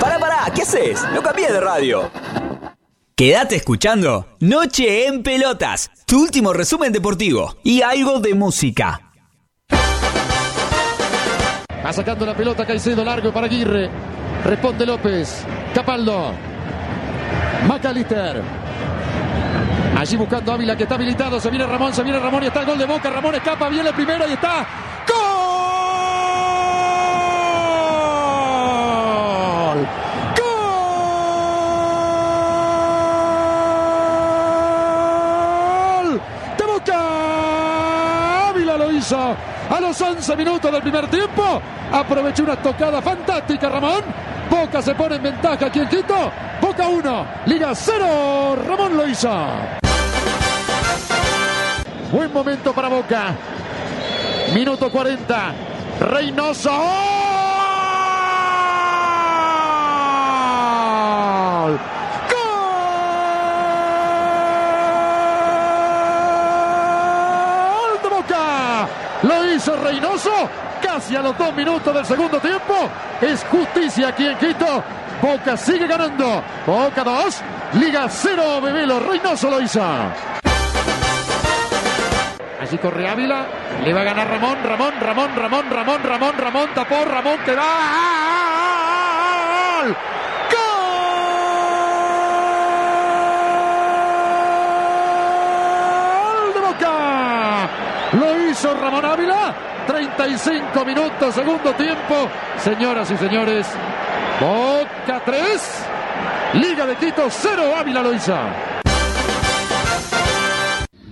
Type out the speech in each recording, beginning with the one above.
Para, para, ¿qué haces? No cambies de radio. Quédate escuchando Noche en Pelotas, tu último resumen deportivo y algo de música. Va sacando la pelota Caicedo largo para Aguirre. Responde López. Capaldo. Macalister. Allí buscando Ávila que está habilitado. Se viene Ramón, se viene Ramón y está el gol de Boca. Ramón escapa, viene primero y está. ¡Gol! ¡Gol! ¡De Boca! Ávila lo hizo a los 11 minutos del primer tiempo. Aprovechó una tocada fantástica Ramón. Boca se pone en ventaja aquí en Quito. Boca 1, Liga 0. Ramón lo hizo. Buen momento para Boca. Minuto 40. Reynoso. ¡Gol! ¡Gol de Boca! Lo hizo Reynoso casi a los dos minutos del segundo tiempo. Es justicia aquí en Quito. Boca sigue ganando. Boca 2, Liga 0, Bebelo. Reynoso lo hizo. Allí corre Ávila, le va a ganar Ramón, Ramón, Ramón, Ramón, Ramón, Ramón, Ramón, tapó, Ramón que va. ¡Gol! ¡Gol de Boca! Lo hizo Ramón Ávila. 35 minutos, segundo tiempo. Señoras y señores, Boca 3, Liga de Quito 0, Ávila lo hizo.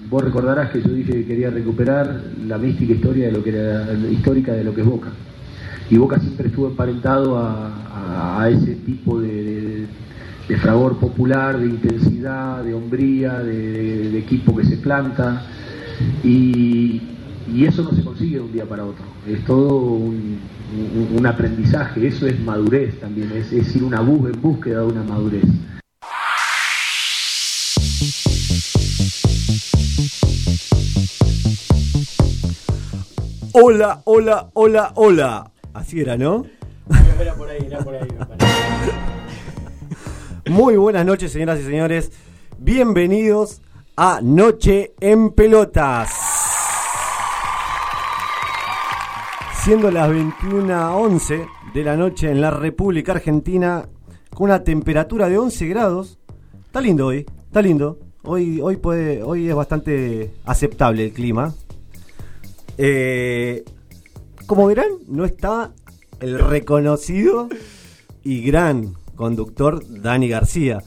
Vos recordarás que yo dije que quería recuperar la mística historia de lo que era, histórica de lo que es Boca. Y Boca siempre estuvo emparentado a, ese tipo de, de- fragor popular, de intensidad, de hombría, de- de equipo que se planta. Y, y eso no se consigue de un día para otro. Es todo un, un- un aprendizaje, eso es madurez también, es, es ir una bus en búsqueda de una madurez. Hola, hola, hola, hola. Así era, ¿no? Era por ahí, era por ahí. Muy buenas noches, señoras y señores. Bienvenidos a Noche en Pelotas. Siendo las 21.11 de la noche en la República Argentina, con una temperatura de 11 grados. Está lindo hoy, está lindo. Hoy, hoy, puede, hoy es bastante aceptable el clima. Eh, como verán, no está el reconocido y gran conductor Dani García.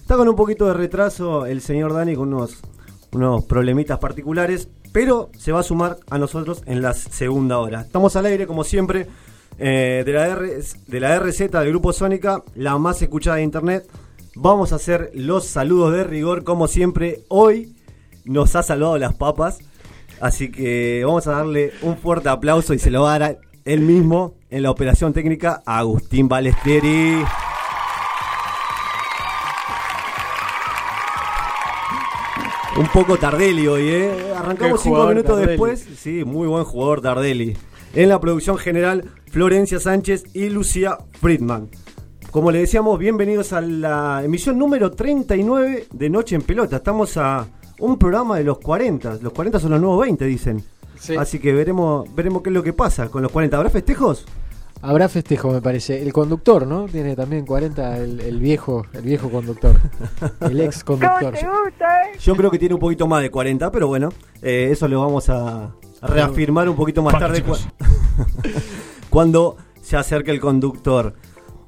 Está con un poquito de retraso el señor Dani con unos, unos problemitas particulares, pero se va a sumar a nosotros en la segunda hora. Estamos al aire, como siempre, eh, de, la de la RZ del Grupo Sónica, la más escuchada de internet. Vamos a hacer los saludos de rigor, como siempre. Hoy nos ha salvado las papas. Así que vamos a darle un fuerte aplauso y se lo va a dar él mismo en la operación técnica a Agustín Balestieri. Un poco Tardelli hoy, ¿eh? Arrancamos cinco minutos Tardelli. después. Sí, muy buen jugador Tardelli. En la producción general, Florencia Sánchez y Lucía Friedman. Como le decíamos, bienvenidos a la emisión número 39 de Noche en Pelota. Estamos a un programa de los 40. Los 40 son los nuevos 20, dicen. Sí. Así que veremos, veremos qué es lo que pasa con los 40. ¿Habrá festejos? Habrá festejo, me parece. El conductor, ¿no? Tiene también 40 el, el viejo, el viejo conductor. El ex conductor. Yo creo que tiene un poquito más de 40, pero bueno, eh, eso lo vamos a reafirmar un poquito más tarde cua- cuando se acerque el conductor.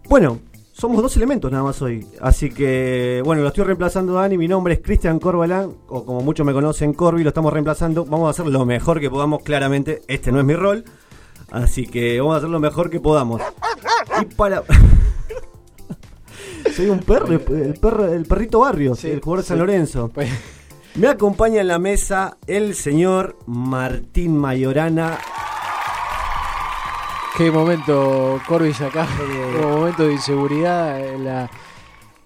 Bueno, somos dos elementos nada más hoy, así que bueno, lo estoy reemplazando Dani, mi nombre es Cristian Corbalán, o como muchos me conocen, Corby, lo estamos reemplazando, vamos a hacer lo mejor que podamos, claramente, este no es mi rol. Así que vamos a hacer lo mejor que podamos. Y para. Soy un perro, el, perro, el perrito barrio, Sí, el jugador de San. Lorenzo. Pues, Me acompaña en la mesa el señor Martín Mayorana. qué momento, Corbis, acá. Qué momento de inseguridad en la-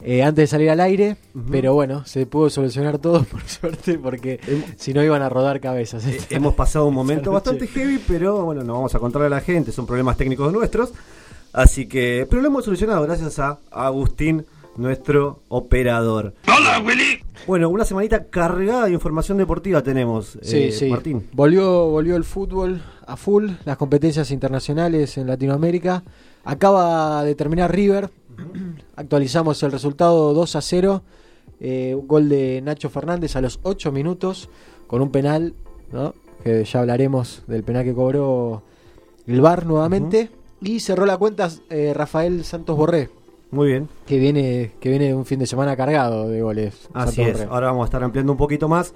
eh, antes de salir al aire. Pero bueno, se pudo solucionar todo, por suerte, porque si no iban a rodar cabezas. Eh, Hemos pasado un momento bastante heavy, pero bueno, no vamos a contarle a la gente, son problemas técnicos nuestros. Así que, pero lo hemos solucionado gracias a Agustín, nuestro operador. ¡Hola, Willy! Bueno, una semanita cargada de información deportiva tenemos, Sí, eh, sí. Martín. Volvió, volvió el fútbol a full, las competencias internacionales en Latinoamérica. Acaba de terminar River. Actualizamos el resultado 2 a 0. Eh, un gol de Nacho Fernández a los 8 minutos con un penal, ¿no? que ya hablaremos del penal que cobró el VAR nuevamente. Y cerró la cuenta eh, Rafael Santos Borré, Muy bien. que viene, que viene un fin de semana cargado de goles. Así Santos es, Borré. ahora vamos a estar ampliando un poquito más.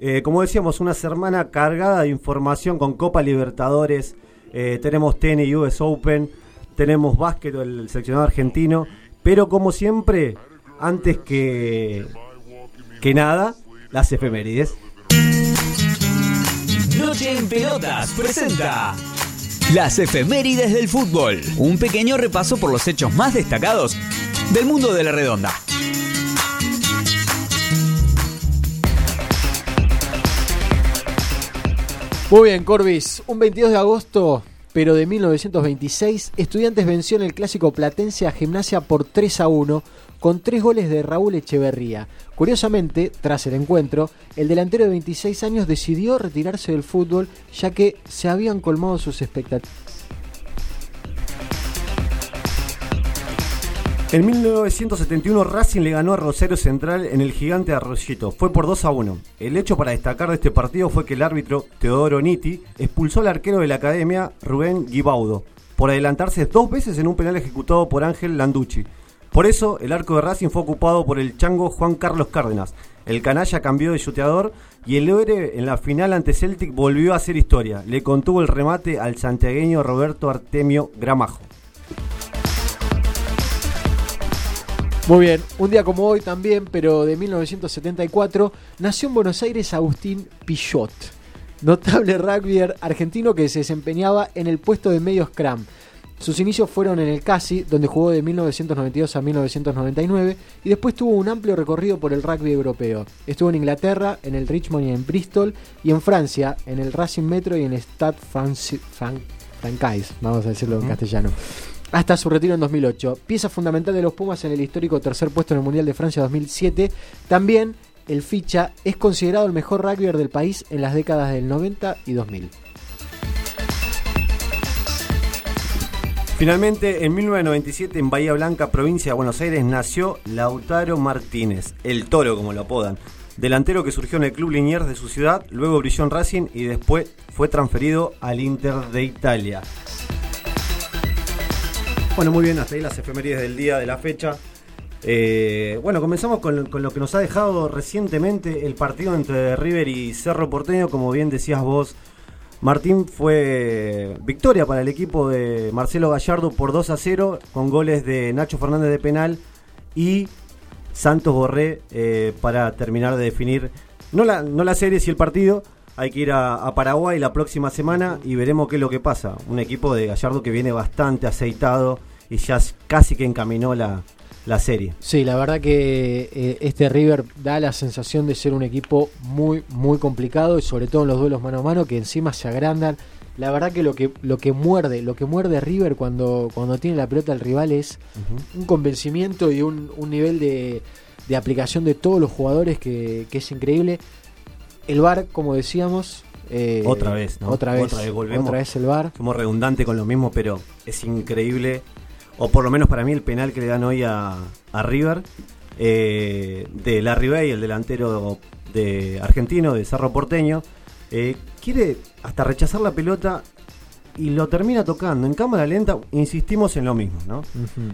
Eh, como decíamos, una semana cargada de información con Copa Libertadores. Tenemos tenis y US Open. Tenemos básquet, el seleccionado argentino. Pero como siempre, antes que, que nada, las efemérides. Noche en Pelotas presenta las efemérides del fútbol. Un pequeño repaso por los hechos más destacados del mundo de la redonda. Muy bien, Corbis. Un 22 de agosto, pero de 1926, Estudiantes venció en el clásico Platense a Gimnasia por 3 a 1, con tres goles de Raúl Echeverría. Curiosamente, tras el encuentro, el delantero de 26 años decidió retirarse del fútbol, ya que se habían colmado sus expectativas. En 1971 Racing le ganó a Rosario Central en el gigante Arroyito. Fue por 2 a 1. El hecho para destacar de este partido fue que el árbitro Teodoro Nitti expulsó al arquero de la academia Rubén Guibaudo por adelantarse dos veces en un penal ejecutado por Ángel Landucci. Por eso el arco de Racing fue ocupado por el chango Juan Carlos Cárdenas. El canalla cambió de chuteador y el héroe en la final ante Celtic volvió a hacer historia. Le contuvo el remate al santiagueño Roberto Artemio Gramajo. Muy bien, un día como hoy también, pero de 1974, nació en Buenos Aires Agustín Pillot, notable rugbyer argentino que se desempeñaba en el puesto de medio scrum. Sus inicios fueron en el Casi, donde jugó de 1992 a 1999, y después tuvo un amplio recorrido por el rugby europeo. Estuvo en Inglaterra, en el Richmond y en Bristol, y en Francia, en el Racing Metro y en el Stade Francais, vamos a decirlo en castellano hasta su retiro en 2008. Pieza fundamental de los Pumas en el histórico tercer puesto en el Mundial de Francia 2007. También el ficha es considerado el mejor rugbyer del país en las décadas del 90 y 2000. Finalmente, en 1997, en Bahía Blanca, provincia de Buenos Aires, nació Lautaro Martínez, el toro como lo apodan. Delantero que surgió en el club Liniers de su ciudad, luego brilló Racing y después fue transferido al Inter de Italia. Bueno, muy bien, hasta ahí las efemérides del día, de la fecha. Eh, bueno, comenzamos con, lo que nos ha dejado recientemente el partido entre River y Cerro Porteño, como bien decías vos, Martín, fue victoria para el equipo de Marcelo Gallardo por 2 a 0, con goles de Nacho Fernández de penal y Santos Borré eh, para terminar de definir, no la, no la serie, si el partido. Hay que ir a, a Paraguay la próxima semana y veremos qué es lo que pasa. Un equipo de Gallardo que viene bastante aceitado y ya casi que encaminó la, la serie. Sí, la verdad que eh, este River da la sensación de ser un equipo muy, muy complicado y sobre todo en los duelos mano a mano que encima se agrandan. La verdad que lo que, lo que muerde, lo que muerde River cuando, cuando tiene la pelota el rival es un convencimiento y un, un nivel de, de aplicación de todos los jugadores que, que es increíble. El VAR, como decíamos, eh, Otra vez, ¿no? Otra vez, Otra vez volvemos. otra vez el VAR. Somos redundante con lo mismo, pero es increíble. O por lo menos para mí el penal que le dan hoy a, a River. eh, de Larry Bay, el delantero de argentino, de Cerro Porteño. eh, quiere hasta rechazar la pelota y lo termina tocando. En cámara lenta insistimos en lo mismo, ¿no?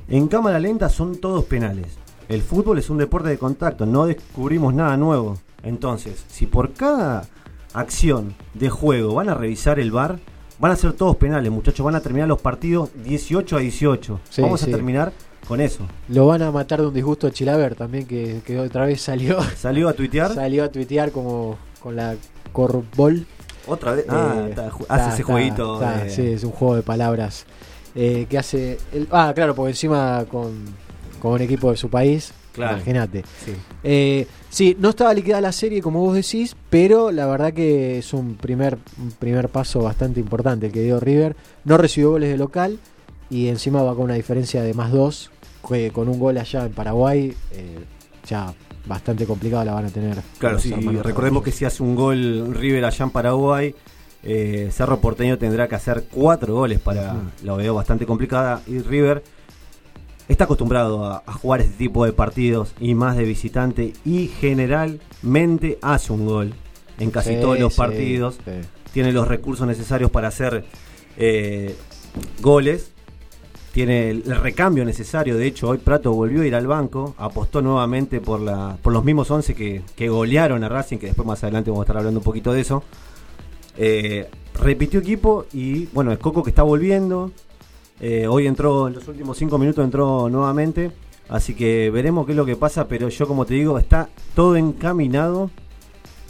En cámara lenta son todos penales. El fútbol es un deporte de contacto, no descubrimos nada nuevo. Entonces, si por cada acción de juego van a revisar el VAR, van a ser todos penales, muchachos. Van a terminar los partidos 18 a 18. Sí, Vamos sí. a terminar con eso. Lo van a matar de un disgusto a Chilaver también, que, que otra vez salió, Salió a tuitear. salió a tuitear como con la Corfball. Otra vez. Ah, Eh, hace ese jueguito. de- Sí, es un juego de palabras eh, que hace. el- ah, claro, porque encima con, con un equipo de su país. Claro. Imagínate. sí. Eh, sí, no estaba liquidada la serie como vos decís, pero la verdad que es un primer, un primer paso bastante importante el que dio River. No recibió goles de local y encima va con una diferencia de más dos, que con un gol allá en Paraguay, eh, ya bastante complicado la van a tener. Claro, sí, recordemos que si hace un gol River allá en Paraguay, eh, Cerro Porteño tendrá que hacer cuatro goles para. Ujú. Lo veo bastante complicada. Y River está acostumbrado a, a jugar este tipo de partidos y más de visitante. Y generalmente hace un gol en casi Sí, todos los sí, partidos. sí. Tiene los recursos necesarios para hacer eh, goles. Tiene el el recambio necesario. De hecho, hoy Prato volvió a ir al banco. Apostó nuevamente por, la, por los mismos 11 que, que golearon a Racing. Que después más adelante vamos a estar hablando un poquito de eso. Eh, repitió equipo y bueno, es Coco que está volviendo. Eh, hoy entró, en los últimos 5 minutos entró nuevamente. Así que veremos qué es lo que pasa. Pero yo, como te digo, está todo encaminado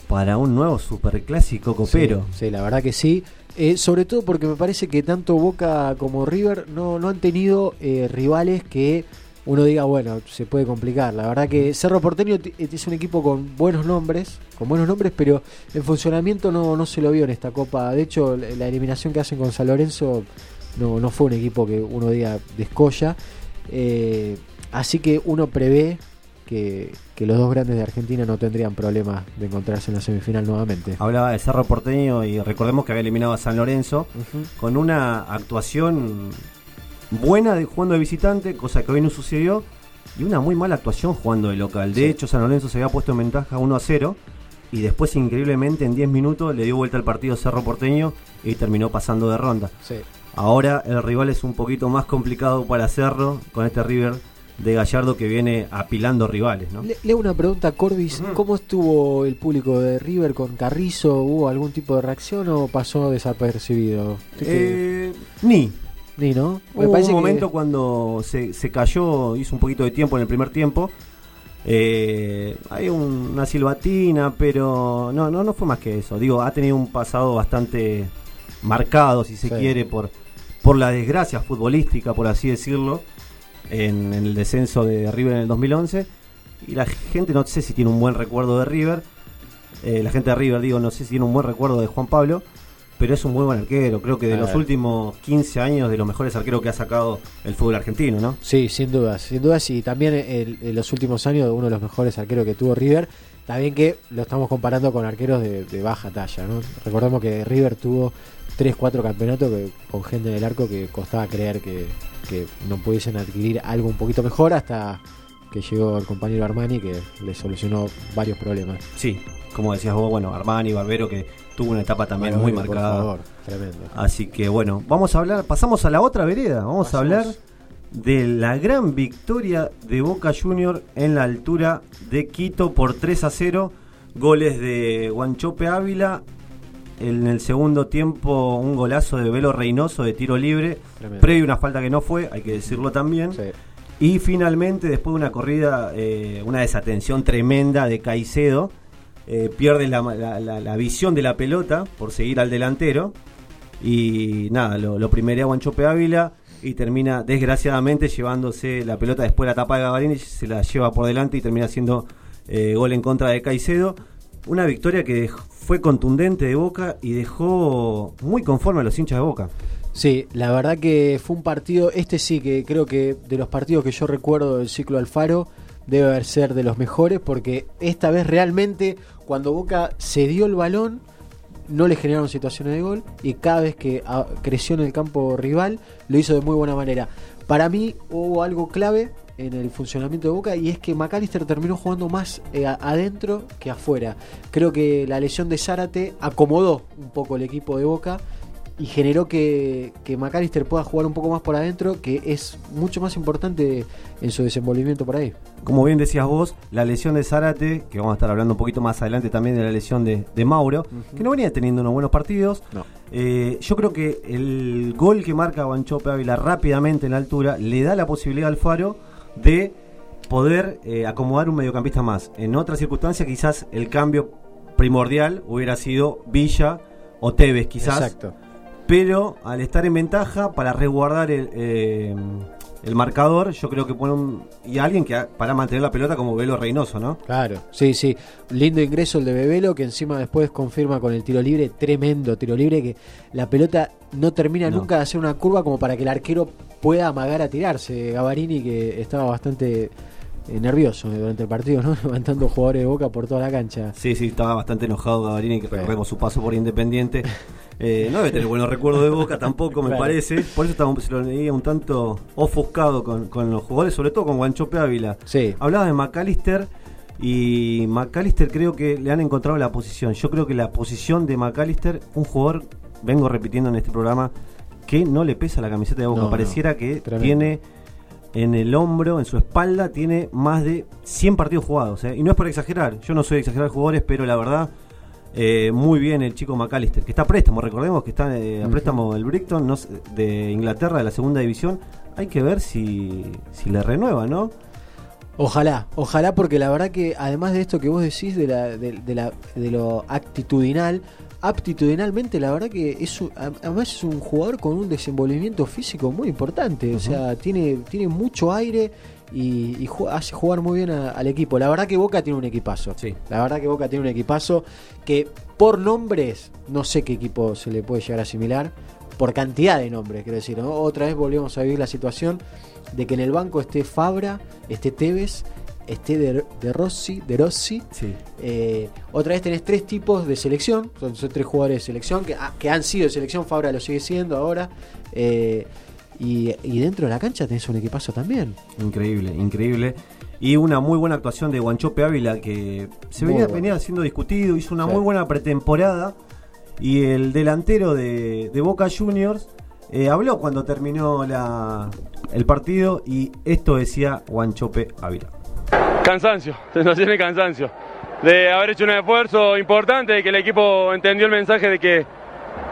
para un nuevo superclásico copero. Sí, la verdad que sí. Eh, sobre todo porque me parece que tanto Boca como River no, no han tenido eh, rivales que uno diga, bueno, se puede complicar. La verdad que Cerro Porteño es un equipo con buenos nombres, con buenos nombres, pero en funcionamiento no, no se lo vio en esta copa. De hecho, la eliminación que hacen con San Lorenzo no, no fue un equipo que uno diga descolla. Eh, así que uno prevé que, que los dos grandes de Argentina no tendrían problemas de encontrarse en la semifinal nuevamente. Hablaba de Cerro Porteño y recordemos que había eliminado a San Lorenzo con una actuación buena de jugando de visitante, cosa que hoy no sucedió, y una muy mala actuación jugando de local. De Sí. hecho, San Lorenzo se había puesto en ventaja 1 a 0 y después increíblemente en 10 minutos le dio vuelta al partido Cerro Porteño y terminó pasando de ronda. Sí. Ahora el rival es un poquito más complicado para Cerro con este River de Gallardo que viene apilando rivales, ¿no? Le, hago una pregunta a Corbis. Ujú. ¿Cómo estuvo el público de River con Carrizo? ¿Hubo algún tipo de reacción o pasó desapercibido? Eh, ni, Ni, ¿no? Hubo un que- momento cuando se, se cayó, hizo un poquito de tiempo en el primer tiempo. Eh, hay un- una silbatina, pero no, no, no fue más que eso. Digo, ha tenido un pasado bastante marcado, si se Sí. quiere, por, por la desgracia futbolística, por así decirlo, en, en el descenso de River en el 2011. Y la gente no sé si tiene un buen recuerdo de River. Eh, la gente de River, digo, no sé si tiene un buen recuerdo de Juan Pablo. Pero es un muy buen arquero. Creo que de los últimos 15 años, de los mejores arqueros que ha sacado el fútbol argentino, ¿no? Sí, sin dudas, sin dudas. Y también en los últimos años uno de los mejores arqueros que tuvo River. También que lo estamos comparando con arqueros de, de baja talla, ¿no? Recordemos que River tuvo 3, 4 campeonatos que, con gente en el arco que costaba creer que, que no pudiesen adquirir algo un poquito mejor hasta que llegó el compañero Armani que le solucionó varios problemas. Sí, como decías vos, bueno, Armani, Barbero, que tuvo una etapa también muy por marcada. favor, tremendo. Así que bueno, vamos a hablar, pasamos a la otra vereda, vamos a hablar de la gran victoria de Boca Junior en la altura de Quito por 3 a 0, goles de Guanchope Ávila, en el segundo tiempo un golazo de Velo Reynoso de tiro libre, Tremendo. previo una falta que no fue, hay que decirlo también. Sí. Y finalmente, después de una corrida, eh, una desatención tremenda de Caicedo, eh, pierde la, la- la- la visión de la pelota por seguir al delantero. Y nada, lo, lo primerea Guanchope Ávila y termina desgraciadamente llevándose la pelota después de la tapa de Gavarini, se la lleva por delante y termina siendo eh, gol en contra de Caicedo. Una victoria que fue contundente de Boca y dejó muy conforme a los hinchas de Boca. Sí, la verdad que fue un partido, este sí que creo que de los partidos que yo recuerdo del ciclo Alfaro debe haber ser de los mejores porque esta vez realmente cuando Boca se dio el balón no le generaron situaciones de gol y cada vez que ah, creció en el campo rival lo hizo de muy buena manera. Para mí hubo algo clave en el funcionamiento de Boca y es que McAllister terminó jugando más eh, adentro que afuera. Creo que la lesión de Zárate acomodó un poco el equipo de Boca y generó que, que McAllister pueda jugar un poco más por adentro, que es mucho más importante en su desenvolvimiento por ahí. Como bien decías vos, la lesión de Zárate, que vamos a estar hablando un poquito más adelante también de la lesión de, de Mauro, que no venía teniendo unos buenos partidos. No. Eh, yo creo que el gol que marca Guanchope Ávila rápidamente en la altura le da la posibilidad al Faro de poder eh, acomodar un mediocampista más. En otras circunstancias quizás el cambio primordial hubiera sido Villa o Tevez quizás. Exacto. Pero al estar en ventaja, para resguardar el, eh, el marcador, yo creo que pone un. Y alguien que para mantener la pelota como Velo Reynoso, ¿no? Claro, sí, sí. Lindo ingreso el de Bebelo, que encima después confirma con el tiro libre, tremendo tiro libre, que la pelota no termina No. nunca de hacer una curva como para que el arquero pueda amagar a tirarse. Gavarini, que estaba bastante eh, nervioso durante el partido, ¿no? Levantando jugadores de boca por toda la cancha. Sí, sí, estaba bastante enojado Gavarini, que Sí. recordemos su paso por Independiente. Eh, no debe tener buenos recuerdos de Boca tampoco, me Claro. parece. Por eso estaba, se lo leía un tanto ofuscado con, con los jugadores, sobre todo con Guanchope Ávila. Sí. Hablaba de McAllister y McAllister creo que le han encontrado la posición. Yo creo que la posición de McAllister, un jugador, vengo repitiendo en este programa, que no le pesa la camiseta de Boca. No, no. Pareciera que Tremendo. tiene en el hombro, en su espalda, tiene más de 100 partidos jugados. ¿eh? Y no es por exagerar, yo no soy de exagerar jugadores, pero la verdad, eh, muy bien el chico McAllister, que está a préstamo, recordemos que está eh, a préstamo del Brighton no de Inglaterra, de la segunda división. Hay que ver si, si le renueva, ¿no? Ojalá, ojalá, porque la verdad que además de esto que vos decís de, la, de, de la, de lo actitudinal, aptitudinalmente la verdad que es un- además es un jugador con un desenvolvimiento físico muy importante, o sea, tiene, tiene mucho aire y, y ju- hace jugar muy bien a- al equipo. La verdad que Boca tiene un equipazo. Sí. La verdad que Boca tiene un equipazo que por nombres no sé qué equipo se le puede llegar a asimilar. Por cantidad de nombres, quiero decir. ¿no? Otra vez volvemos a vivir la situación de que en el banco esté Fabra, esté Tevez, esté de, de Rossi, de Rossi. Sí. Eh, otra vez tenés tres tipos de selección, son, son tres jugadores de selección que, ah, que han sido de selección, Fabra lo sigue siendo ahora. eh, y, y dentro de la cancha tenés un equipazo también. Increíble, increíble. Y una muy buena actuación de Guanchope Ávila que se venía, bueno. venía siendo discutido, hizo una Sí. muy buena pretemporada. Y el delantero de, de Boca Juniors eh, habló cuando terminó la, el partido y esto decía Guanchope Ávila. Cansancio, sensación de cansancio. De haber hecho un esfuerzo importante, de que el equipo entendió el mensaje de que,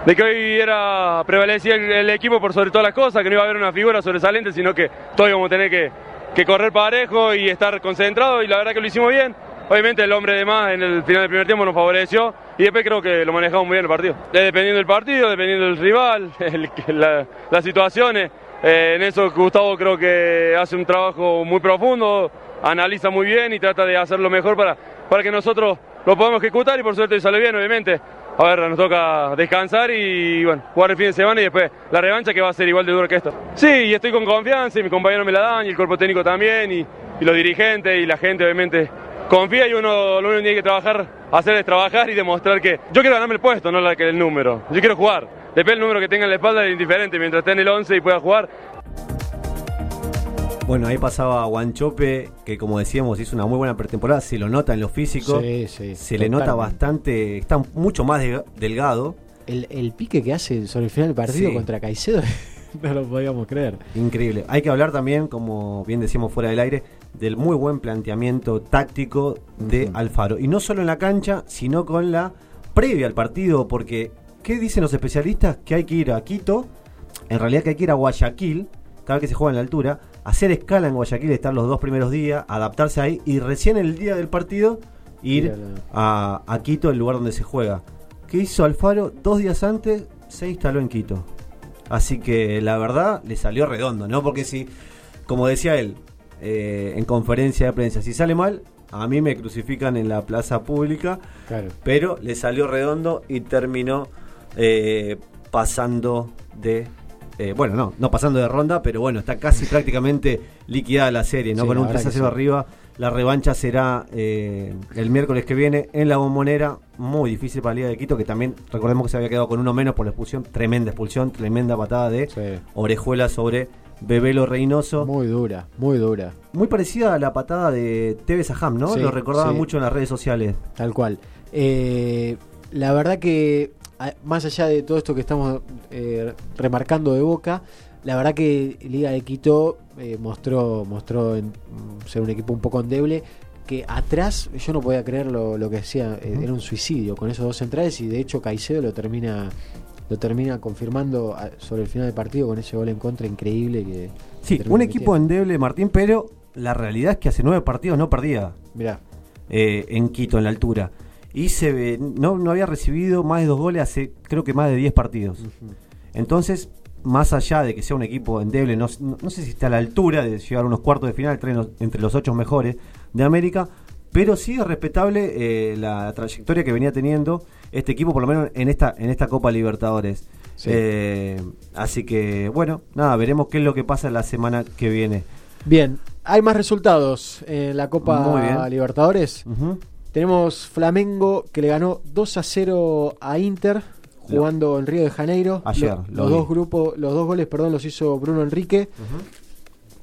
de que hoy era prevalecía el, equipo por sobre todas las cosas, que no iba a haber una figura sobresaliente, sino que todos íbamos a tener que, correr parejo y estar concentrados y la verdad que lo hicimos bien. Obviamente el hombre de más en el final del primer tiempo nos favoreció y después creo que lo manejamos muy bien el partido. Eh, Dependiendo del partido, dependiendo del rival, la- las situaciones. Eh, en eso Gustavo creo que hace un trabajo muy profundo, analiza muy bien y trata de hacer lo mejor para, para que nosotros lo podamos ejecutar y por suerte sale bien, obviamente. A ver, nos toca descansar y bueno, jugar el fin de semana y después la revancha que va a ser igual de dura que esto. Sí, y estoy con confianza y mi compañero me la dan y el cuerpo técnico también y, y los dirigentes y la gente obviamente confía y uno lo único que tiene que trabajar, hacer es trabajar y demostrar que yo quiero ganarme el puesto, no el número. Yo quiero jugar. Depende del número que tenga en la espalda es indiferente, mientras esté en el 11 y pueda jugar, Bueno, ahí pasaba Guanchope, que como decíamos hizo una muy buena pretemporada, se lo nota en lo físico, Sí, sí, se le nota bastante, está mucho más de- delgado, El, el pique que hace sobre el final del partido Sí. contra Caicedo, no lo podíamos creer. Increíble. Hay que hablar también, como bien decíamos fuera del aire, del muy buen planteamiento táctico de. Alfaro. Y no solo en la cancha, sino con la previa al partido, porque ¿qué dicen los especialistas? Que hay que ir a Quito, en realidad que hay que ir a Guayaquil, cada vez que se juega en la altura, hacer escala en Guayaquil, estar los dos primeros días, adaptarse ahí y recién el día del partido ir a la- a, a Quito, el lugar donde se juega. ¿Qué hizo Alfaro? Dos días antes se instaló en Quito. Así que la verdad le salió redondo, ¿no? Porque si, como decía él eh, en conferencia de prensa, si sale mal, a mí me crucifican en la plaza pública, Claro. pero le salió redondo y terminó eh, pasando de... eh, bueno, no, no pasando de ronda, pero bueno, está casi prácticamente liquidada la serie, ¿no? Sí, Con un verdad 3 a que 0 sí. arriba. La revancha será eh, el miércoles que viene en la bombonera. Muy difícil para la Liga de Quito, que también recordemos que se había quedado con uno menos por la expulsión. Tremenda expulsión, tremenda patada de Sí. orejuela sobre Bebelo Reynoso. Muy, Muy dura, muy dura. parecida a la patada de Tevez a Ham, ¿no? Sí, Lo recordaba sí. mucho en las redes sociales. Tal cual. Eh, la verdad que más allá de todo esto que estamos eh, remarcando de Boca, la verdad que Liga de Quito eh, mostró, mostró en, mm, ser un equipo un poco endeble. Que atrás yo no podía creer lo, lo que decía, eh, era un suicidio con esos dos centrales y de hecho Caicedo lo termina lo termina confirmando sobre el final del partido con ese gol en contra increíble que Sí, un equipo metiendo. endeble, Martín, pero la realidad es que hace nueve partidos no perdía Mirá, eh, en Quito, en la altura. Y se ve- no, no había recibido más de dos goles hace creo que más de 10 partidos. Entonces, más allá de que sea un equipo endeble, no, no- no sé si está a la altura de llegar a unos cuartos de final entre los, entre los ocho mejores de América, pero sí es respetable eh, la trayectoria que venía teniendo este equipo, por lo menos en esta, en esta Copa Libertadores. Sí. Eh, así que, bueno, nada, veremos qué es lo que pasa la semana que viene. Bien, hay más resultados en la Copa. Libertadores. Tenemos Flamengo que le ganó 2 a 0 a Inter jugando en Río de Janeiro. Ayer, Lo- lo los vi. dos grupos, los dos goles, perdón, los hizo Bruno Enrique.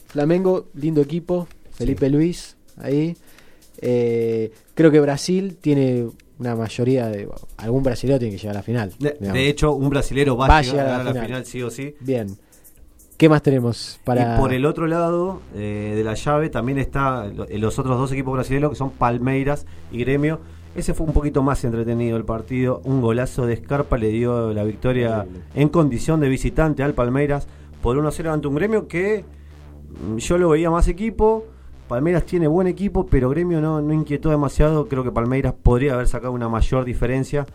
Flamengo, lindo equipo, Felipe Luis ahí. Eh, creo que Brasil tiene una mayoría de algún brasileño tiene que llegar a la final. De hecho, un brasilero va, a llegar, a la final. sí o sí. Bien. ¿Qué más tenemos para Y por el otro lado eh, de la llave también está lo- los otros dos equipos brasileños que son Palmeiras y Gremio. Ese fue un poquito más entretenido el partido. Un golazo de Scarpa le dio la victoria en condición de visitante al Palmeiras por 1-0 ante un Gremio que mm, yo lo veía más equipo. Palmeiras tiene buen equipo, pero Gremio no, no inquietó demasiado. Creo que Palmeiras podría haber sacado una mayor diferencia.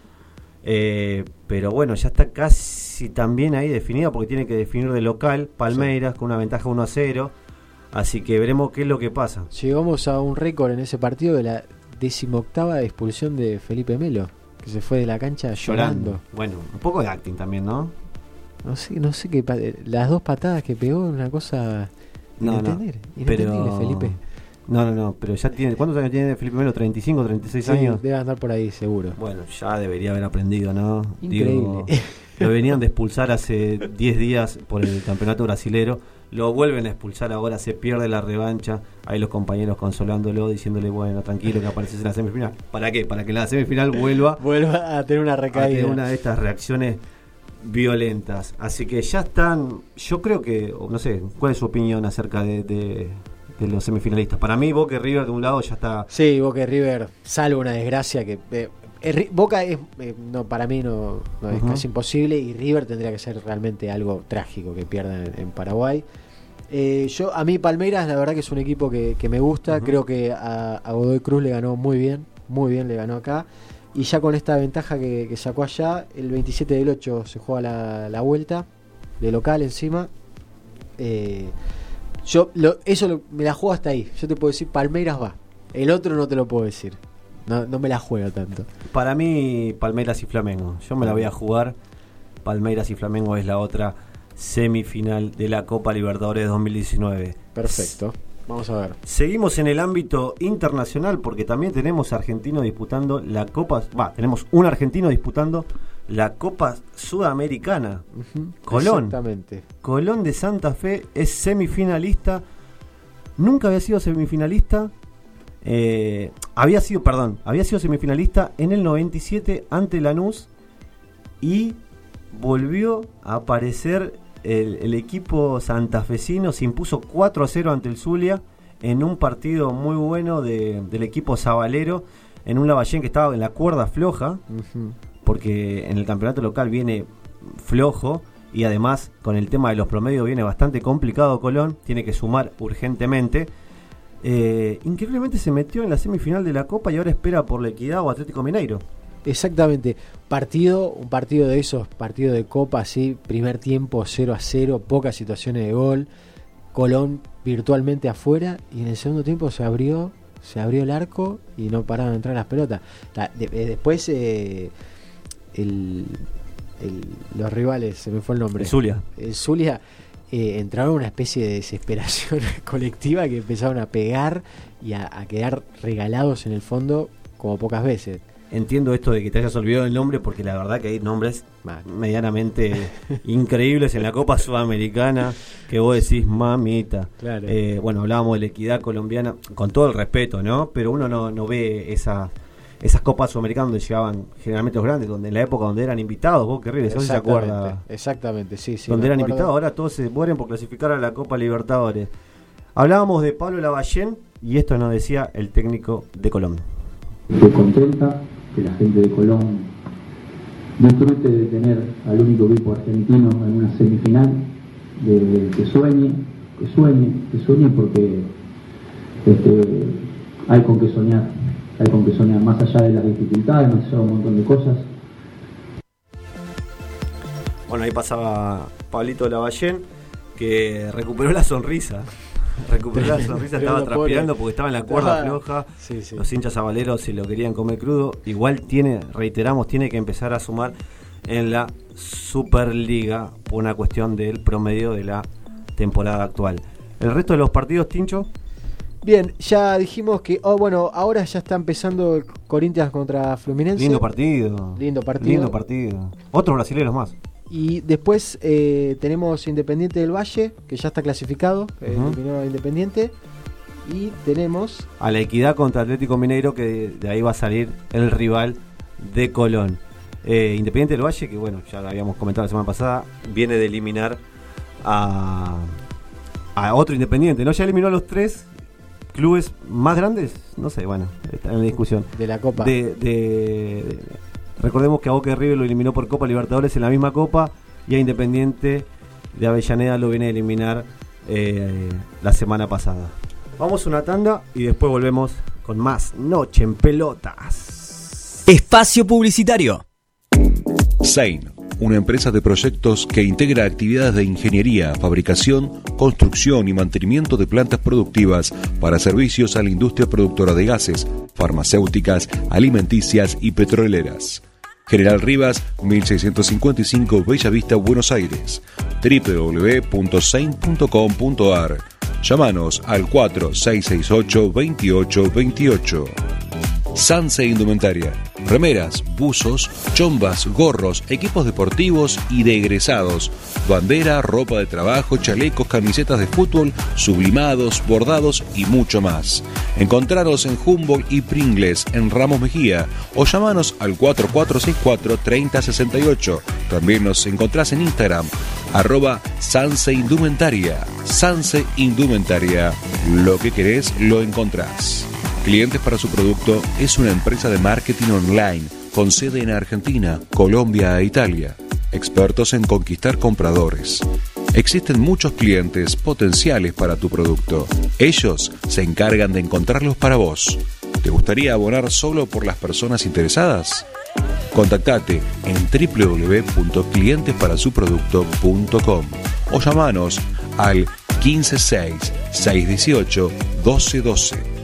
Eh, pero bueno, ya está casi también ahí definido porque tiene que definir de local Palmeiras con una ventaja 1 a 0. Así que veremos qué es lo que pasa. Llegamos a un récord en ese partido de la decimoctava expulsión de Felipe Melo, que se fue de la cancha llorando. Bueno, un poco de acting también, ¿no? No sé, no sé qué pa- las dos patadas que pegó, una cosa No, no, Pero... Felipe. No, no, no, pero ya tiene... ¿Cuántos años tiene Felipe Melo? ¿35, 36 Sí, años? debe andar por ahí seguro. Bueno, ya debería haber aprendido, ¿no? Increíble. Digo, lo venían de expulsar hace 10 días por el campeonato brasilero. Lo vuelven a expulsar ahora, se pierde la revancha. Ahí los compañeros consolándolo, diciéndole, bueno, tranquilo que apareces en la semifinal. ¿Para qué? Para que en la semifinal vuelva Vuelva a tener una a recaída. tener una de estas reacciones violentas. Así que ya están, yo creo que, no sé, ¿cuál es su opinión acerca de, de- de los semifinalistas? Para mí, Boca y River de un lado ya está... Sí, Boca y River, salvo una desgracia que... eh, eh, Boca es, eh, no, para mí no, no es casi imposible y River tendría que ser realmente algo trágico que pierdan en, en Paraguay. Eh, yo A mí Palmeiras la verdad que es un equipo que, que me gusta, creo que a, a Godoy Cruz le ganó muy bien, muy bien le ganó acá. Y ya con esta ventaja que, que sacó allá, el 27 del 8 se juega la, la vuelta, de local encima. Yo lo- eso lo- me la juego hasta ahí. Yo te puedo decir, Palmeiras va. El otro no te lo puedo decir. No, no me la juego tanto. Para mí, Palmeiras y Flamengo. Yo me la voy a jugar. Palmeiras y Flamengo es la otra semifinal de la Copa Libertadores 2019. Perfecto. Vamos a ver. Seguimos en el ámbito internacional porque también tenemos argentinos disputando la Copa. Va, tenemos un argentino disputando la Copa Sudamericana. Colón. Exactamente. Colón de Santa Fe es semifinalista. Nunca había sido semifinalista. Eh, había sido, perdón, había sido semifinalista en el 97 ante Lanús y volvió a aparecer el, el equipo santafesino. Se impuso 4 a 0 ante el Zulia en un partido muy bueno de- del equipo sabalero en un Lavallén que estaba en la cuerda floja porque en el campeonato local viene flojo y además con el tema de los promedios viene bastante complicado Colón, tiene que sumar urgentemente. Eh, increíblemente se metió en la semifinal de la Copa y ahora espera por la Equidad o Atlético Mineiro. Exactamente. Partido, un partido de esos, partido de copa, así, primer tiempo 0 a 0, pocas situaciones de gol. Colón virtualmente afuera y en el segundo tiempo se abrió, se abrió el arco y no pararon de entrar las pelotas. De- eh, después eh, el- el- los rivales, se me fue el nombre. El Zulia. El Zulia eh, entraron en una especie de desesperación colectiva que empezaron a pegar y a, a quedar regalados en el fondo como pocas veces. Entiendo esto de que te hayas olvidado el nombre porque la verdad que hay nombres medianamente increíbles en la Copa Sudamericana que vos decís mamita. Claro. Eh, bueno, hablábamos de la equidad colombiana con todo el respeto, ¿no? Pero uno no, no ve esa, esas copas sudamericanas donde llegaban generalmente los grandes, donde en la época donde eran invitados, vos qué ríes, no se acuerda. Exactamente, sí, sí. donde eran invitados, ahora todos se mueren por clasificar a la Copa Libertadores. Hablábamos de Pablo Lavallén y esto nos decía el técnico de Colón. Estoy contenta que la gente de Colón disfrute de tener al único equipo argentino en una semifinal, de, que sueñe, que sueñe, que sueñe porque este, hay con qué soñar, hay con soñar, más allá de las dificultades, más allá de un montón de cosas. Bueno, ahí pasaba Pablito Lavallén, que recuperó la sonrisa. Recuperó la sonrisa, estaba transpirando porque estaba en la cuerda floja. Los hinchas avaleros se lo querían comer crudo. Igual tiene, reiteramos, tiene que empezar a sumar en la Superliga por una cuestión del promedio de la temporada actual. El resto de los partidos, Tincho. Bien, ya dijimos que, oh, bueno, ahora ya está empezando Corinthians contra Fluminense. Lindo partido. Lindo partido. Lindo partido. Otros brasileños más. Y después eh, tenemos Independiente del Valle, que ya está clasificado, eh, Independiente. Y tenemos... A la Equidad contra Atlético Mineiro, que de, ahí va a salir el rival de Colón. Eh, Independiente del Valle, que bueno, ya lo habíamos comentado la semana pasada, viene de eliminar a, a otro Independiente. ¿no? Ya eliminó a los tres clubes más grandes, no sé, bueno, está en la discusión. De la Copa. de Recordemos que a Boca River lo eliminó por Copa Libertadores en la misma Copa y a Independiente de Avellaneda lo viene a eliminar eh, la semana pasada. Vamos a una tanda y después volvemos con más Noche en Pelotas. Espacio Publicitario. Sein, una empresa de proyectos que integra actividades de ingeniería, fabricación, construcción y mantenimiento de plantas productivas para servicios a la industria productora de gases, farmacéuticas, alimenticias y petroleras. General Rivas, 1655 Bella Vista, Buenos Aires. www.sein.com.ar. Llámanos al 4668 2828. Sanse Indumentaria. Remeras, buzos, chombas, gorros, equipos deportivos y de egresados. Bandera, ropa de trabajo, chalecos, camisetas de fútbol, sublimados, bordados y mucho más. Encontraros en Humboldt y Pringles en Ramos Mejía o llamanos al 4464-3068. También nos encontrás en Instagram, arroba Sanse Indumentaria. Sanse Indumentaria. Lo que querés lo encontrás. Clientes para su producto es una empresa de marketing online con sede en Argentina, Colombia e Italia. Expertos en conquistar compradores. Existen muchos clientes potenciales para tu producto. Ellos se encargan de encontrarlos para vos. ¿Te gustaría abonar solo por las personas interesadas? Contactate en www.clientesparasuproducto.com o llamanos al 156 618 1212.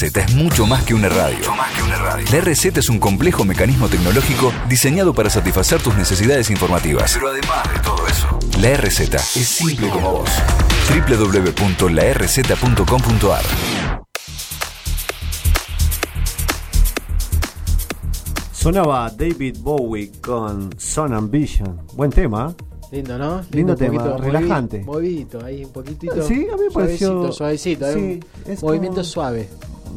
RZ es mucho más que una radio. La RZ es un complejo mecanismo tecnológico diseñado para satisfacer tus necesidades informativas. Pero además de todo eso, la RZ es simple como vos. www.larz.com.ar Sonaba David Bowie con Son Ambition. Buen tema. ¿eh? Lindo, ¿no? Lindo tema, poquito relajante. movi- Movidito, ahí un poquitito. Sí, a mí me pareció- Suavecito, suavecito, sí, Un movimiento como- suave.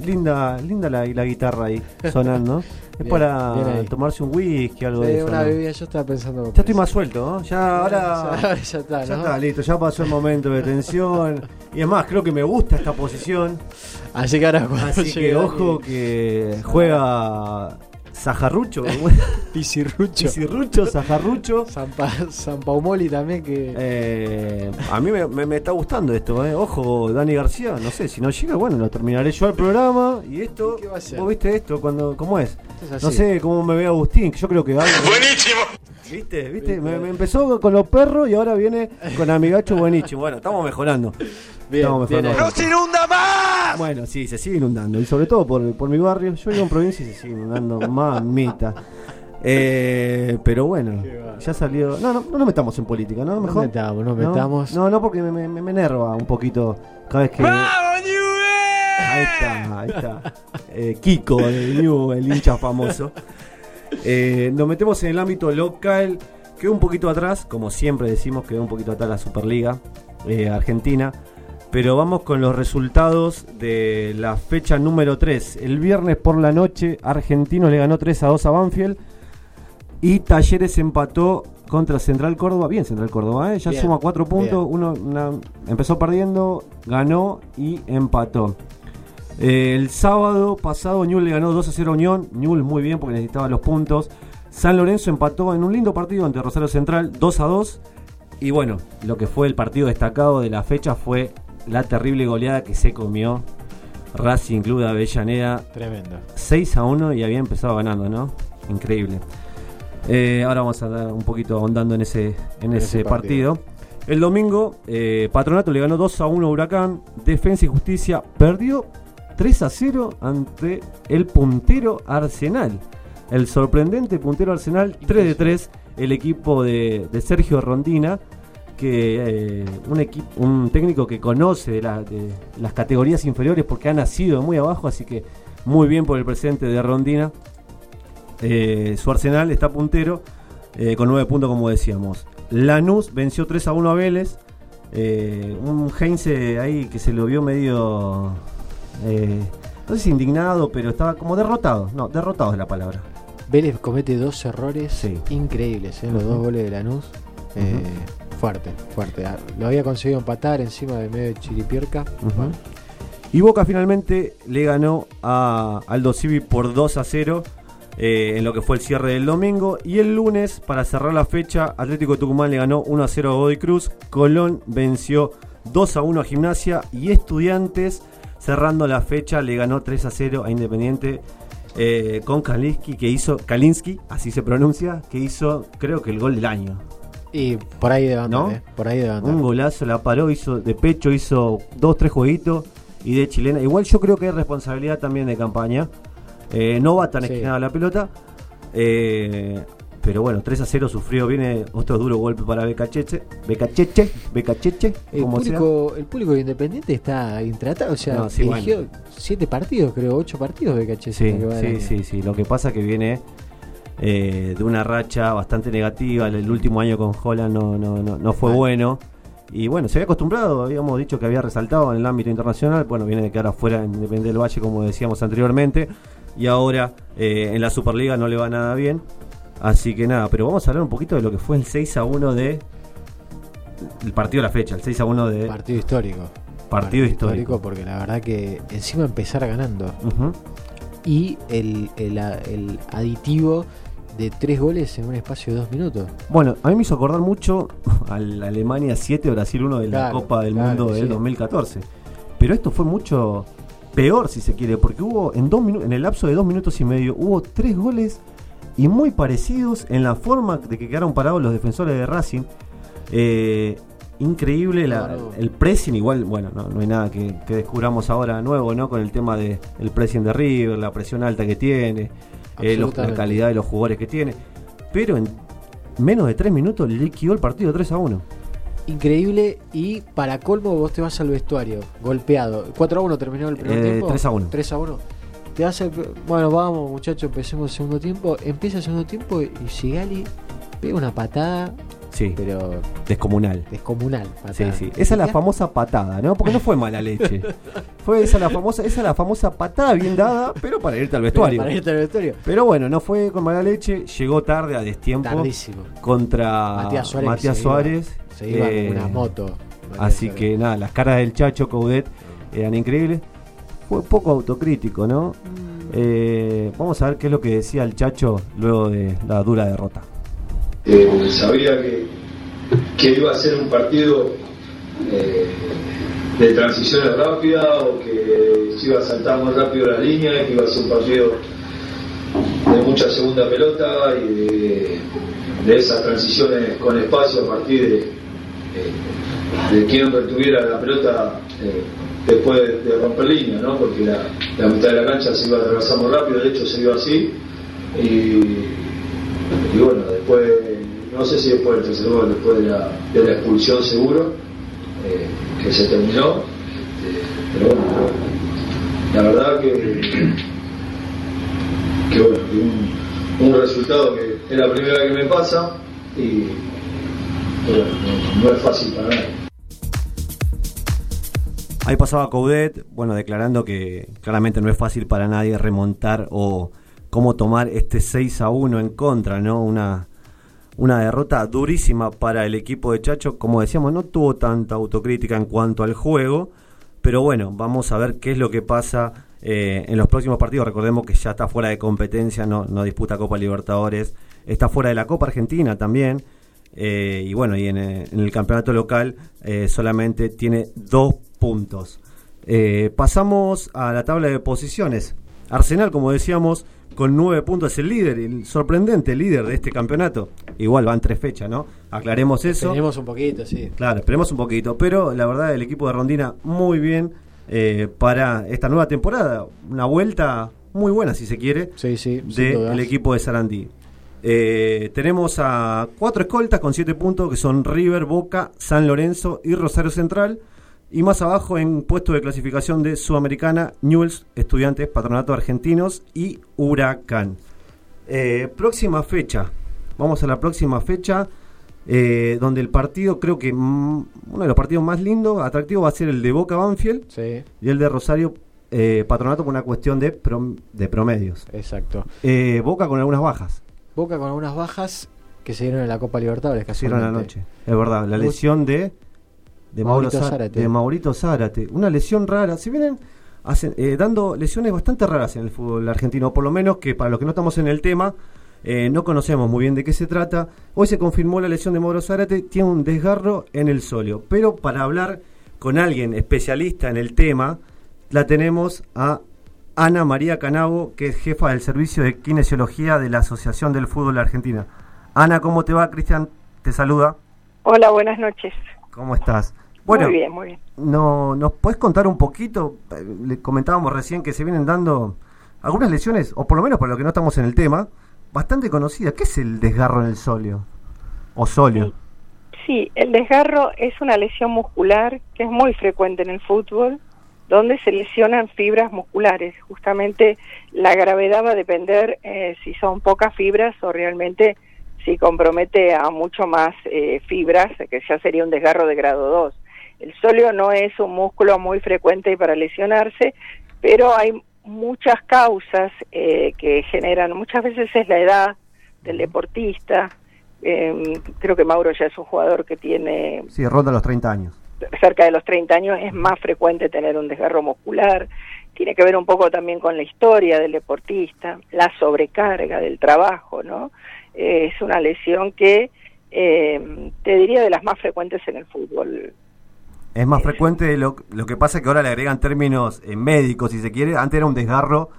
Linda, linda la, la guitarra ahí sonando. es Bien, para bien tomarse un whisky, algo Sí, de eso. una ¿no? bebida, yo estaba pensando. Ya estoy más suelto, ¿no? Ya ahora. Ahora ya está, Ya ¿no? está, listo, ya pasó el momento de tensión. Y además, creo que me gusta esta posición. Así que ahora Así que ojo que juega Sajarrucho. Pisirrucho. Pisirrucho, Sajarrucho. San, Pa- San Paumoli también que. Eh, a mí me, me- me está gustando esto, ¿eh? Ojo, Dani García, no sé, si no llega, bueno, lo terminaré yo al programa. Y esto, ¿Qué va a hacer? ¿vos viste esto? cuando ¿Cómo es? Es así. No sé cómo me ve Agustín, que yo creo que algo. Buenísimo. ¿Viste? ¿Viste? Me, me empezó con los perros y ahora viene con Amigacho buenísimo. Bueno, estamos mejorando. Bien, estamos bien mejorando. ahí. inunda más! Bueno, sí, se sigue inundando. Y sobre todo por, por mi barrio. Yo vivo en provincia y se sigue inundando. Mamita. Eh, pero bueno, ya salió. No, no, no nos metamos en política, ¿no? Mejor. metamos, no No, metamos. No, no, porque me, me, me enerva un poquito cada vez que. Ahí está, ahí está. Eh, Kiko, el, New, el hincha famoso. Eh, nos metemos en el ámbito local. Quedó un poquito atrás, como siempre decimos, quedó un poquito atrás la Superliga eh, Argentina. Pero vamos con los resultados de la fecha número 3. El viernes por la noche, Argentinos le ganó 3 a 2 a Banfield. Y Talleres empató contra Central Córdoba. Bien, Central Córdoba, ¿eh? ya Bien, suma 4 puntos. Uno una- empezó perdiendo, ganó y empató. Eh, el sábado pasado Newell le ganó 2 a 0 a Unión. Newell muy bien porque necesitaba los puntos. San Lorenzo empató en un lindo partido ante Rosario Central 2 a 2. Y bueno, lo que fue el partido destacado de la fecha fue la terrible goleada que se comió Racing Club de Avellaneda Tremendo. 6 a 1 y había empezado ganando, ¿no? Increíble. Eh, ahora vamos a dar un poquito ahondando en ese, en ese, ese partido. partido. El domingo, eh, Patronato le ganó 2 a 1 a Huracán. Defensa y Justicia perdió 3 a 0 ante el puntero Arsenal. El sorprendente puntero Arsenal, 3 de 3. El equipo de, de Sergio Rondina, que eh, un, equipo, un técnico que conoce de, la- de las categorías inferiores porque ha nacido muy abajo, así que muy bien por el presidente de Rondina. Eh, su Arsenal está puntero eh, con 9 puntos, como decíamos. Lanús venció 3 a 1 a Vélez. Un Heinze ahí que se lo vio medio. no sé si indignado, pero estaba como derrotado. No, derrotado es la palabra. Vélez comete dos errores Sí. increíbles, ¿eh? los dos goles de Lanús. Fuerte, fuerte. Ah, Lo había conseguido empatar encima de medio de Chiripierca. Ujú. Bueno, Y Boca finalmente le ganó a Aldo Civi por 2 a 0 eh, en lo que fue el cierre del domingo. Y el lunes, para cerrar la fecha, Atlético Tucumán le ganó 1 a 0 a Godoy Cruz. Colón venció 2 a 1 a Gimnasia. Y Estudiantes, cerrando la fecha, le ganó 3 a 0 a Independiente. eh, con Kalinsky, que hizo, Kalinsky, así se pronuncia, que hizo creo que el gol del año. Y por ahí de ¿No? ¿eh? Por ahí de. Un golazo, la paró, hizo de pecho, hizo dos, tres jueguitos y de chilena. Igual yo creo que hay responsabilidad también de campaña. Eh, no va tan Sí. esquinada la pelota. eh, pero bueno, 3 a 0 sufrió. Viene otro duro golpe para Becacheche. Becacheche, Becacheche, El como sea. público, el público de Independiente está intratado, o sea, No, sí, dirigió siete partidos, creo, ocho partidos de caché. Sí, sí, sí, sí. Lo que pasa es que viene eh, de una racha bastante negativa. El, el último año con Holland no, no, no, no fue bueno. Y bueno, se había acostumbrado, habíamos dicho que había resaltado en el ámbito internacional. Bueno, viene de quedar afuera en Independiente del Valle, como decíamos anteriormente. Y ahora eh, en la Superliga no le va nada bien. Así que nada, pero vamos a hablar un poquito de lo que fue el 6 a 1 de. El partido de la fecha, el 6 a 1 de Partido histórico. Partido histórico. porque la verdad que encima empezar ganando. Y el, el, el aditivo de tres goles en un espacio de dos minutos. Bueno, a mí me hizo acordar mucho al Alemania 7, Brasil 1 de la Claro, Copa del claro Mundo del sí. 2014. Pero esto fue mucho peor, si se quiere, porque hubo en, dos en el lapso de dos minutos y medio, hubo tres goles y muy parecidos en la forma de que quedaron parados los defensores de Racing. Eh, increíble la- el pressing, igual, bueno, no, no hay nada que, que descubramos ahora nuevo, ¿no? Con el tema del el pressing de River, la presión alta que tiene, eh, los- la calidad de los jugadores que tiene. Pero en menos de tres minutos liquidó el partido 3 a 1. Increíble. Y para colmo, vos te vas al vestuario, golpeado. 4 a 1 terminó el primer Eh, tiempo. 3 a 1. 3 a 1. Te vas al- Bueno, vamos, muchachos, empecemos el segundo tiempo. Empieza el segundo tiempo y Sigali pega una patada, Sí, pero descomunal. descomunal. Sí, patada. sí. Esa es la famosa patada, ¿no? Porque no fue mala leche. Fue esa la famosa, esa es la famosa patada bien dada, pero para irte al vestuario. Para irte al vestuario. Pero bueno, no fue con mala leche, llegó tarde a destiempo Tardísimo. contra Matías Suárez. Matías se iba- Suárez. Se iba Eh, con una moto. Matías Así Suárez. que nada, las caras del Chacho Coudet eran increíbles. Fue poco autocrítico, ¿no? Mm. Eh, vamos a ver qué es lo que decía el Chacho luego de la dura derrota. Eh, sabía que, que iba a ser un partido eh, de transiciones rápidas o que se iba a saltar muy rápido la línea, que iba a ser un partido de mucha segunda pelota y de, esas transiciones con espacio a partir de, de, de quien retuviera la pelota eh, después de, romper línea, ¿no? porque la, la mitad de la cancha se iba a atravesar muy rápido, de hecho se iba así. Y, y bueno, después, no sé si después del tercer gol, después de la, de la expulsión seguro, eh, que se terminó, eh, pero bueno, la verdad que, que bueno, un, un resultado que es la primera vez que me pasa y bueno, no, no es fácil para nadie. Ahí pasaba Coudet, bueno, declarando que claramente no es fácil para nadie remontar o cómo tomar este 6 a 1 en contra, ¿no? Una, una derrota durísima para el equipo de Chacho. Como decíamos, no tuvo tanta autocrítica en cuanto al juego, pero bueno, vamos a ver qué es lo que pasa eh, en los próximos partidos. Recordemos que ya está fuera de competencia, no, no disputa Copa Libertadores, está fuera de la Copa Argentina también. Eh, y bueno, y en, eh, el campeonato local solamente tiene dos puntos. Pasamos a la tabla de posiciones. Arsenal, como decíamos, con nueve puntos es el líder, el sorprendente líder de este campeonato. Igual van tres fechas, ¿no? Aclaremos eso. Tenemos un poquito, sí. Claro, esperemos un poquito. Pero la verdad, el equipo de Rondina muy bien eh, para esta nueva temporada. Una vuelta muy buena, si se quiere, Sí, sí. del equipo de Sarandí. Eh, tenemos a cuatro escoltas con siete puntos que son River, Boca, San Lorenzo y Rosario Central. Y más abajo en puesto de clasificación de Sudamericana, Newell's, Estudiantes, Patronato Argentinos y Huracán. Eh, próxima fecha. Vamos a la próxima fecha. eh, donde el partido, creo que mm, uno de los partidos más lindos, atractivos, va a ser el de Boca Banfield Sí, y el de Rosario eh, Patronato por una cuestión de, prom- de promedios. exacto. Eh, Boca con algunas bajas. Boca con algunas bajas que se dieron en la Copa Libertadores. que hicieron casualmente. anoche. Es verdad, la lesión de de Mauro Maurito Zá- Zárate. de Maurito Zárate. Una lesión rara. Se vienen hacen- eh, dando lesiones bastante raras en el fútbol argentino, por lo menos que para los que no estamos en el tema, eh, no conocemos muy bien de qué se trata. Hoy se confirmó la lesión de Mauro Zárate, tiene un desgarro en el solio. Pero para hablar con alguien especialista en el tema, la tenemos a Ana María Canabo, que es jefa del servicio de kinesiología de la Asociación del Fútbol Argentina. Ana, ¿cómo te va? Cristian te saluda. Hola, buenas noches. ¿Cómo estás? Bueno, muy bien, muy bien. no, ¿nos puedes contar un poquito? Le comentábamos recién que se vienen dando algunas lesiones, o por lo menos para los que no estamos en el tema, bastante conocidas. ¿Qué es el desgarro en el solio? O solio. Sí, el desgarro es una lesión muscular que es muy frecuente en el fútbol, donde se lesionan fibras musculares. Justamente la gravedad va a depender eh, si son pocas fibras o realmente si compromete a mucho más eh, fibras, que ya sería un desgarro de grado 2. El solio no es un músculo muy frecuente para lesionarse, pero hay muchas causas eh, que generan, muchas veces es la edad del deportista, eh, creo que Mauro ya es un jugador que tiene Sí, ronda los 30 años. cerca de los 30 años es más frecuente tener un desgarro muscular. Tiene que ver un poco también con la historia del deportista, la sobrecarga del trabajo, ¿no? Eh, es una lesión que eh, te diría de las más frecuentes en el fútbol. Es más frecuente de lo, lo que pasa que ahora le agregan términos eh, médicos, si se quiere. Antes era un desgarro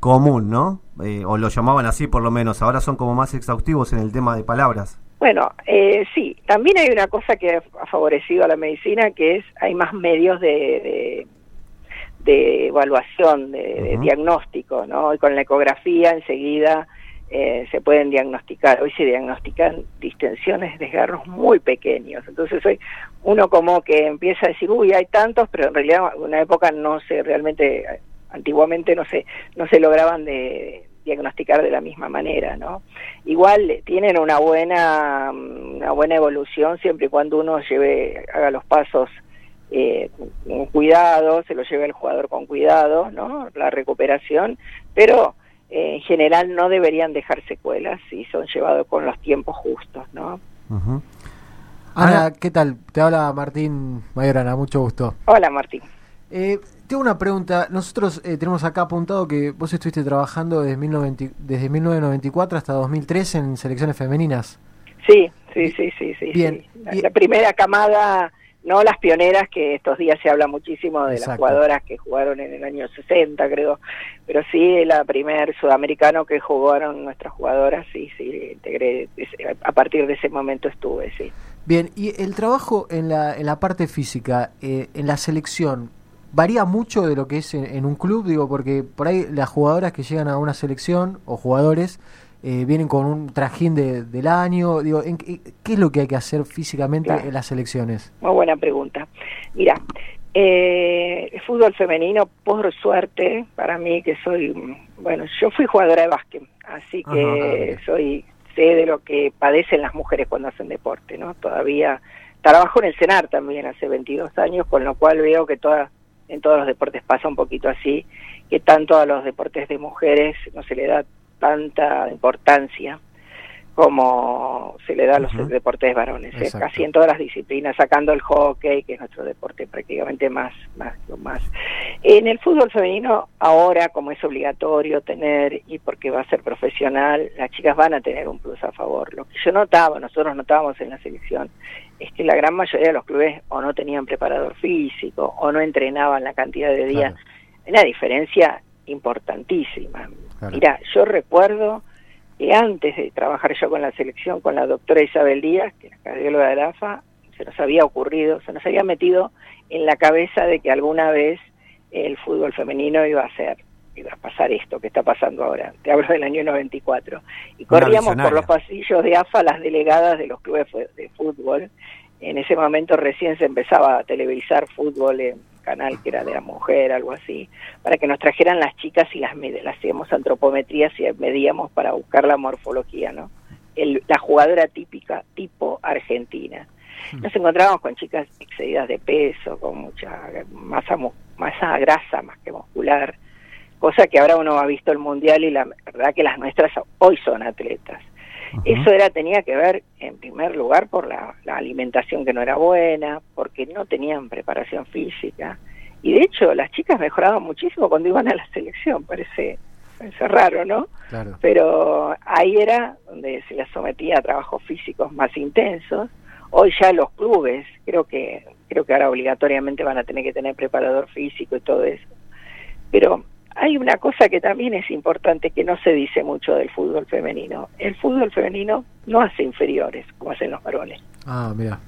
común, ¿no? Eh, o lo llamaban así por lo menos. Ahora son como más exhaustivos en el tema de palabras. Bueno, eh, sí, también hay una cosa que ha favorecido a la medicina, que es hay más medios de, de, de evaluación, de, de diagnóstico, ¿no? Y con la ecografía enseguida eh, se pueden diagnosticar. Hoy se diagnostican distensiones, desgarros muy pequeños. Entonces hoy uno como que empieza a decir, uy, hay tantos, pero en realidad en una época no se realmente, antiguamente no se, no se lograban de diagnosticar de la misma manera, ¿no? Igual tienen una buena, una buena evolución siempre y cuando uno lleve, haga los pasos eh, con cuidado, se lo lleve el jugador con cuidado, ¿no? La recuperación, pero eh, en general no deberían dejar secuelas si son llevados con los tiempos justos, ¿no? Ana, ¿qué tal? Te habla Martín Mayorana, mucho gusto. Hola, Martín. Eh, tengo una pregunta. Nosotros eh, tenemos acá apuntado que vos estuviste trabajando desde, 1990 desde 1994 hasta 2003 en selecciones femeninas. Sí, sí, sí, sí, sí. Bien. sí. La, la primera camada, no las pioneras, que estos días se habla muchísimo de las jugadoras que jugaron en el año 60, creo, pero sí la primer sudamericano que jugaron nuestras jugadoras, sí, sí, integré, a partir de ese momento estuve, sí. Bien, y el trabajo en la, en la parte física, eh, en la selección, ¿varía mucho de lo que es en, en un club? Digo, porque por ahí las jugadoras que llegan a una selección o jugadores eh, vienen con un trajín de- del año. Digo, ¿en qué, es lo que hay que hacer físicamente Claro. en las selecciones? Muy buena pregunta. Mira, eh, el fútbol femenino, por suerte, para mí que soy, mm, bueno, yo fui jugadora de básquet, así que ah, soy sé de lo que padecen las mujeres cuando hacen deporte, ¿no? Todavía trabajo en el CENAR también hace 22 años, con lo cual veo que toda, en todos los deportes pasa un poquito así, que tanto a los deportes de mujeres no se le da tanta importancia como se le da a los deportes varones, ¿eh? Casi en todas las disciplinas, sacando el hockey, que es nuestro deporte prácticamente más, más, más. En el fútbol femenino, ahora, como es obligatorio tener, y porque va a ser profesional, las chicas van a tener un plus a favor. Lo que yo notaba, nosotros notábamos en la selección, es que la gran mayoría de los clubes o no tenían preparador físico, o no entrenaban la cantidad de días. Una diferencia importantísima. Claro. Mira, yo recuerdo que antes de trabajar yo con la selección, con la doctora Isabel Díaz, que es cardióloga de la AFA, se nos había ocurrido, se nos había metido en la cabeza de que alguna vez el fútbol femenino iba a ser, iba a pasar esto que está pasando ahora. Te hablo del año 94. Y corríamos por los pasillos de AFA las delegadas de los clubes de fútbol. En ese momento recién se empezaba a televisar fútbol en canal que era de la mujer, algo así, para que nos trajeran las chicas y las, las hacíamos antropometrías y medíamos para buscar la morfología, ¿no? El- la jugadora típica, tipo argentina. Nos encontrábamos con chicas excedidas de peso, con mucha masa, masa grasa más que muscular, cosa que ahora uno ha visto el mundial y la verdad que las nuestras hoy son atletas. Eso era tenía que ver en primer lugar por la, la alimentación que no era buena, porque no tenían preparación física y de hecho las chicas mejoraban muchísimo cuando iban a la selección, parece, parece raro, ¿no? Claro. Pero ahí era donde se les sometía a trabajos físicos más intensos. Hoy ya los clubes, creo que creo que ahora obligatoriamente van a tener que tener preparador físico y todo eso. Pero hay una cosa que también es importante que no se dice mucho del fútbol femenino. El fútbol femenino no hace inferiores como hacen los varones. Ah, mira.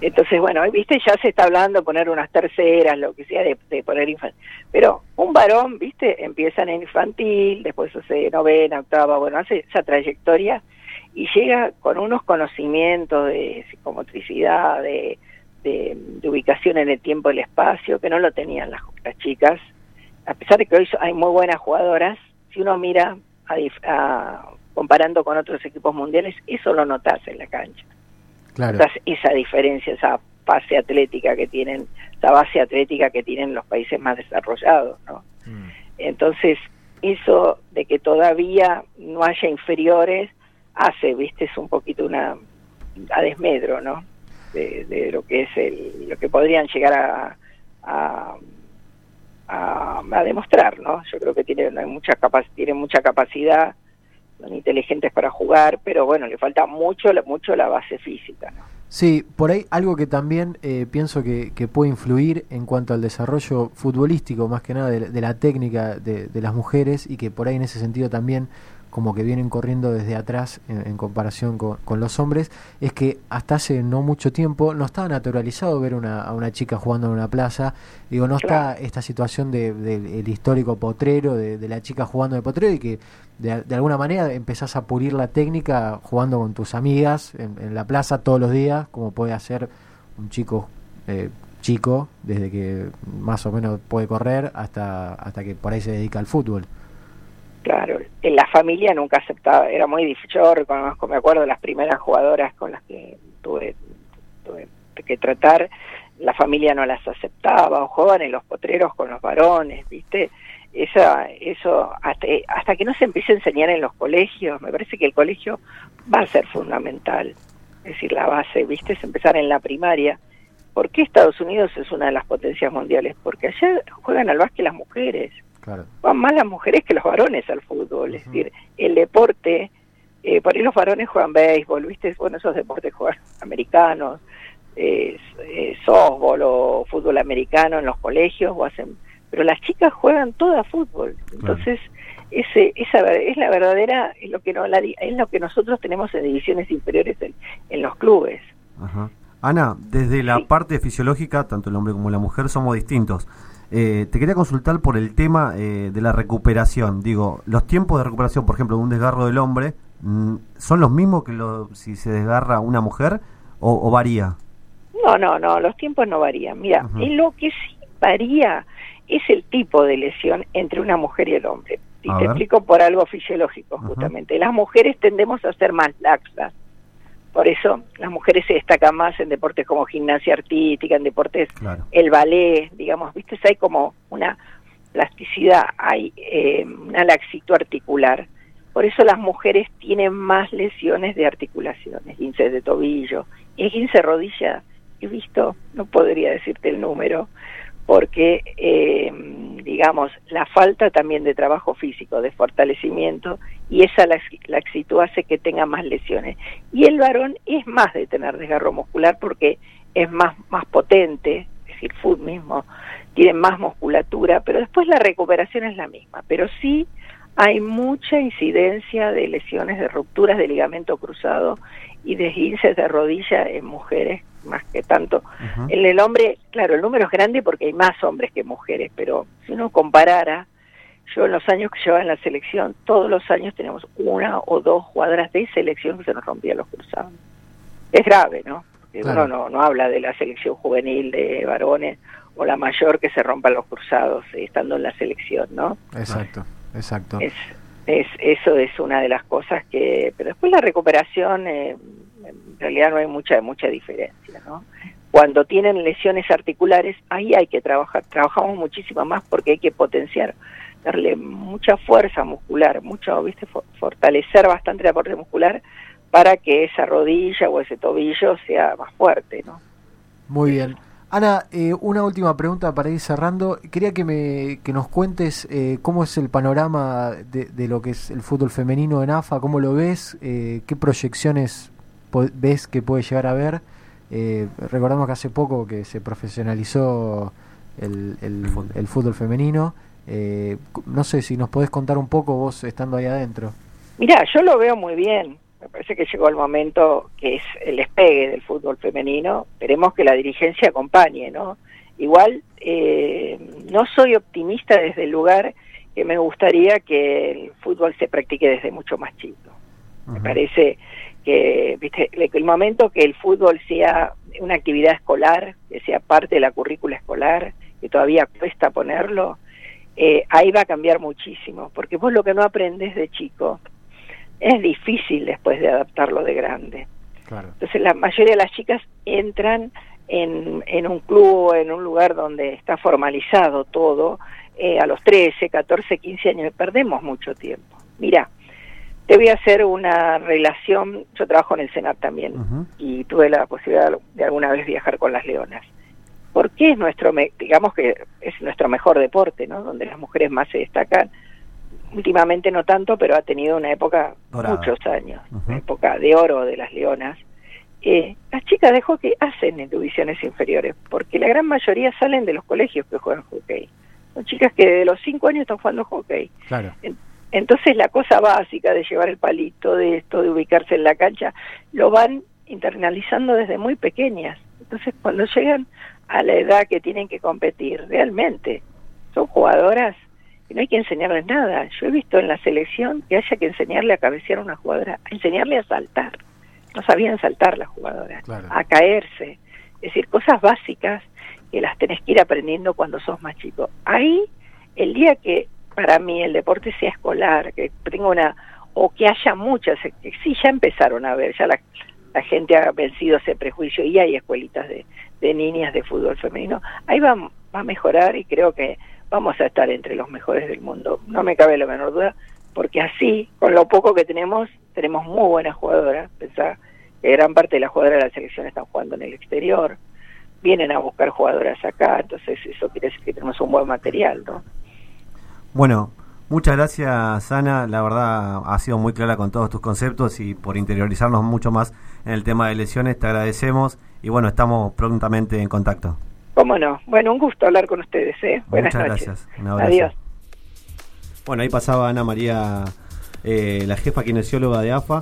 Entonces, bueno, viste, ya se está hablando de poner unas terceras, lo que sea, de, de poner infantil. Pero un varón, viste, empiezan en infantil, después hace novena, octava, bueno, hace esa trayectoria y llega con unos conocimientos de psicomotricidad, de, de, de ubicación en el tiempo y el espacio, que no lo tenían las, las chicas. A pesar de que hoy hay muy buenas jugadoras, si uno mira a a- comparando con otros equipos mundiales, eso lo notas en la cancha. Claro. Notas esa diferencia, esa base atlética que tienen, esa base atlética que tienen los países más desarrollados, ¿no? Entonces, eso de que todavía no haya inferiores hace, viste, es un poquito una a desmedro, ¿no? de, de lo que es el, lo que podrían llegar a, a, a- demostrar, ¿no? Yo creo que tienen hay mucha capac tienen mucha capacidad, son inteligentes para jugar, pero bueno, le falta mucho, mucho la base física. Sí, por ahí algo que también eh, pienso que, que puede influir en cuanto al desarrollo futbolístico, más que nada de, la técnica de las mujeres y que por ahí en ese sentido también como que vienen corriendo desde atrás en, en comparación con, con los hombres, es que hasta hace no mucho tiempo no estaba naturalizado ver una, a una chica jugando en una plaza, digo, no está esta situación del de, histórico potrero, de, de la chica jugando de potrero y que de, de alguna manera empezás a pulir la técnica jugando con tus amigas en, en la plaza todos los días, como puede hacer un chico eh, chico, desde que más o menos puede correr hasta, hasta que por ahí se dedica al fútbol. Claro, en la familia nunca aceptaba, era muy difícil, yo reconozco, me acuerdo de las primeras jugadoras con las que tuve, tuve que tratar, la familia no las aceptaba, o jugaban en los potreros con los varones, ¿viste? Esa, eso, hasta, hasta que no se empiece a enseñar en los colegios, me parece que el colegio va a ser fundamental, es decir, la base, ¿viste? Es empezar en la primaria. ¿Por qué Estados Unidos es una de las potencias mundiales? Porque allá juegan al básquet las mujeres Claro. van más las mujeres que los varones al fútbol. Es decir, el deporte, eh, por ahí los varones juegan béisbol, ¿viste? Bueno, esos deportes juegan americanos, eh, eh, softball o fútbol americano en los colegios, o hacen, pero las chicas juegan toda fútbol. Entonces, ese, esa es la verdadera, es lo que no, la es lo que nosotros tenemos en divisiones inferiores en, en los clubes. Ajá. Ana, desde la parte fisiológica, tanto el hombre como la mujer somos distintos. Eh, te quería consultar por el tema eh, de la recuperación. Digo, los tiempos de recuperación, por ejemplo, de un desgarro del hombre, mm, ¿son los mismos que lo- si se desgarra una mujer o, o varía? No, no, no, los tiempos no varían. Mira, en lo que sí varía es el tipo de lesión entre una mujer y el hombre. Y A te ver. explico por algo fisiológico, justamente. Las mujeres tendemos a ser más laxas. Por eso las mujeres se destacan más en deportes como gimnasia artística, en deportes, Claro. el ballet, digamos, viste, hay como una plasticidad, hay eh, una laxitud articular. Por eso las mujeres tienen más lesiones de articulaciones, 15 de tobillo, y el 15 de rodilla, he visto, no podría decirte el número, porque, eh, digamos, la falta también de trabajo físico, de fortalecimiento, y esa lax- laxitud hace que tenga más lesiones. Y el varón es más de tener desgarro muscular porque es más, más potente, es decir, foot mismo, tiene más musculatura, pero después la recuperación es la misma. Pero sí hay mucha incidencia de lesiones, de rupturas de ligamento cruzado y de esguinces de rodilla en mujeres más que tanto. En el hombre, claro, el número es grande porque hay más hombres que mujeres, pero si uno comparara, yo en los años que llevaba en la selección, todos los años tenemos una o dos cuadras de selección que se nos rompían los cruzados. Es grave, ¿no? Porque Claro. uno no, no habla de la selección juvenil de varones o la mayor que se rompan los cruzados eh, estando en la selección, ¿no? Exacto, exacto. Es, es, eso es una de las cosas que... Pero después la recuperación, eh, en realidad no hay mucha, mucha diferencia, ¿no? Cuando tienen lesiones articulares, ahí hay que trabajar. Trabajamos muchísimo más porque hay que potenciar, darle mucha fuerza muscular, mucho, ¿viste? For- fortalecer bastante el aporte muscular para que esa rodilla o ese tobillo sea más fuerte, ¿no? Muy bien. Ana, eh, una última pregunta para ir cerrando. Quería que, me, que nos cuentes eh, cómo es el panorama de, de lo que es el fútbol femenino en AFA, cómo lo ves, eh, qué proyecciones ves que puede llegar a ver. Eh, recordamos que hace poco que se profesionalizó el, el- el fútbol femenino. Eh, no sé si nos podés contar un poco vos estando ahí adentro. Mira, yo lo veo muy bien. Me parece que llegó el momento que es el despegue del fútbol femenino. Esperemos que la dirigencia acompañe, ¿no? Igual, eh, no soy optimista desde el lugar que me gustaría que el fútbol se practique desde mucho más chico. Me parece que, viste, el el momento que el fútbol sea una actividad escolar, que sea parte de la currícula escolar, que todavía cuesta ponerlo, eh, ahí va a cambiar muchísimo, porque vos lo que no aprendes de chico es difícil después de adaptarlo de grande. Claro. Entonces la mayoría de las chicas entran en, en un club o en un lugar donde está formalizado todo eh, a los 13, 14, 15 años y perdemos mucho tiempo. Mira, te voy a hacer una relación, yo trabajo en el Senat también y tuve la posibilidad de alguna vez viajar con las leonas. ¿Por qué es nuestro, digamos que es nuestro mejor deporte, ¿no? Donde las mujeres más se destacan. Últimamente no tanto, pero ha tenido una época, muchos años, una época de oro de las leonas. Eh, las chicas de hockey hacen en divisiones inferiores, porque la gran mayoría salen de los colegios que juegan hockey. Son chicas que de los cinco años están jugando hockey. Claro. Entonces la cosa básica de llevar el palito, de esto, de ubicarse en la cancha, lo van internalizando desde muy pequeñas. Entonces cuando llegan a la edad que tienen que competir, realmente son jugadoras no hay que enseñarles nada. Yo he visto en la selección que haya que enseñarle a cabecear a una jugadora, a enseñarle a saltar. No sabían saltar las jugadoras, a caerse. Es decir, cosas básicas que las tenés que ir aprendiendo cuando sos más chico. Ahí, el día que para mí el deporte sea escolar, que tenga una, o que haya muchas, que sí ya empezaron a ver, ya la, la gente ha vencido ese prejuicio y hay escuelitas de, de niñas de fútbol femenino, ahí va, va a mejorar y creo que vamos a estar entre los mejores del mundo, no me cabe la menor duda, porque así, con lo poco que tenemos, tenemos muy buenas jugadoras, pensá que gran parte de las jugadoras de la selección están jugando en el exterior, vienen a buscar jugadoras acá, entonces eso quiere decir que tenemos un buen material, ¿no? Bueno, muchas gracias Ana, la verdad ha sido muy clara con todos tus conceptos y por interiorizarnos mucho más en el tema de lesiones, te agradecemos y bueno, estamos prontamente en contacto. ¿Cómo no? Bueno, un gusto hablar con ustedes, ¿eh? Buenas Muchas noches. gracias. Un abrazo. Adiós. Bueno, ahí pasaba Ana María, eh, la jefa kinesióloga de AFA.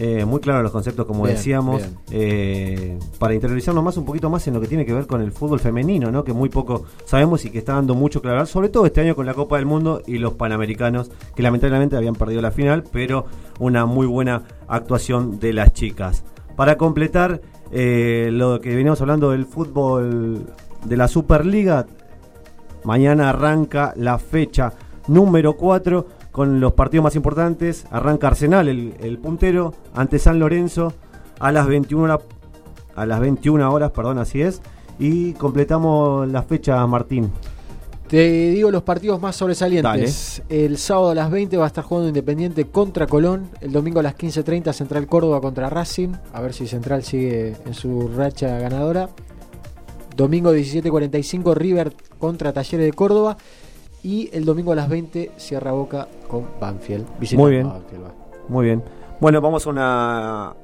Eh, muy claros los conceptos, como Bien, decíamos, bien. eh, para interiorizarnos más un poquito más en lo que tiene que ver con el fútbol femenino, ¿no? que muy poco sabemos y que está dando mucho que hablar, sobre todo este año con la Copa del Mundo y los Panamericanos, que lamentablemente habían perdido la final, pero una muy buena actuación de las chicas. Para completar eh, lo que veníamos hablando del fútbol de la Superliga, Mañana arranca la fecha número 4 con los partidos más importantes. Arranca Arsenal, el, el puntero, ante San Lorenzo a las 21 horas, a las 21 horas, perdón, así es. Y completamos la fecha, Martín. Te digo los partidos más sobresalientes. El sábado a las 20 va a estar jugando Independiente contra Colón. El domingo a las 15.30 Central Córdoba contra Racing. A ver si Central sigue en su racha ganadora. Domingo 17.45 River contra Talleres de Córdoba. Y el domingo a las 20 cierra Boca con Banfield. Visitando Muy bien. Banfield, va. Muy bien. Bueno, vamos a una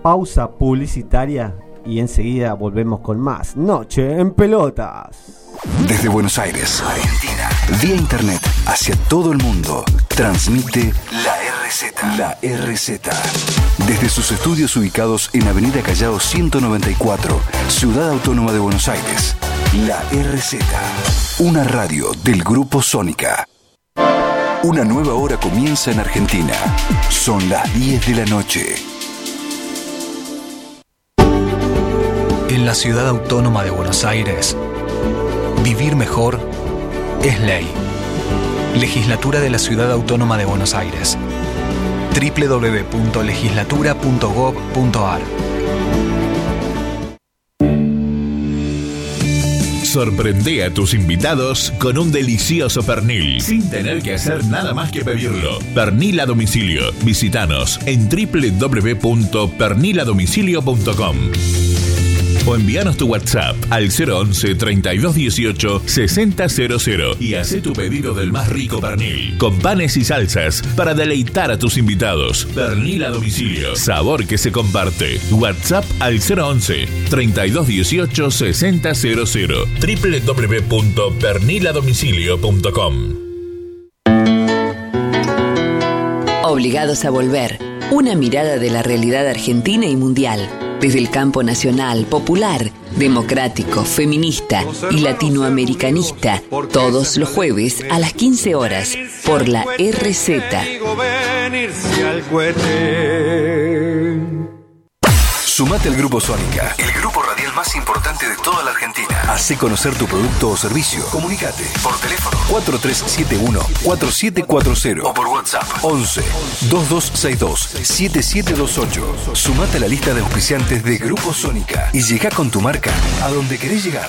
pausa publicitaria y enseguida volvemos con más Noche en Pelotas. Desde Buenos Aires, Argentina, vía internet hacia todo el mundo, transmite la RZ. La RZ. Desde sus estudios ubicados en Avenida Callao 194, Ciudad Autónoma de Buenos Aires. La RZ. Una radio del Grupo Sónica. Una nueva hora comienza en Argentina. Son las 10 de la noche. En la ciudad autónoma de Buenos Aires, vivir mejor es ley. Legislatura de la Ciudad Autónoma de Buenos Aires. www.legislatura.gov.ar Sorprende a tus invitados con un delicioso pernil, sin tener que hacer nada más que pedirlo. Pernil a domicilio. Visítanos en www.perniladomicilio.com o envíanos tu WhatsApp al 011 3218 6000 y haz tu pedido del más rico pernil, con panes y salsas para deleitar a tus invitados. Pernil a domicilio, sabor que se comparte. WhatsApp al 011 3218 6000 www.perniladomicilio.com Obligados a volver. Una mirada de la realidad argentina y mundial. Desde el campo nacional, popular, democrático, feminista y latinoamericanista. Todos los jueves a las 15 horas por la RZ. Sumate al Grupo Sónica, el grupo más importante de toda la Argentina. Hace conocer tu producto o servicio. Comunicate por teléfono 4371-4740 o por WhatsApp 11 2262 7728. Sumate a la lista de auspiciantes de Grupo Sónica y llega con tu marca a donde querés llegar.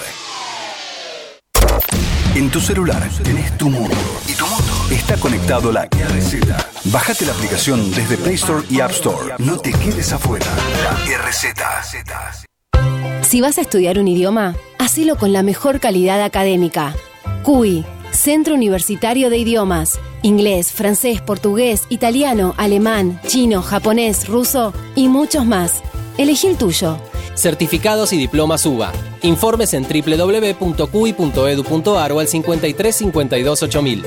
En tu celular tenés tu mundo y tu mundo está conectado la RZ. Bájate la aplicación desde Play Store y App Store. No te quedes afuera. La RZ. Si vas a estudiar un idioma, hacelo con la mejor calidad académica. CUI, Centro Universitario de Idiomas. Inglés, francés, portugués, italiano, alemán, chino, japonés, ruso y muchos más. Elegí el tuyo. Certificados y diplomas UBA. Informes en www.cui.edu.ar o al 53 52 8000.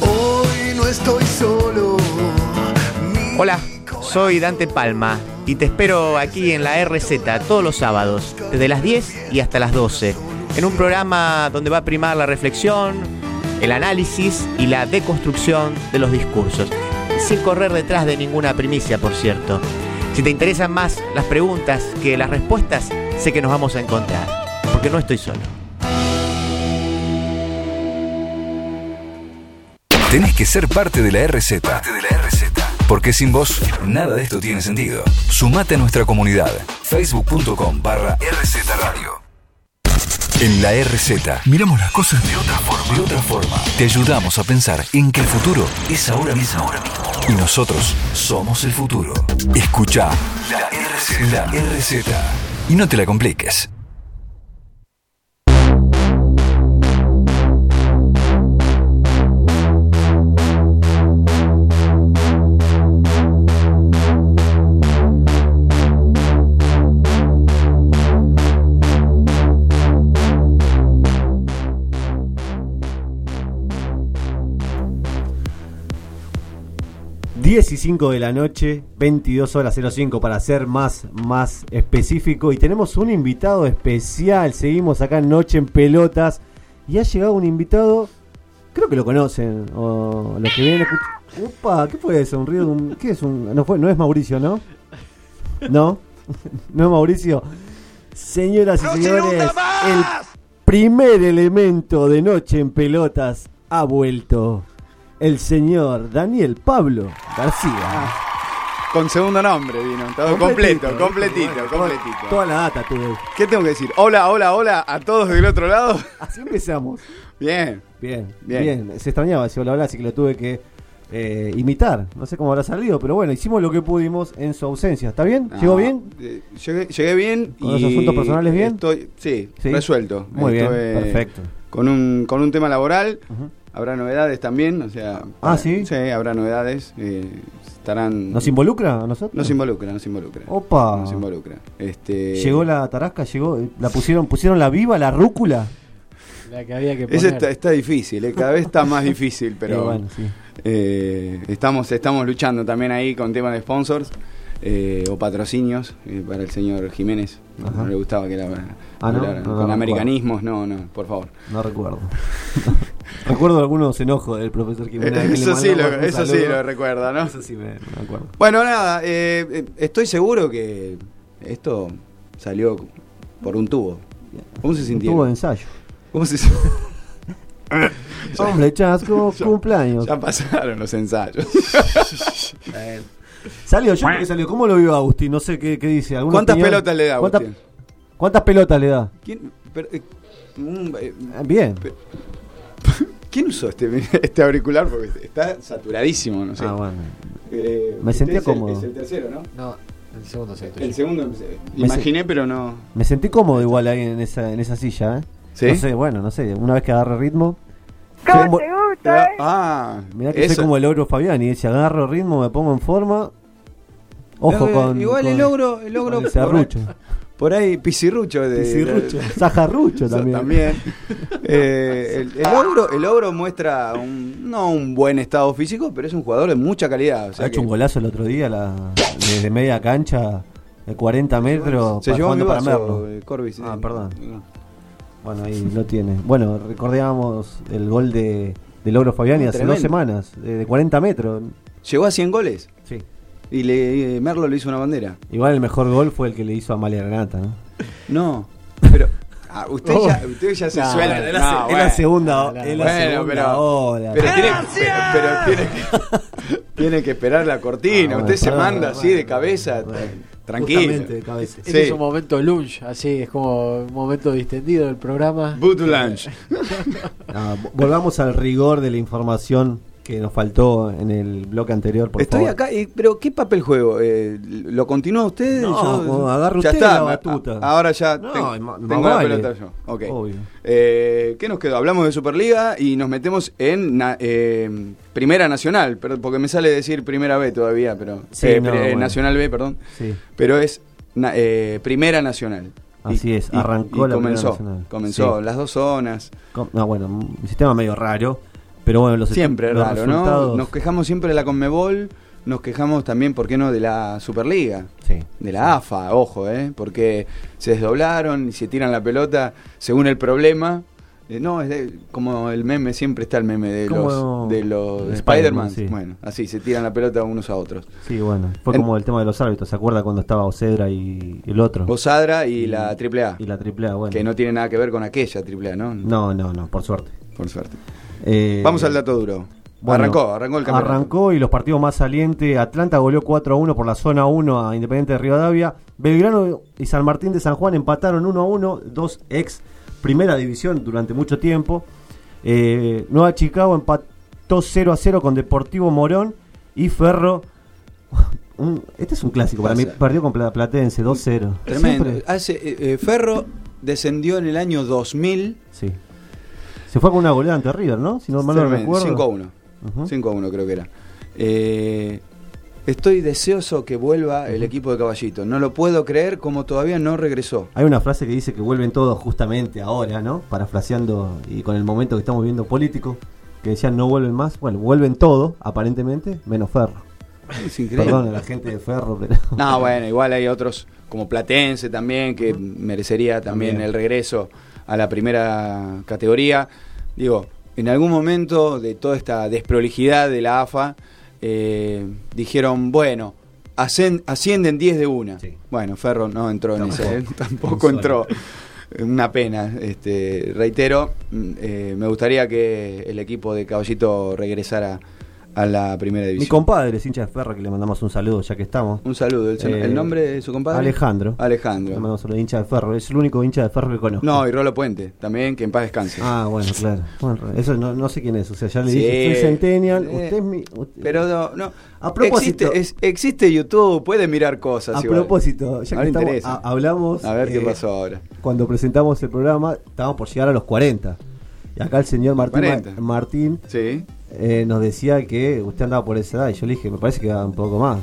Hoy no estoy solo. Hola, soy Dante Palma y te espero aquí en la RZ todos los sábados, desde las 10 y hasta las 12, en un programa donde va a primar la reflexión, el análisis y la deconstrucción de los discursos, sin correr detrás de ninguna primicia, por cierto. Si te interesan más las preguntas que las respuestas, sé que nos vamos a encontrar, porque no estoy solo. Tenés que ser parte de la RZ. Porque sin vos, nada de esto tiene sentido. Sumate a nuestra comunidad. Facebook.com barra RZ Radio. En la RZ miramos las cosas de otra forma. De otra forma. Te ayudamos a pensar en que el futuro es ahora mismo. Y nosotros somos el futuro. Escucha. La RZ. Y no te la compliques. Diez y 5 de la noche, 22 horas 05 para ser más, más específico. Y tenemos un invitado especial. Seguimos acá en Noche en Pelotas. Y ha llegado un invitado, creo que lo conocen. O los que vienen Upa, ¿qué fue eso? ¿Un ruido de un- ¿Qué es un.? No, fue, no es Mauricio, ¿no? ¿No? ¿No es Mauricio? Señoras y señores, el primer elemento de Noche en Pelotas ha vuelto. El señor Daniel Pablo García. Con segundo nombre vino, todo completo, completito, completito. Toda, la data tuve. ¿Qué tengo que decir? Hola, hola, hola a todos del otro lado. Así empezamos. Bien. Bien, Bien. bien, Se extrañaba ese hola, hola, así que lo tuve que eh, imitar. No sé cómo habrá salido, pero bueno, hicimos lo que pudimos en su ausencia. ¿Está bien? ¿Llegó Ah, bien? eh, llegué, llegué bien. ¿Con los asuntos personales bien? Estoy, sí, Sí. resuelto. Muy bien, perfecto. Con un, con un tema laboral. Habrá novedades también, o sea... Ah, ¿sí? Sí, habrá novedades. eh, estarán... ¿Nos involucra a nosotros? Nos involucra, nos involucra. Opa. Nos involucra. Este... Llegó la tarasca, llegó, la pusieron, pusieron la viva, la rúcula. La que había que Ese poner. está, está difícil, eh, cada vez está más difícil, pero bueno, sí. eh, estamos, estamos luchando también ahí con temas de sponsors eh, o patrocinios eh, para el señor Jiménez. No, Ajá. no le gustaba que la, Ah, con me americanismos, no, no, por favor. No recuerdo. recuerdo algunos enojos del profesor Jiménez. Eso sí, lo, un eso sí lo recuerda, ¿no? Eso sí me, me acuerdo. Bueno, nada, eh, estoy seguro que esto salió por un tubo. ¿Cómo se sintieron? tubo de ensayo. ¿Cómo se Hombre, chasco, cumpleaños. Ya pasaron los ensayos. Salió, yo creo que salió. ¿Cómo lo vio Agustín? No sé qué, qué dice. ¿Alguna ¿Cuántas opinión? pelotas le da, ¿Cuántas- Agustín? ¿Cuántas pelotas le da? ¿Quién, pero, eh, un- eh, Bien. ¿Quién usó este, este auricular? Porque está saturadísimo, no sé. Ah, bueno. Eh, Me este sentía es el- cómodo. Es el tercero, ¿no? No, el segundo sí. El segundo, imaginé, pero no. Me sentí cómodo igual ahí en esa, en esa silla, ¿eh? ¿Sí? No sé, bueno, no sé. Una vez que agarre ritmo. ¿Cómo te gusta? eh? Ah, Mirá que eso. soy como el ogro Fabiani. Si agarro ritmo, me pongo en forma. Ojo Eh, con. Igual con- el logro, el serrucho. Por ahí, pisirrucho. De, Pisirrucho. también. también. Eh, el, el ogro, el ogro muestra un, no un buen estado físico, pero es un jugador de mucha calidad. O sea ha hecho que un golazo el otro día la, desde media cancha de 40 metros. se llevó mi jugando para Merlo. eh, Corbis. Ah, eh. perdón. Bueno, ahí lo tiene. Bueno, recordábamos el gol de, de Logro Fabiani hace dos semanas, de, de 40 metros. ¿Llegó a 100 goles? Sí. Y le, eh, Merlo le hizo una bandera. Igual el mejor gol fue el que le hizo a Amalia Granata, ¿no? No, pero. Ah, usted, Oh. ya, usted ya se No, suelta. es la No, se- es bueno. la segunda- es la Bueno, segunda pero, ola. Pero, tiene, pero, pero tiene, que, tiene que esperar la cortina. Ah, usted se manda así de cabeza. tranquilo. De cabeza. Es un momento lunch, así, es como un momento distendido del programa. Boot lunch. Vo- volvamos al rigor de la información que nos faltó en el bloque anterior, por Estoy favor. acá, y- pero ¿qué papel juego? Eh, ¿Lo continúa usted? No, Yo- usted está, la a- batuta. ahora ya No, tengo, ma- la pelota yo. Obvio. Eh, ¿Qué nos quedó? Hablamos de Superliga y nos metemos en na- eh, Primera Nacional, pero- porque me sale decir Primera B todavía, pero Sí, eh, no, pri- eh, bueno. Nacional B, perdón. Sí. Pero es na- eh, Primera Nacional. Así es, arrancó y la Primera comenzó, Nacional. comenzó Sí. las dos zonas. Com- No, bueno, un sistema medio raro, pero bueno, los Siempre los raro, resultados- ¿no? Nos quejamos siempre de la Conmebol, nos quejamos también, ¿por qué no?, de la Superliga. Sí. De la AFA, ojo, ¿eh? Porque se desdoblaron y se tiran la pelota según el problema. Eh, no, es de- como el meme, siempre está el meme de Como los, de los de Spider-Man. Sí. Bueno, así, se tiran la pelota unos a otros. Sí, bueno, fue En- como el tema de los árbitros, ¿se acuerda cuando estaba Ocedra y el otro? Osadra y, la AAA. Y la AAA, bueno. Que no tiene nada que ver con aquella AAA, ¿no? No, no, no, por suerte. Por suerte. Eh, Vamos al dato duro. Bueno, arrancó, arrancó el campeonato. Arrancó y los partidos más salientes. Atlanta goleó 4 a 1 por la zona 1 a Independiente de Rivadavia. Belgrano y San Martín de San Juan empataron 1 a 1, dos ex primera división durante mucho tiempo. Eh, Nueva Chicago empató 0 a 0 con Deportivo Morón y Ferro. un- este es un clásico para mí. Perdió con Pla- Platense 2-0. Tremendo. Siempre- Hace, eh, eh, Ferro descendió en el año 2000. Sí. Se fue con una goleada ante River, ¿no? Si no mal no recuerdo. 5 a 1. 5 a 1 creo que era. Eh, estoy deseoso que vuelva el equipo de Caballito. No lo puedo creer como todavía no regresó. Hay una frase que dice que vuelven todos justamente ahora, ¿no? Parafraseando y con el momento que estamos viendo político, que decían no vuelven más. Bueno, vuelven todos, aparentemente, menos Ferro. Es increíble. Perdón a la gente de Ferro, pero. No, bueno, igual hay otros como Platense también que merecería también, También. el regreso a la primera categoría. Digo, en algún momento de toda esta desprolijidad de la AFA, eh, dijeron, bueno, ascienden 10 de una. Bueno, Ferro no entró en Tampoco. ese, tampoco entró. Una pena, este, reitero, mm, eh, me gustaría que el equipo de Caballito regresara a la primera Mi división. compadre es hincha de Ferro, que le mandamos un saludo ya que estamos. Un saludo. ¿El, Eh, el nombre de su compadre? Alejandro. Alejandro. Le mandamos un hincha de Ferro. Es el único hincha de Ferro que conozco. No, y Rolo Puente, también, que en paz descanse. Ah, bueno, claro. Bueno, eso no, no sé quién es. O sea, ya le Sí. dije, soy Centennial. Eh, usted es mi. usted- Pero no, no. A propósito. Existe, es- existe YouTube, puede mirar cosas. A igual. propósito, ya No que estamos, interesa. a- hablamos. A ver qué eh, pasó ahora. Cuando presentamos el programa, estábamos por llegar a los 40. Y acá el señor Martín, 40. Ma- Martín Sí. Eh, nos decía que usted andaba por esa edad. Y yo le dije, me parece que va un poco más.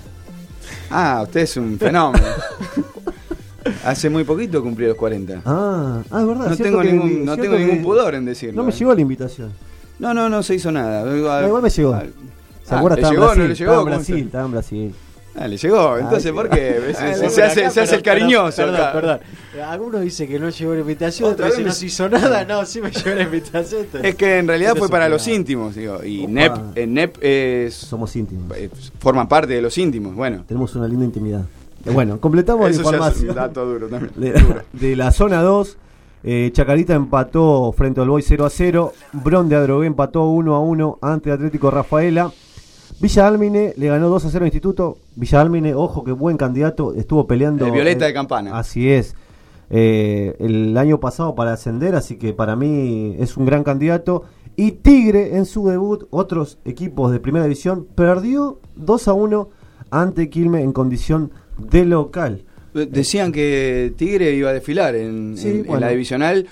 Ah, usted es un fenómeno. Hace muy poquito cumplí los 40. Ah, ah es verdad. No tengo ningún, no tengo ningún pudor en decirlo. No me llegó la invitación. No, no, no se hizo nada. Ah, igual me llegó. Ah, ¿Se acuerda? ¿le Estaba llegó Brasil. no llegó? Estaba en ¿Cómo Brasil, estaba en Brasil. Ah, le llegó. Entonces, Ah, ¿por qué? Se, Ah, se- no, se pero hace, se hace el cariñoso Perdón, acá. perdón. Algunos dicen que no llegó la invitación, Otra otros vez dicen no me- se hizo nada. No, sí me llegó la invitación. entonces- Es que en realidad fue es para los íntimos, digo. Y Opa. NEP, eh, NEP es, Somos íntimos. eh, forma parte de los íntimos. Bueno, Tenemos una linda intimidad. Eh, Bueno, completamos eso la ya es información. un dato duro también. De, Duro. de la zona 2, eh, Chacarita empató frente al Boy 0 a 0. Bron de Adrogué empató 1 a 1 ante Atlético Rafaela. Villa Álmine le ganó 2 a 0 a Instituto. Villa Álmine, ojo que buen candidato, estuvo peleando. El Violeta eh, de Campana. Así es. Eh, el año pasado para ascender, así que para mí es un gran candidato. Y Tigre en su debut, otros equipos de primera división, perdió 2 a 1 ante Quilme en condición de local. Decían que Tigre iba a desfilar en, Sí, en- la divisional.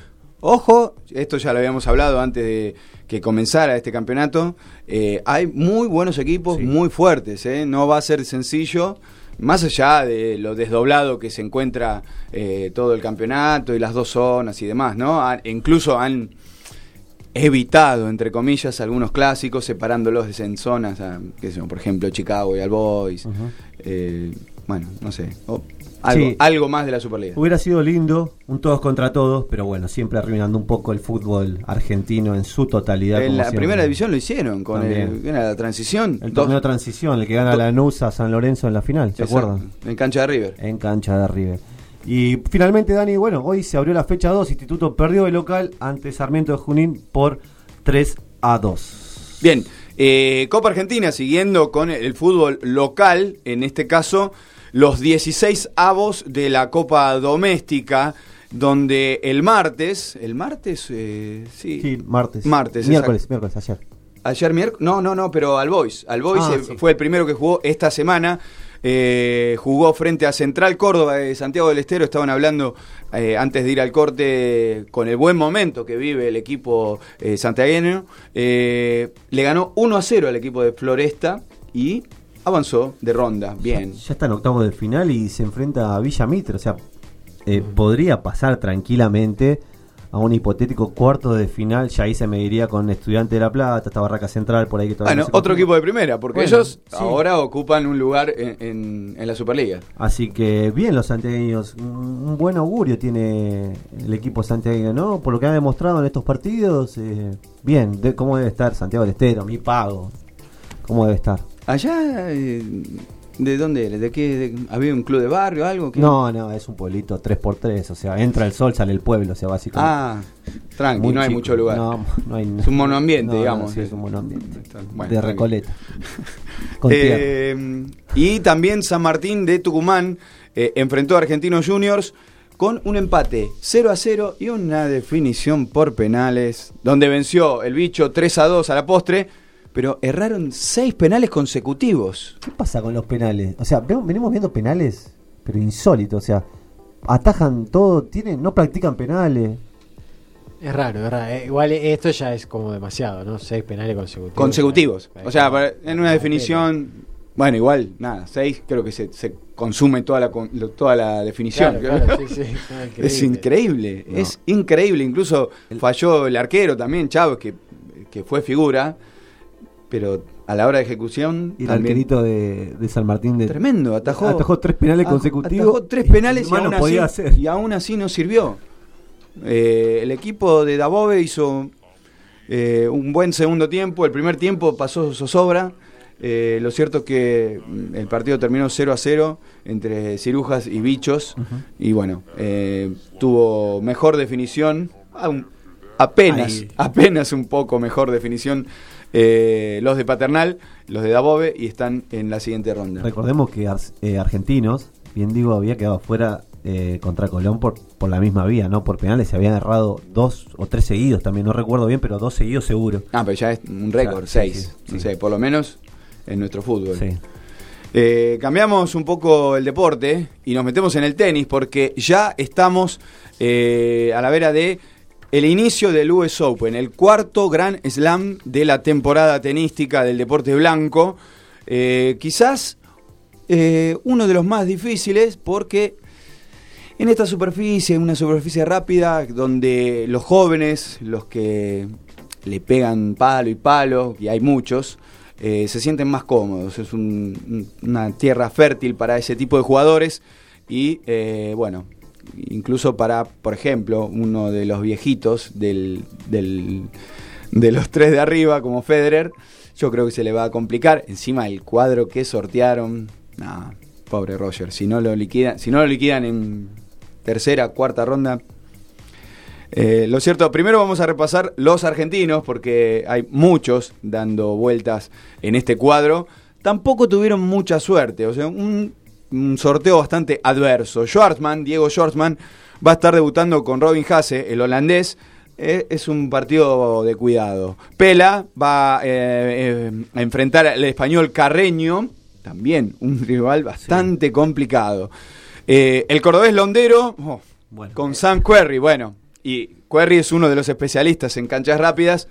Ojo, esto ya lo habíamos hablado antes de que comenzara este campeonato. Eh, hay muy buenos equipos, muy fuertes. ¿eh? No va a ser sencillo. Más allá de lo desdoblado que se encuentra eh, todo el campeonato y las dos zonas y demás, ¿no? Han- incluso han evitado, entre comillas, algunos clásicos, separándolos en zonas, a, qué sé por ejemplo, Chicago y All Boys. Bueno, no sé. Algo, Sí. algo más de la Superliga. Hubiera sido lindo, un todos contra todos, pero bueno, siempre arruinando un poco el fútbol argentino en su totalidad. En como la siempre. primera división lo hicieron con el, la transición. El torneo de transición, el que gana la Nusa San Lorenzo en la final, ¿se acuerdan? En cancha de River. En cancha de River. Y finalmente, Dani, bueno, hoy se abrió la fecha 2, Instituto perdió de local ante Sarmiento de Junín por 3 a 2. Bien, eh, Copa Argentina, siguiendo con el fútbol local, en este caso, los 16 avos de la Copa Doméstica, donde el martes, el martes, eh, sí, Sí, martes. Martes, Miércoles, miércoles, ayer. Ayer miércoles, no, no, no, pero al Boys. Al Boys Ah, eh, sí. fue el primero que jugó esta semana. Eh, jugó frente a Central Córdoba de Santiago del Estero. Estaban hablando eh, antes de ir al corte con el buen momento que vive el equipo eh, santiagueño. Le ganó 1 a 0 al equipo de Floresta y avanzó de ronda. Bien. Ya está en octavos de final y se enfrenta a Villa Mitre. O sea, eh, podría pasar tranquilamente a un hipotético cuarto de final. Ya ahí se mediría con Estudiante de La Plata, esta Barraca Central, por ahí que todavía Bueno, no otro equipo de primera, porque Bueno, ellos sí. ahora ocupan un lugar en, en- en la Superliga. Así que bien los santiagueños, un un buen augurio tiene el equipo santiagueño, ¿no? Por lo que ha demostrado en estos partidos, eh, bien, de, ¿cómo debe estar Santiago del Estero? Mi pago, ¿cómo debe estar? Allá, eh, ¿de dónde eres? ¿De qué? de- ¿Había un club de barrio algo? ¿Qué? No, no, es un pueblito 3x3, o sea, entra el sol, sale el pueblo, o sea, básicamente. Ah, tranqui, Muy no hay chico. mucho lugar. No, no hay es un monoambiente, no, no, digamos. sí, es un monoambiente. Bueno, de bien. Recoleta. Con tierra. Eh, y también San Martín de Tucumán eh, enfrentó a Argentinos Juniors con un empate 0 a 0 y una definición por penales, donde venció el bicho 3 a 2 a la postre, pero erraron 6 penales consecutivos. ¿Qué pasa con los penales? O sea, vemos- venimos viendo penales, pero insólitos, o sea, atajan todo, tienen, no practican penales. Es raro, es raro. Eh, igual esto ya es como demasiado, ¿no? Seis penales consecutivos. Consecutivos. O sea, para- en una definición, bueno, igual, nada, 6 creo que se, se consume toda la, toda la definición. Claro, claro, sí, sí. Ah, Es increíble, No. es increíble. Incluso falló el arquero también, Chávez, que, que fue figura, pero a la hora de ejecución. Y el arquerito de, de San Martín de Tremendo, atajó. atajó tres penales consecutivos. Atajó tres penales y no aún, así, hacer. y aún así no sirvió. Eh, el equipo de Dabove hizo eh, un buen segundo tiempo. El primer tiempo pasó zozobra. Eh, lo cierto es que mm, el partido terminó 0 a 0 entre cirujas y bichos. Y bueno, eh, tuvo mejor definición. apenas, apenas un poco mejor definición. Eh, los de Paternal, los de Dabove, y están en la siguiente ronda. Recordemos que eh, Argentinos, bien digo, había quedado fuera eh, contra Colón por, por la misma vía, ¿no? Por penales se habían errado dos o tres seguidos también, no recuerdo bien, pero dos seguidos seguro. Ah, pero ya es un récord, sí, seis. sí, No sí. sé, por lo menos en nuestro fútbol. Sí. Eh, cambiamos un poco el deporte y nos metemos en el tenis porque ya estamos eh, a la vera de el inicio del US Open, el cuarto gran slam de la temporada tenística del deporte blanco. Eh, quizás eh, uno de los más difíciles porque en esta superficie, una superficie rápida, donde los jóvenes, los que le pegan palo y palo, y hay muchos, eh, se sienten más cómodos. Es un- un- una tierra fértil para ese tipo de jugadores y, bueno, incluso para, por ejemplo, uno de los viejitos del, del- de los tres de arriba, como Federer, yo creo que se le va a complicar. Encima el cuadro que sortearon, nah, pobre Roger, si no lo liquidan, si no lo liquidan en tercera, cuarta ronda. Eh, lo cierto, primero vamos a repasar los argentinos, porque hay muchos dando vueltas en este cuadro. Tampoco tuvieron mucha suerte, o sea, un, un sorteo bastante adverso. Schwartzman, Diego Schwartzman, va a estar debutando con Robin Hasse, el holandés. Eh, es un partido de cuidado. Pela va eh, eh, a enfrentar al español Carreño, también un rival bastante complicado. El cordobés Londero, oh, con Sam Querry, bueno, y Querry es uno de los especialistas en canchas rápidas,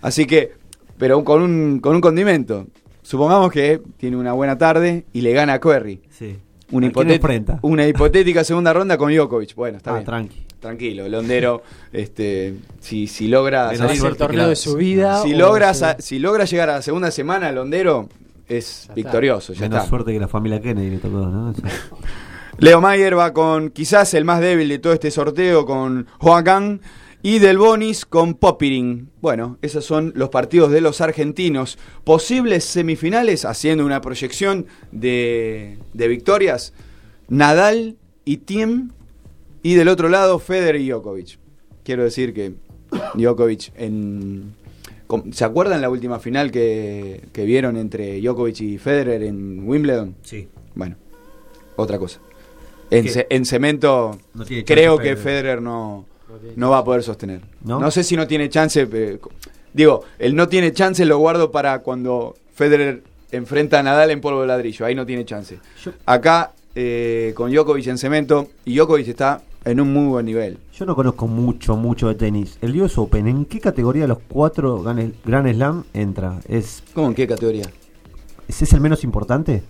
así que, pero con un, con un condimento. Supongamos que tiene una buena tarde y le gana a Querry. Sí. Una, hipotética segunda ronda con Djokovic. Bueno, está Ah, bien. tranqui. Tranquilo, Londero, este, si, si logra Menos salir- El torneo de su vida si logra, su- sa- si logra llegar a la segunda semana, Londero es victorioso, ya Menos está. suerte que la familia Kennedy le tocó, ¿no? Leo Mayer va con quizás el más débil de todo este sorteo, con Joaquín. Y Del Bonis con Popirin. Bueno, esos son los partidos de los argentinos. Posibles semifinales, haciendo una proyección de, de victorias. Nadal y Thiem. Y del otro lado, Federer y Djokovic. Quiero decir que Djokovic en... ¿Se acuerdan la última final que, que vieron entre Djokovic y Federer en Wimbledon? Sí. Bueno, otra cosa. En, cemento, No creo que Federer. No, no va a poder sostener. ¿No? ¿No? sé si no tiene chance. pero- digo, el no tiene chance lo guardo para cuando Federer enfrenta a Nadal en polvo de ladrillo. Ahí no tiene chance. Acá, eh, con Djokovic en cemento, y Djokovic está en un muy buen nivel. Yo no conozco mucho, mucho de tenis. El US Open, ¿en qué categoría de los cuatro Gran Grand Slam entra? ¿Es, ¿Cómo en qué categoría? ¿Es, es el menos importante?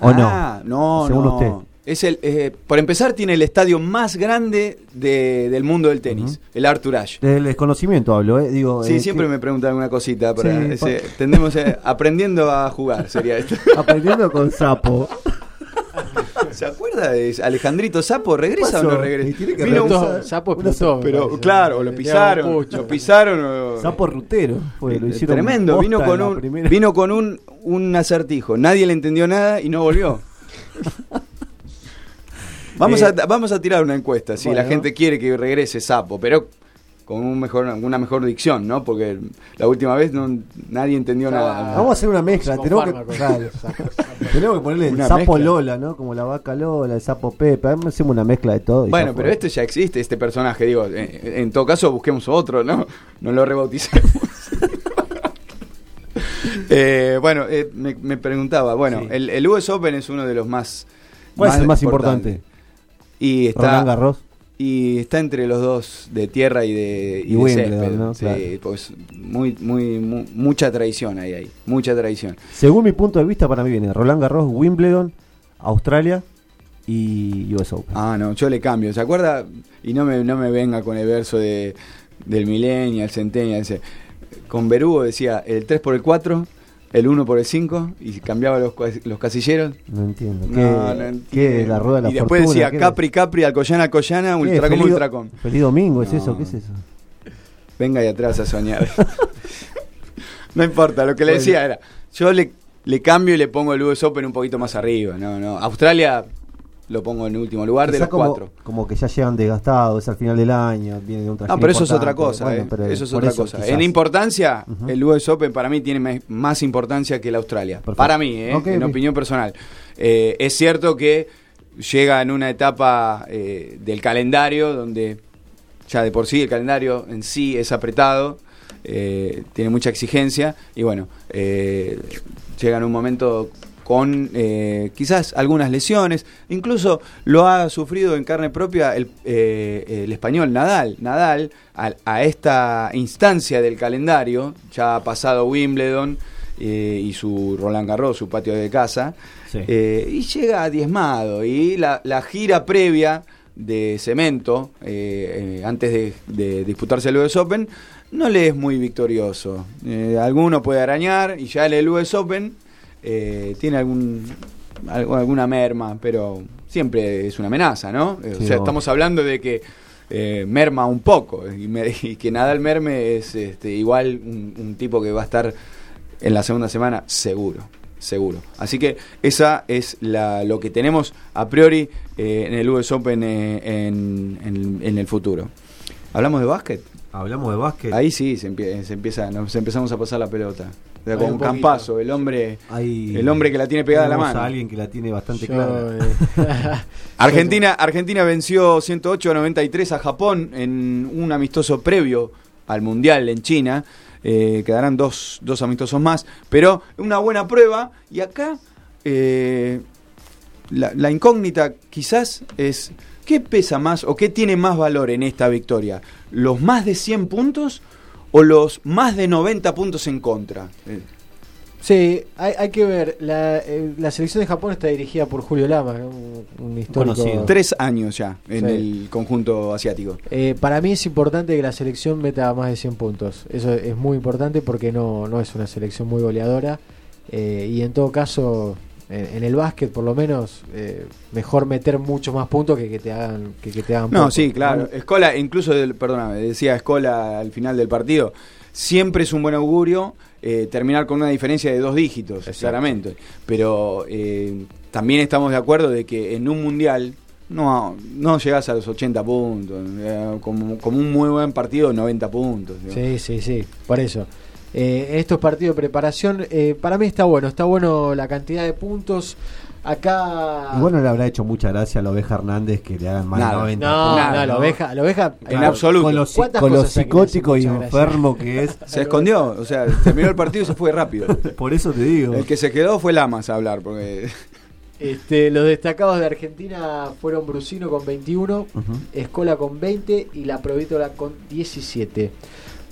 ¿O ah, no? Según no. usted. Es el, eh, por empezar, tiene el estadio más grande de- del mundo del tenis, el Arthur Ashe. Del desconocimiento hablo, ¿eh? Digo, Sí, eh, siempre ¿qué- me preguntan alguna cosita. Para Sí, ese- pa- tendemos a- aprendiendo a jugar, sería esto. Aprendiendo con sapo. ¿Se acuerda de Alejandrito Sapo? ¿Regresa o no regresa? Y tiene que Vino un- Sapo explotó. Pero parece. claro, lo pisaron, lo pisaron. o- Sapo rutero. Fue, lo hicieron Tremendo, vino con un primera. vino con un, un acertijo. Nadie le entendió nada y no volvió. vamos, Eh, a, vamos a tirar una encuesta, si la gente quiere que regrese Sapo, pero con un mejor, una mejor dicción, ¿no? Porque la última vez no, nadie entendió nada. Vamos a hacer una mezcla. Tenemos que, claro, tenemos que ponerle el sapo mezcla. Lola, ¿no? Como la vaca Lola, el sapo Pepe. Hacemos una mezcla de todo. Bueno, pero fue. este ya existe, este personaje, digo, en, en todo caso busquemos otro, ¿no? No lo rebauticemos. Eh, bueno, eh, me, me preguntaba, bueno, Sí. el, el US Open es uno de los más... ¿Cuál es el más importante? Y está, Roland Garros. y está entre los dos de tierra y de, Y de Wimbledon, césped. ¿no? Sí, Claro. pues muy, muy, mu- mucha tradición ahí, ahí, mucha tradición. Según mi punto de vista, para mí viene Roland Garros, Wimbledon, Australia y US Open. Ah, no, yo le cambio. ¿Se acuerda? Y no me, no me venga con el verso de, del millennial, centennial. Con Berugo decía el 3 por el 4, el 1 por el 5 y cambiaba los, los casilleros. No entiendo. ¿Qué, No, no entiendo. la rueda de la y después fortuna? decía ¿Qué Capri, Capri, Alcoyana, Alcoyana, ¿Qué? Ultracom, Feliz- Ultracom. Feliz domingo, ¿es No. eso? ¿Qué es eso? Venga ahí atrás a soñar. no importa, lo que le decía era, yo le, le cambio y le pongo el US Open un poquito más arriba. No, no. Australia lo pongo en último lugar de los como, cuatro. como que ya llegan desgastados, es al final del año, viene de un No, pero eso es otra cosa. Bueno, eh. eso es otra eso cosa. quizás. En importancia, Ujú. el US Open para mí tiene más importancia que el Australia. Perfecto. Para mí, eh, en opinión personal. Eh, es cierto que llega en una etapa del calendario donde ya de por sí el calendario en sí es apretado, tiene mucha exigencia y bueno, llega en un momento con eh, quizás algunas lesiones, incluso lo ha sufrido en carne propia el, eh, el español Nadal. Nadal a, a esta instancia del calendario, ya ha pasado Wimbledon eh, y su Roland Garros, su patio de casa, Sí. eh, y llega diezmado. Y la, la gira previa de cemento, eh, antes de, de disputarse el US Open, no le es muy victorioso. Eh, alguno puede arañar y ya en el US Open eh, tiene algún, alguna merma, pero siempre es una amenaza, ¿no? Sí, o sea, no. estamos hablando de que eh, merma un poco y, me- y que Nadal merme es este, igual un, un tipo que va a estar en la segunda semana seguro, seguro. Así que esa es la, lo que tenemos a priori eh, en el US Open eh, en, en- en el futuro. ¿Hablamos de básquet? Hablamos de básquet. Ahí sí se, empie- se empieza, nos empezamos a pasar la pelota. O sea, Hay con un un poquito. campazo, el hombre, Ahí el hombre que la tiene pegada a la mano. a alguien que la tiene bastante Yo, clara. eh, Argentina, Argentina venció 108 a 93 a Japón en un amistoso previo al Mundial en China. Eh, quedarán dos, dos amistosos más, pero una buena prueba. Y acá eh, la, la incógnita quizás es, ¿qué pesa más o qué tiene más valor en esta victoria? ¿Los más de 100 puntos o los más de 90 puntos en contra? Sí, hay, hay que ver. La, eh, la selección de Japón está dirigida por Julio Lama, un, un histórico. Conocido. tres años ya en Sí. el conjunto asiático. Eh, para mí es importante que la selección meta más de 100 puntos. Eso es muy importante porque no, no es una selección muy goleadora. Eh, y en todo caso, en, el básquet por lo menos, eh, mejor meter muchos más puntos que que te hagan que, que te hagan No, poco. sí, claro. Escola, incluso, del, perdóname, decía Escola al final del partido, siempre es un buen augurio eh, terminar con una diferencia de dos dígitos, claramente. Pero eh, también estamos de acuerdo de que en un mundial no, no llegas a los 80 puntos. eh, como, como un muy buen partido, 90 puntos. Sí, sí, sí, por eso. Eh, en estos partidos de preparación. Eh, para mí está bueno, está bueno la cantidad de puntos. Acá. Igual no le habrá hecho mucha gracia a la oveja Hernández que le hagan más de Nada. 90 No, puntos. no, la oveja- la oveja- En Claro, absoluto. Con lo, ci- ¿Cuántas con lo psicótico y enfermo que es. Se escondió, o sea, terminó el partido y se fue rápido. Por eso te digo. El que se quedó fue Lamas a hablar, porque Este, los destacados de Argentina fueron Brusino con 21, Escola con 20 y la Provítola con 17.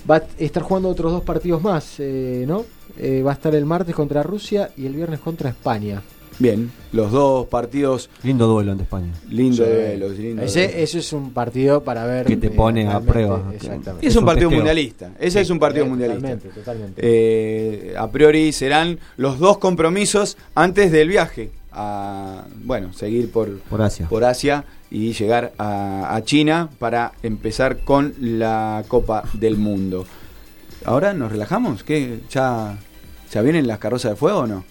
Va a estar jugando otros dos partidos más, eh, ¿no? Eh, va a estar el martes contra Rusia y el viernes contra España. bien, los dos partidos, Lindo duelo ante España. lindo Sí. duelo, lindo Ese, duelo. eso es un partido para ver. Que te eh, pone a prueba. Exactamente. Es un un partido testeo. mundialista, ese es un partido Eh, mundialista. Totalmente, totalmente. Eh, a priori serán los dos compromisos antes del viaje a bueno seguir por, Por Asia. por Asia y llegar a, a China para empezar con la Copa del Mundo. Ahora nos relajamos, ¿qué? ¿Ya, ya vienen las carrozas de fuego o no?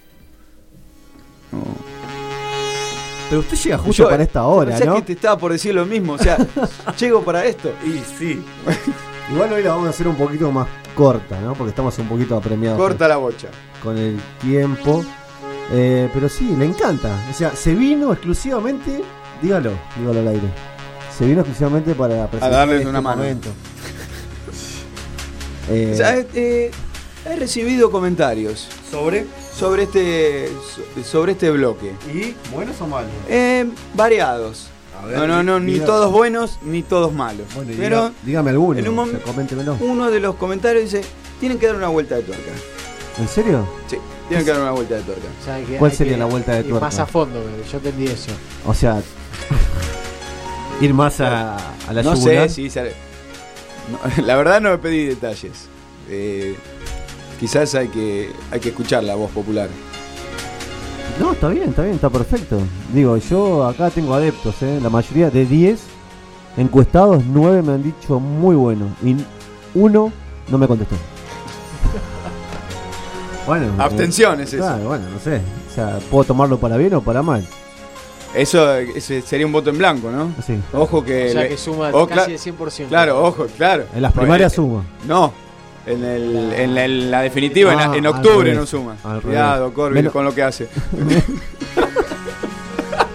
Pero usted llega justo para esta hora, pensé ¿no? que te estaba por decir lo mismo, o sea, llego para esto. Y sí. Igual hoy la vamos a hacer un poquito más corta, ¿no? Porque estamos un poquito apremiados. Corta la bocha. Con el tiempo. Eh, pero sí, le encanta. O sea, se vino exclusivamente. Dígalo, dígalo al aire. Se vino exclusivamente para presentar darles este una mano. momento. Eh, O sea, eh, he recibido comentarios sobre sobre este so- sobre este bloque. ¿Y buenos o malos? Eh, variados. A ver, no, no, no, ni todos buenos ni todos malos. Bueno, Pero dígame alguno. en un o sea, uno de los comentarios dice, tienen que dar una vuelta de tuerca. ¿En serio? Sí, tienen que dar una vuelta de tuerca. O sea, que ¿Cuál hay sería que la vuelta de ir tuerca? Más a fondo, yo entendí eso. O sea, ir más a, a la no yugular. sé si sale- no, la verdad no me pedí detalles. Eh, quizás hay que hay que escuchar la voz popular. No, está bien, está bien, está perfecto. Digo, yo acá tengo adeptos, ¿eh? La mayoría de 10 encuestados, 9 me han dicho muy bueno. Y uno no me contestó. bueno. eh, Abstención es eso. Claro, bueno, no sé. O sea, puedo tomarlo para bien o para mal. Eso ese sería un voto en blanco, ¿no? Sí. Ojo que... O sea le- que suma o casi el 100%. Claro, ojo, claro. En las primarias suma. No, en, el- en la, en la definitiva, en la- Ah, en, octubre no suma. al Cuidado, Menos- con lo que hace.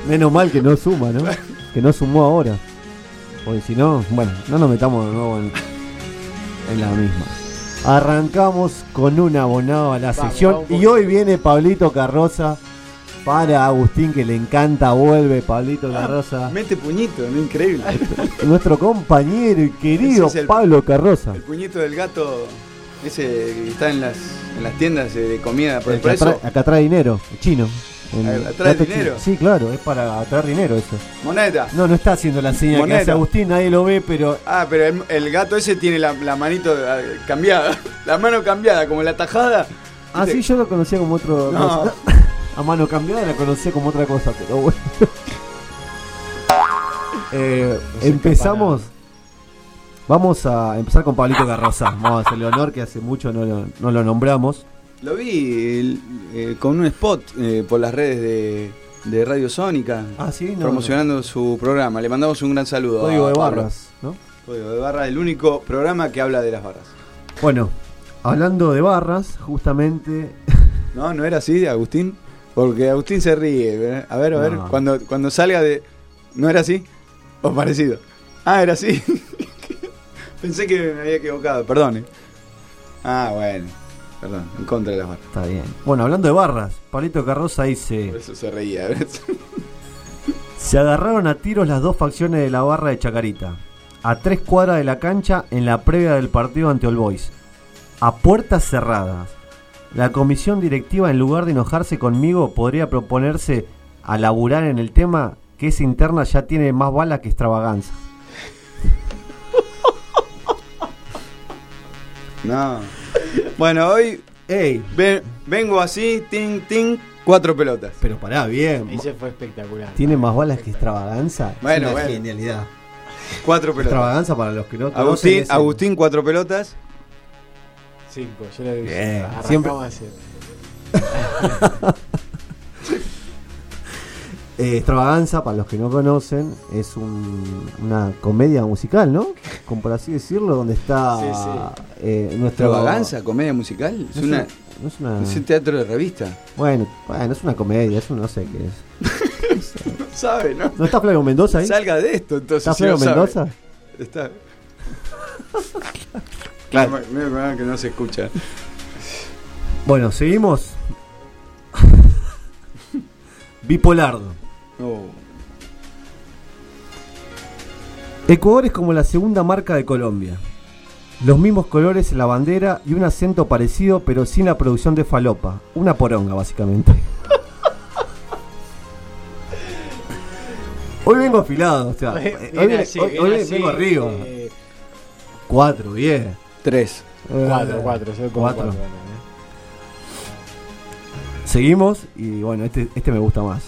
Menos mal que no suma, ¿no? Que no sumó ahora. Porque si no, bueno, no nos metamos de nuevo en, en la misma. Arrancamos con un abonado a la Vamos, vamos, y hoy viene Pablito Carroza para Agustín, que le encanta. Vuelve Pablito Carroza. Mete puñito, ¿no? Increíble. Nuestro compañero y querido es el- Pablo Carroza. El puñito del gato, ese que está en las, en las tiendas de comida. Por, El atra- acá trae dinero, chino. En- Ah, ¿trae gato dinero? Sí, claro, es para traer dinero eso. moneda. No, no está haciendo la señal que hace Agustín, nadie lo ve, pero Ah, pero el, el gato ese tiene la, la manito ah, cambiada. La mano cambiada, como la tajada. Ah, sí, yo lo conocía como otro. No. cosa. A mano cambiada la conocía como otra cosa, pero bueno. Eh, No empezamos. Vamos a empezar con Pablito Garrosa. Vamos a hacerle honor que hace mucho no lo, no lo nombramos. Lo vi eh, con un spot eh, por las redes de, de Radio Sónica. Ah, sí, no, promocionando su programa. Le mandamos un gran saludo. Código a de barras, ¿no? Código de barras, el único programa que habla de las barras. Bueno, hablando de barras, justamente. No, no era así, Agustín. Porque Agustín se ríe. ¿eh? A ver, a ver, No. cuando, cuando salga de. ¿No era así? ¿O parecido? Ah, era así. Pensé que me había equivocado, perdón. eh. Ah, bueno. Perdón, en contra de las barras. Está bien. Bueno, hablando de barras, Pablito Carroza dice. Por eso se reía. ¿ves? Se agarraron a tiros las dos facciones de la barra de Chacarita. A tres cuadras de la cancha en la previa del partido ante All Boys. A puertas cerradas. La comisión directiva, en lugar de enojarse conmigo, podría proponerse a laburar en el tema que esa interna ya tiene más balas que extravaganza. No. Bueno, hoy Ey, ve- vengo así, ting, ting, cuatro pelotas. pero pará, bien. Ese fue espectacular. ¿Tiene más balas que extravaganza? Es Bueno, una bueno. genialidad. Cuatro pelotas. Extravaganza para los que no Agustín, ese- Agustín, cuatro pelotas. Cinco, yo le Bien, arrancamos siempre- así. Eh, Extravaganza, para los que no conocen, es un- una comedia musical, ¿no? Como por así decirlo, donde está Sí, sí. eh, nuestro... ¿Extravaganza? ¿Comedia musical? Es, No una, no es una- es un teatro de revista. Bueno, bueno, es una comedia, es un no sé qué es. No sabe, ¿no? ¿No está Flavio Mendoza ahí? Salga de esto, entonces. ¿Está si Flavio sabe. Mendoza? Está. Claro. Que no se escucha. Bueno, seguimos. Bipolardo. Oh. Ecuador es como la segunda marca de Colombia. Los mismos colores en la bandera y un acento parecido, pero sin la producción de falopa. Una poronga, básicamente. Hoy vengo afilado, o sea, Hoy eh, hoy, así, hoy- viene hoy así, vengo arriba. eh, Cuatro, bien. Tres. Cuatro, cuatro, yo pongo Cuatro. cuatro, Seguimos y bueno, este, este me gusta más.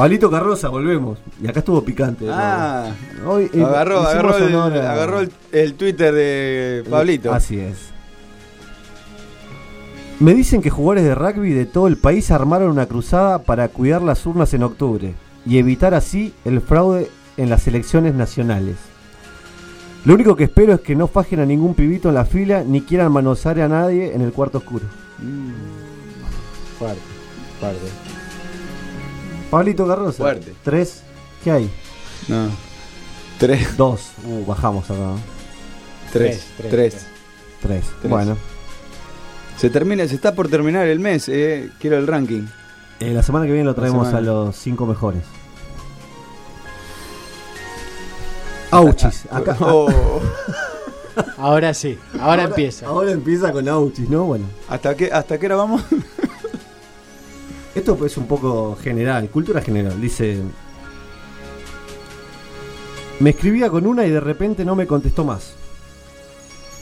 Pablito Carroza, volvemos. Y acá estuvo picante. Ah. Hoy, eh, agarró, agarró, el, agarró el, el Twitter de Pablito. Así es. Me dicen que jugadores de rugby de todo el país armaron una cruzada para cuidar las urnas en octubre y evitar así el fraude en las elecciones nacionales. Lo único que espero es que no fajen a ningún pibito en la fila ni quieran manosear a nadie en el cuarto oscuro. Fuerte, fuerte. Pablito Carroza. Fuerte. Tres. ¿Qué hay? No. Tres. Dos. Uh, bajamos acá. Tres. Tres, Tres. tres, Tres. Tres. Bueno. Se termina, se está por terminar el mes, eh. Quiero el ranking. Eh, la semana que viene lo traemos a los cinco mejores. Auchis. Acá, Oh. Ahora sí, ahora, empieza. Ahora empieza con Auchis, ¿no? Bueno. ¿Hasta qué, ¿Hasta qué hora vamos? Esto es un poco general, cultura general. Dice. Me escribía con una y de repente no me contestó más.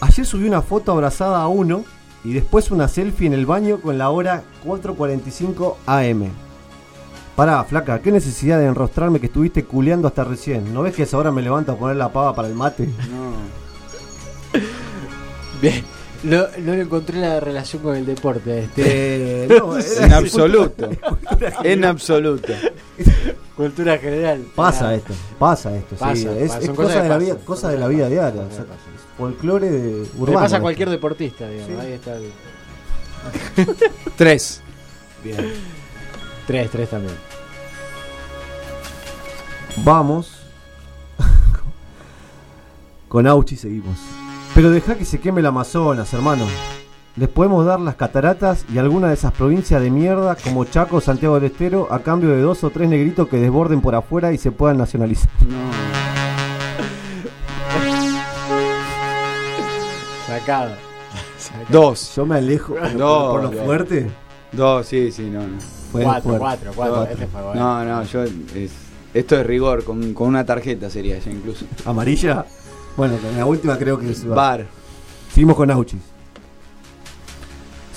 Ayer subí una foto abrazada a uno y después una selfie en el baño con la hora 4.45 am. Pará, flaca, qué necesidad de enrostrarme que estuviste culeando hasta recién. ¿No ves que a esa hora me levanto a poner la pava para el mate? No. Bien. No, no le encontré la relación con el deporte. Este. No, En absoluto. En absoluto. Cultura general. Pasa esto, pasa esto, sí. Pasa, es, pasa, es son cosa, de la vida, cosas de la vida diaria. o sea, folclore de Le urbano. pasa a cualquier deportista, digamos. Sí. Ahí está. el- Tres. Bien. Tres, tres también. Vamos. Con Auchi seguimos. Pero deja que se queme el Amazonas, hermano. Les podemos dar las cataratas y alguna de esas provincias de mierda como Chaco, Santiago del Estero a cambio de dos o tres negritos que desborden por afuera y se puedan nacionalizar. Sacado. Sacado. Dos. Yo me alejo por, Dos, por lo dos. fuerte. Dos, sí, sí, no, no. Fue Cuatro, cuatro, cuatro. Este fue bueno. No, no, yo. es- esto es rigor, con, con una tarjeta sería ya incluso. Amarilla. Bueno, con la última creo que es Bar. Seguimos con Auchis.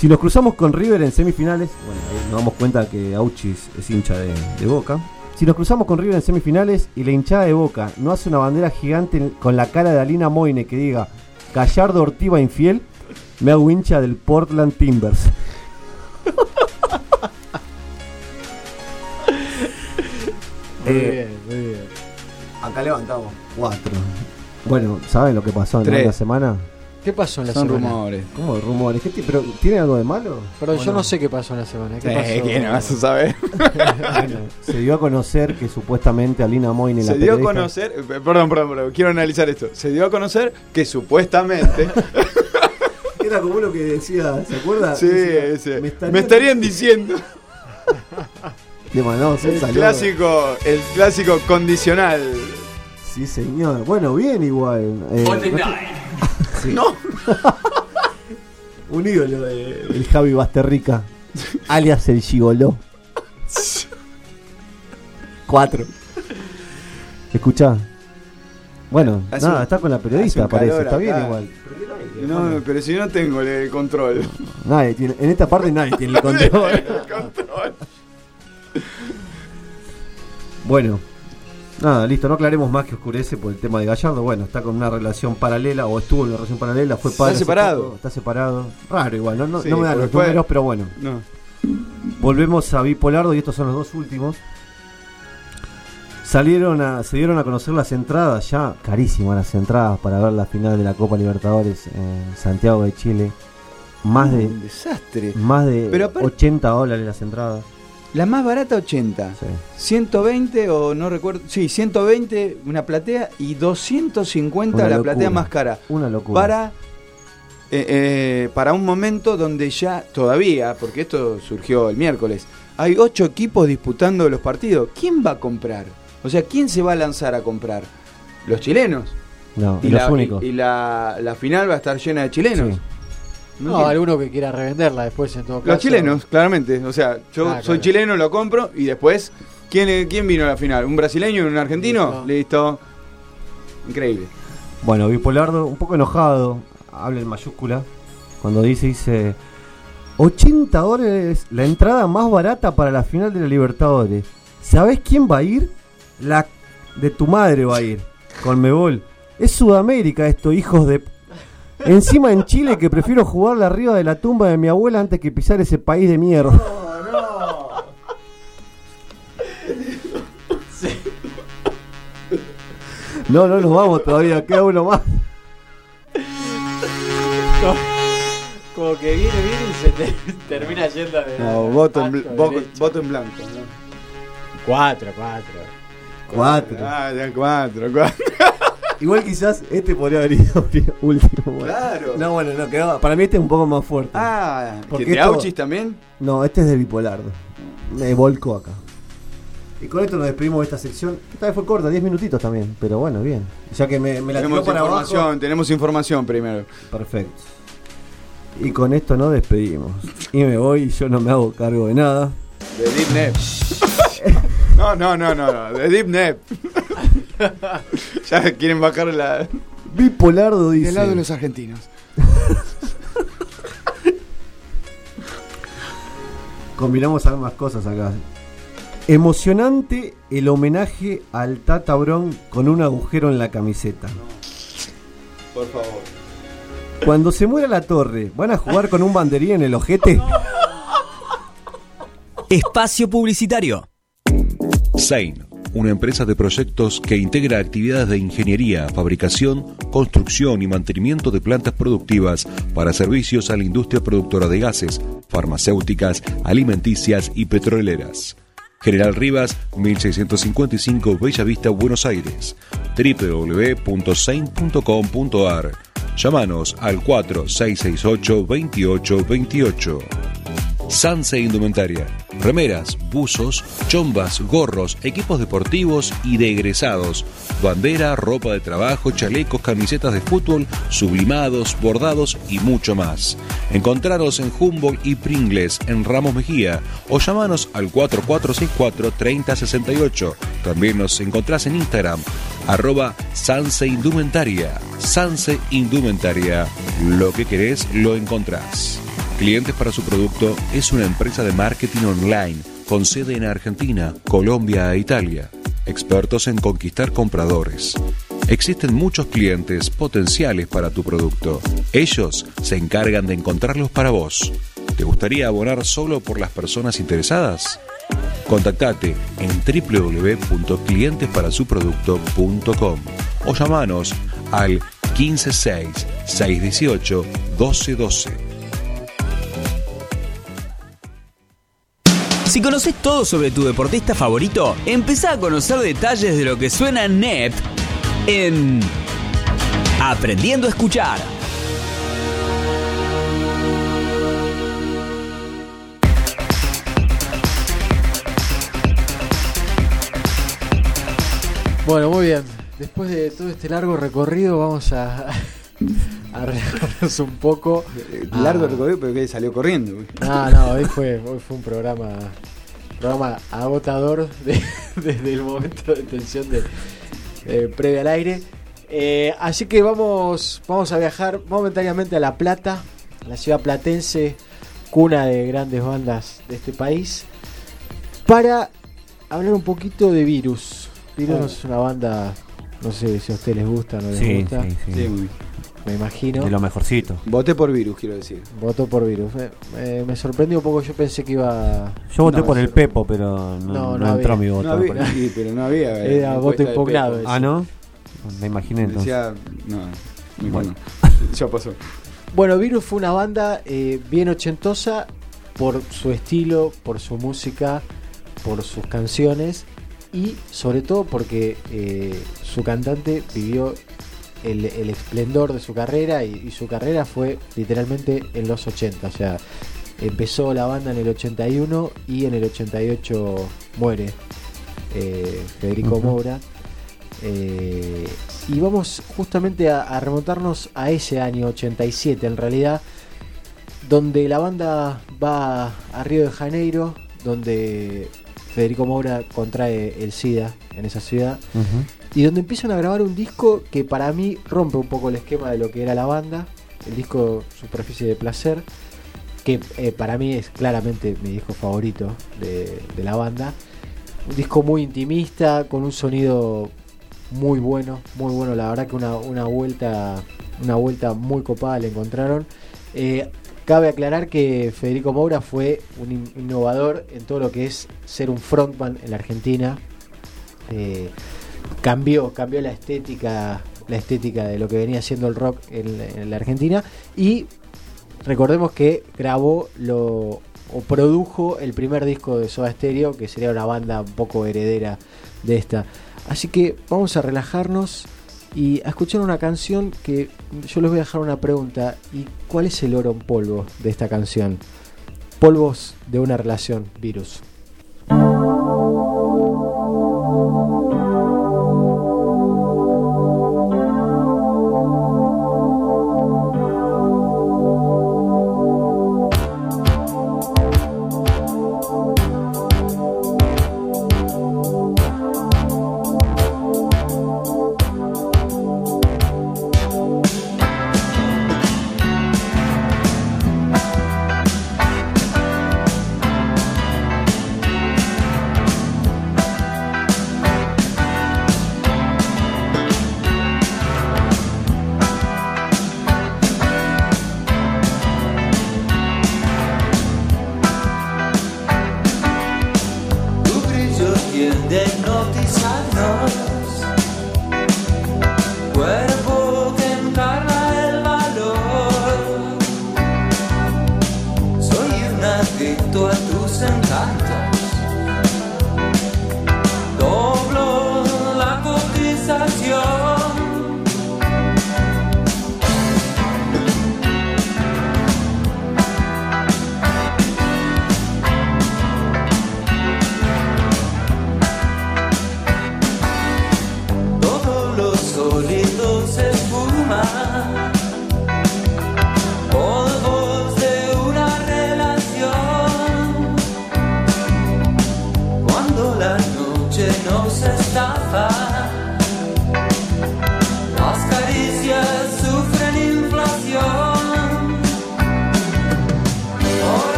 Si nos cruzamos con River en semifinales, bueno, ahí nos damos cuenta que Auchis es hincha de, de Boca. Si nos cruzamos con River en semifinales y la hinchada de Boca no hace una bandera gigante con la cara de Alina Moine que diga Gallardo Ortiva infiel, me hago hincha del Portland Timbers. Muy Eh, bien, muy bien. Acá levantamos cuatro. Bueno, ¿saben lo que pasó en la semana? ¿Qué pasó en la Son semana? rumores. ¿Cómo rumores? ¿Qué ti- ¿Pero tiene algo de malo? Pero ¿O yo no sé qué pasó en la semana. ¿Qué Eh, pasó? ¿Qué no vas a saber? Bueno, se dio a conocer que supuestamente Alina Moine, la Se dio a periodista- conocer, eh, perdón, perdón, perdón, quiero analizar esto. Se dio a conocer que supuestamente, Era como uno que decía, ¿se acuerda? sí, Decía, ese, me me estarían, diciendo Le mandamos un el saludo. clásico, el clásico condicional. Sí, señor. Bueno, bien igual. Eh, no Sí. No. Un ídolo de el Javi Basterrica, alias el Gigoló. Cuatro. Escuchá. Bueno, Hace nada, un- está con la periodista, parece. calor Está bien acá. igual. No, pero si no tengo el control. Nadie tiene, en esta parte nadie tiene el control. El control. Bueno, nada, listo, no aclaremos más que oscurece por el tema de Gallardo. Bueno, está con una relación paralela o estuvo en una relación paralela, fue Está padre. hace separado. poco, está separado. Raro igual, no, no, Sí, no me dan los números, pero bueno. No. volvemos a Bipolardo y estos son los dos últimos. Salieron a, se dieron a conocer las entradas, ya carísimas las entradas para ver la final de la Copa Libertadores en Santiago de Chile. Más de, Un desastre. más de Pero aparte- 80 dólares las entradas. La más barata 80. 120 o no recuerdo. Sí, 120 una platea y 250 Una la locura. platea más cara. Una locura. Para, eh, eh, para un momento donde ya todavía, porque esto surgió el miércoles, hay ocho equipos disputando los partidos. ¿Quién va a comprar? O sea, ¿quién se va a lanzar a comprar? ¿Los chilenos? No, y los la, únicos. y- y la, la final va a estar llena de chilenos. No, alguno que quiera revenderla después en todo caso. Los chilenos, claramente. O sea, yo Ah, soy claro. chileno, lo compro y después, ¿quién, ¿quién vino a la final? ¿Un brasileño y un argentino? Listo. Increíble. Bueno, Bipolardo, un poco enojado, habla en mayúscula, cuando dice, dice, 80 dólares la entrada más barata para la final de la Libertadores. ¿Sabes quién va a ir? La de tu madre va a ir, Conmebol. Es Sudamérica esto, hijos de... Encima en Chile que prefiero jugarla arriba de la tumba de mi abuela antes que pisar ese país de mierda. No, no nos vamos todavía, queda uno más. Como que viene, viene y se te- termina yendo de. No, voto, en, voto- en blanco. ¿no? Cuatro, cuatro. Cuatro. Ah, ya cuatro, cuatro. Igual quizás este podría haber ido último. bueno. Claro. No, bueno, no, quedó, para mí este es un poco más fuerte. Ah, Porque ¿que de esto- Auchis también? No, este es de Bipolardo. Me volcó acá. Y con esto nos despedimos de esta sección. Esta vez fue corta, 10 minutitos también, pero bueno, bien. Ya que me, me la tiró Tenemos para información, abajo. tenemos información primero. Perfecto. Y con esto nos despedimos. Y me voy y yo no me hago cargo de nada. De Deep Net. no, no, no, no, no, de Deep Net. ya quieren bajar la. Bipolardo dice. Del lado de los argentinos. Combinamos algunas cosas acá. Emocionante el homenaje al Tata Brown con un agujero en la camiseta. Por favor. Cuando se muera la torre, ¿van a jugar con un banderín en el ojete? Espacio publicitario. Sein, una empresa de proyectos que integra actividades de ingeniería, fabricación, construcción y mantenimiento de plantas productivas para servicios a la industria productora de gases, farmacéuticas, alimenticias y petroleras. General Rivas, 1655 Bella Vista, Buenos Aires. www.sein.com.ar. Llámanos al 4668-2828. Sanse Indumentaria. Remeras, buzos, chombas, gorros, equipos deportivos y de egresados. Bandera, ropa de trabajo, chalecos, camisetas de fútbol, sublimados, bordados y mucho más. Encontraros en Humboldt y Pringles en Ramos Mejía o llamanos al 4464-3068. También nos encontrás en Instagram, arroba Sanse Indumentaria. Sanse Indumentaria. Lo que querés lo encontrás. Clientes para su producto es una empresa de marketing online con sede en Argentina, Colombia e Italia. Expertos en conquistar compradores. Existen muchos clientes potenciales para tu producto. Ellos se encargan de encontrarlos para vos. ¿Te gustaría abonar solo por las personas interesadas? Contactate en www.clientesparasuproducto.com o llamanos al 156 618 1212. Si conoces todo sobre tu deportista favorito, empezá a conocer detalles de lo que suena net en Aprendiendo a escuchar. Bueno, muy bien. Después de todo este largo recorrido, vamos a, a relajarnos un poco. Largo Ah. recorrido, pero que salió corriendo. No, no, hoy fue, hoy fue un programa, programa agotador de- desde el momento de tensión de, eh, previa al aire. Eh, así que vamos, vamos a viajar momentáneamente a La Plata, a la ciudad platense, cuna de grandes bandas de este país, para hablar un poquito de Virus. Virus Oh. es una banda, no sé si a ustedes les gusta o no les Sí, gusta. sí, sí. Muy me imagino. De lo mejorcito. Voté por virus, quiero decir. Votó por virus. Me, sorprendió un poco, yo pensé que iba... Yo voté No, por el. Pepo, pero no, No, no no entró había. mi voto. No había, sí, pero no había. eh, Era voto impugnado. Ah, ¿no? Me imaginé entonces. Decía, no, mejor Bueno. no. ya pasó. Bueno, Virus fue una banda eh, bien ochentosa por su estilo, por su música, por sus canciones y sobre todo porque eh, su cantante vivió el, el esplendor de su carrera y, y su carrera fue literalmente en los 80. O sea, empezó la banda en el 81 y en el 88 muere eh, Federico Ujú. Moura. Eh, y vamos justamente a, a remontarnos a ese año 87 en realidad, donde la banda va a Río de Janeiro, donde Federico Moura contrae el SIDA en esa ciudad. Y donde empiezan a grabar un disco que para mí rompe un poco el esquema de lo que era la banda, el disco Superficie de Placer, que eh, para mí es claramente mi disco favorito de, de la banda. Un disco muy intimista, con un sonido muy bueno, muy bueno, la verdad que una, una vuelta, una vuelta muy copada le encontraron. Eh, cabe aclarar que Federico Moura fue un in- innovador en todo lo que es ser un frontman en la Argentina. Eh, cambió, cambió la estética, la estética de lo que venía siendo el rock en, la Argentina y recordemos que grabó lo o produjo el primer disco de Soda Stereo, que sería una banda un poco heredera de esta. Así que vamos a relajarnos y a escuchar una canción que yo les voy a dejar una pregunta. ¿Y cuál es el oro en polvo de esta canción? Polvos de una relación, virus.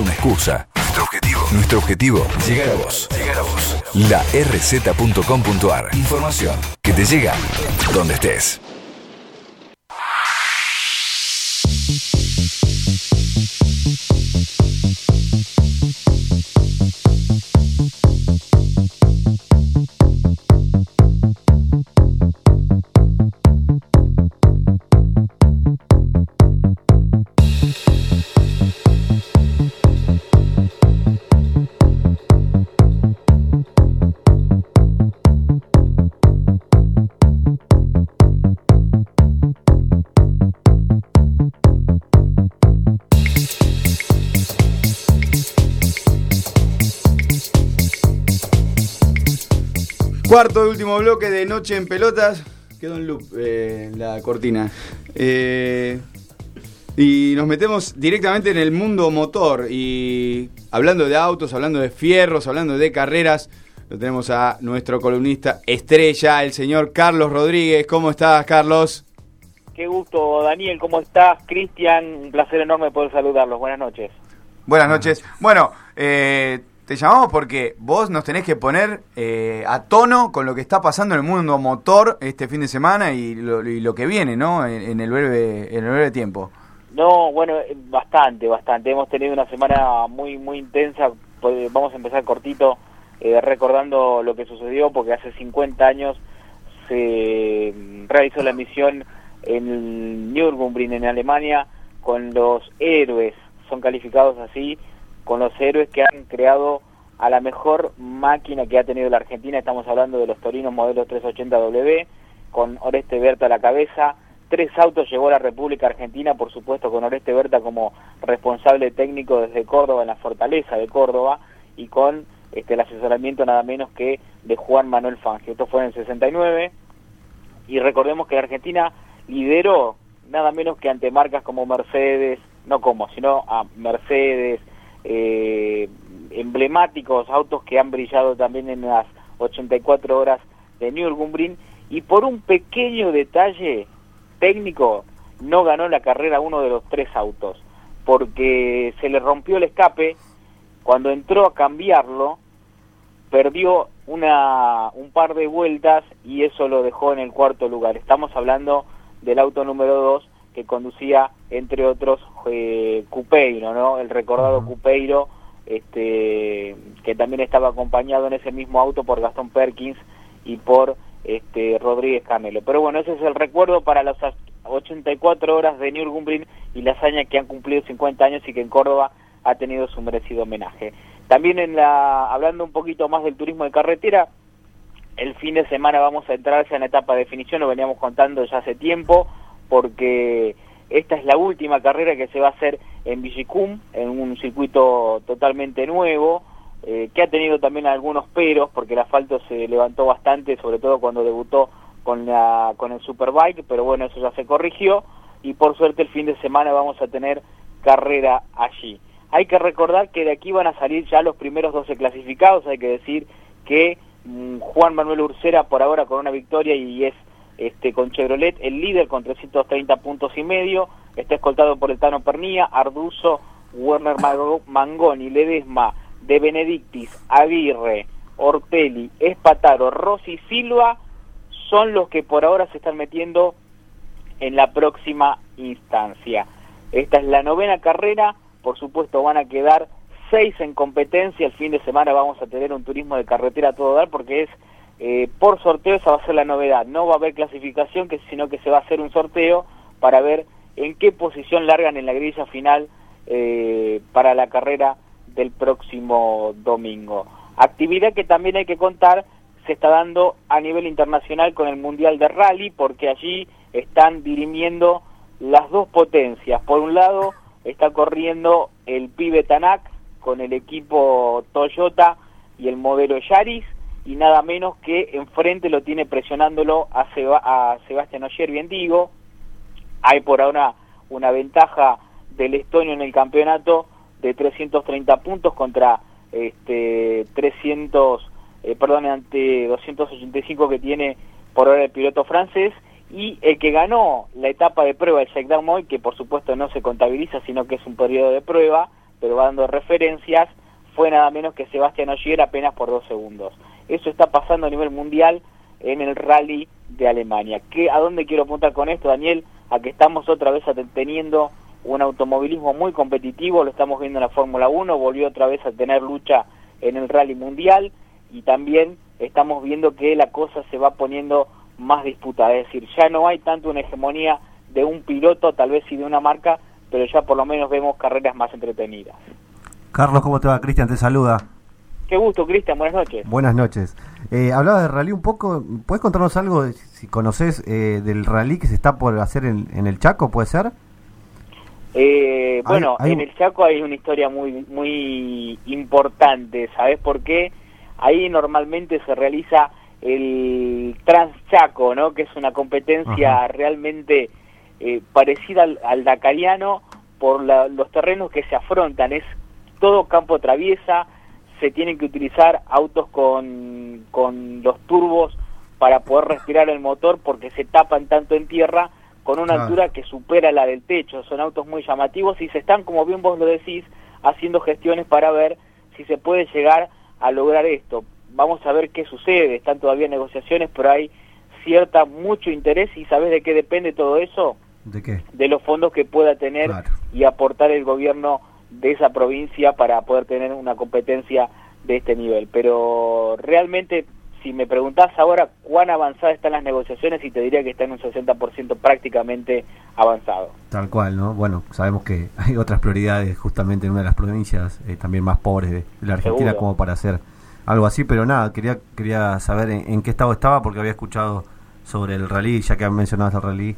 Una excusa. Nuestro objetivo, nuestro objetivo, llegar a vos. Llegar a vos. La rz.com.ar. Información que te llega donde estés. Cuarto y último bloque de Noche en Pelotas. Quedó en loop eh, la cortina. Eh, y nos metemos directamente en el mundo motor. Y hablando de autos, hablando de fierros, hablando de carreras, lo tenemos a nuestro columnista estrella, el señor Carlos Rodríguez. ¿Cómo estás, Carlos? Qué gusto, Daniel, ¿cómo estás? Cristian, un placer enorme poder saludarlos. Buenas noches. Buenas noches. Bueno, eh, te llamamos porque vos nos tenés que poner eh, a tono con lo que está pasando en el mundo motor este fin de semana y lo, y lo que viene, ¿no? En, el breve, en el breve tiempo. No, bueno, eh, bastante, bastante. Hemos tenido una semana muy, muy intensa. Pues, Vamos a empezar cortito eh, recordando lo que sucedió porque hace 50 años se mm, realizó la misión en Nürburgring en Alemania con los héroes, son calificados así, con los héroes que han creado a la mejor máquina que ha tenido la Argentina. Estamos hablando de los Torinos modelos 380W, con Oreste Berta a la cabeza. Tres autos llegó a la República Argentina, por supuesto, con Oreste Berta como responsable técnico desde Córdoba, en la fortaleza de Córdoba, y con este, el asesoramiento nada menos que de Juan Manuel Fangio. Esto fue en el 69, y recordemos que la Argentina lideró nada menos que ante marcas como Mercedes, no como, sino a Mercedes, eh, emblemáticos autos que han brillado también en las 84 horas de Nürburgring. Y por un pequeño detalle técnico no ganó la carrera uno de los tres autos porque se le rompió el escape. Cuando entró a cambiarlo perdió una un par de vueltas y eso lo dejó en el cuarto lugar. Estamos hablando del auto número 2 que conducía entre otros eh, Cupeiro, ¿no? El recordado Cupeiro, este, que también estaba acompañado en ese mismo auto por Gastón Perkins y por este Rodríguez Camelo. Pero bueno, ese es el recuerdo para las 84 horas de Nürburgring y la hazaña que han cumplido 50 años y que en Córdoba ha tenido su merecido homenaje. También en la hablando un poquito más del turismo de carretera, el fin de semana vamos a entrar ya en la etapa de definición, lo veníamos contando ya hace tiempo, porque esta es la última carrera que se va a hacer en Villicum, en un circuito totalmente nuevo, eh, que ha tenido también algunos peros, porque el asfalto se levantó bastante, sobre todo cuando debutó con, la, con el Superbike, pero bueno, eso ya se corrigió, y por suerte el fin de semana vamos a tener carrera allí. Hay que recordar que de aquí van a salir ya los primeros 12 clasificados, hay que decir que mm, Juan Manuel Ursera por ahora con una victoria y es este, con Chevrolet, el líder con 330 puntos y medio, está escoltado por el Tano Pernía, Arduzo, Werner Mangoni, Ledesma, De Benedictis, Aguirre, Ortelli, Espataro, Rossi Silva, son los que por ahora se están metiendo en la próxima instancia. Esta es la novena carrera, por supuesto van a quedar seis en competencia, el fin de semana vamos a tener un turismo de carretera a todo dar porque es eh, por sorteo esa va a ser la novedad. No va a haber clasificación, que, sino que se va a hacer un sorteo para ver en qué posición largan en la grilla final eh, para la carrera del próximo domingo. Actividad que también hay que contar se está dando a nivel internacional con el Mundial de Rally, porque allí están dirimiendo las dos potencias. Por un lado está corriendo el pibe Tanak con el equipo Toyota y el modelo Yaris, y nada menos que enfrente lo tiene presionándolo a, Seba- a Sebastián Ogier, bien digo. Hay por ahora una ventaja del estonio en el campeonato de 330 puntos contra este 300, eh, perdón, ante 285 que tiene por ahora el piloto francés y el que ganó la etapa de prueba, el Jacques Darmoy, que por supuesto no se contabiliza, sino que es un periodo de prueba, pero va dando referencias, fue nada menos que Sebastián Ogier apenas por dos segundos. Eso está pasando a nivel mundial en el rally de Alemania. ¿Qué, ¿A dónde quiero apuntar con esto, Daniel? A que estamos otra vez teniendo un automovilismo muy competitivo, lo estamos viendo en la Fórmula 1, volvió otra vez a tener lucha en el rally mundial y también estamos viendo que la cosa se va poniendo más disputada, es decir, ya no hay tanto una hegemonía de un piloto, tal vez sí de una marca, pero ya por lo menos vemos carreras más entretenidas. Carlos, ¿cómo te va? Cristian te saluda. Qué gusto, Cristian, buenas noches. Buenas noches. Eh, hablabas de rally un poco. ¿Puedes contarnos algo, de- si conoces, eh, del rally que se está por hacer en, en el Chaco, puede ser? Eh, bueno, hay en el Chaco hay una historia muy muy importante, ¿sabes por qué? Ahí normalmente se realiza el Transchaco, ¿no? Que es una competencia realmente eh, parecida al, al por la- los terrenos que se afrontan. Es todo campo traviesa, se tienen que utilizar autos con, con los turbos para poder respirar el motor porque se tapan tanto en tierra con una Claro. altura que supera la del techo. Son autos muy llamativos y se están, como bien vos lo decís, haciendo gestiones para ver si se puede llegar a lograr esto. Vamos a ver qué sucede. Están todavía negociaciones, pero hay cierta mucho interés y ¿sabés de qué depende todo eso? ¿De qué? de los fondos que pueda tener y aportar el gobierno de esa provincia para poder tener una competencia de este nivel. Pero realmente, si me preguntás ahora cuán avanzadas están las negociaciones, y te diría que está en un 60% prácticamente avanzado. Tal cual, ¿no? Bueno, sabemos que hay otras prioridades justamente en una de las provincias eh, también más pobres de, la Argentina Seguro. como para hacer algo así, pero nada, quería quería saber en, en qué estado estaba porque había escuchado sobre el rally, ya que mencionabas el rally.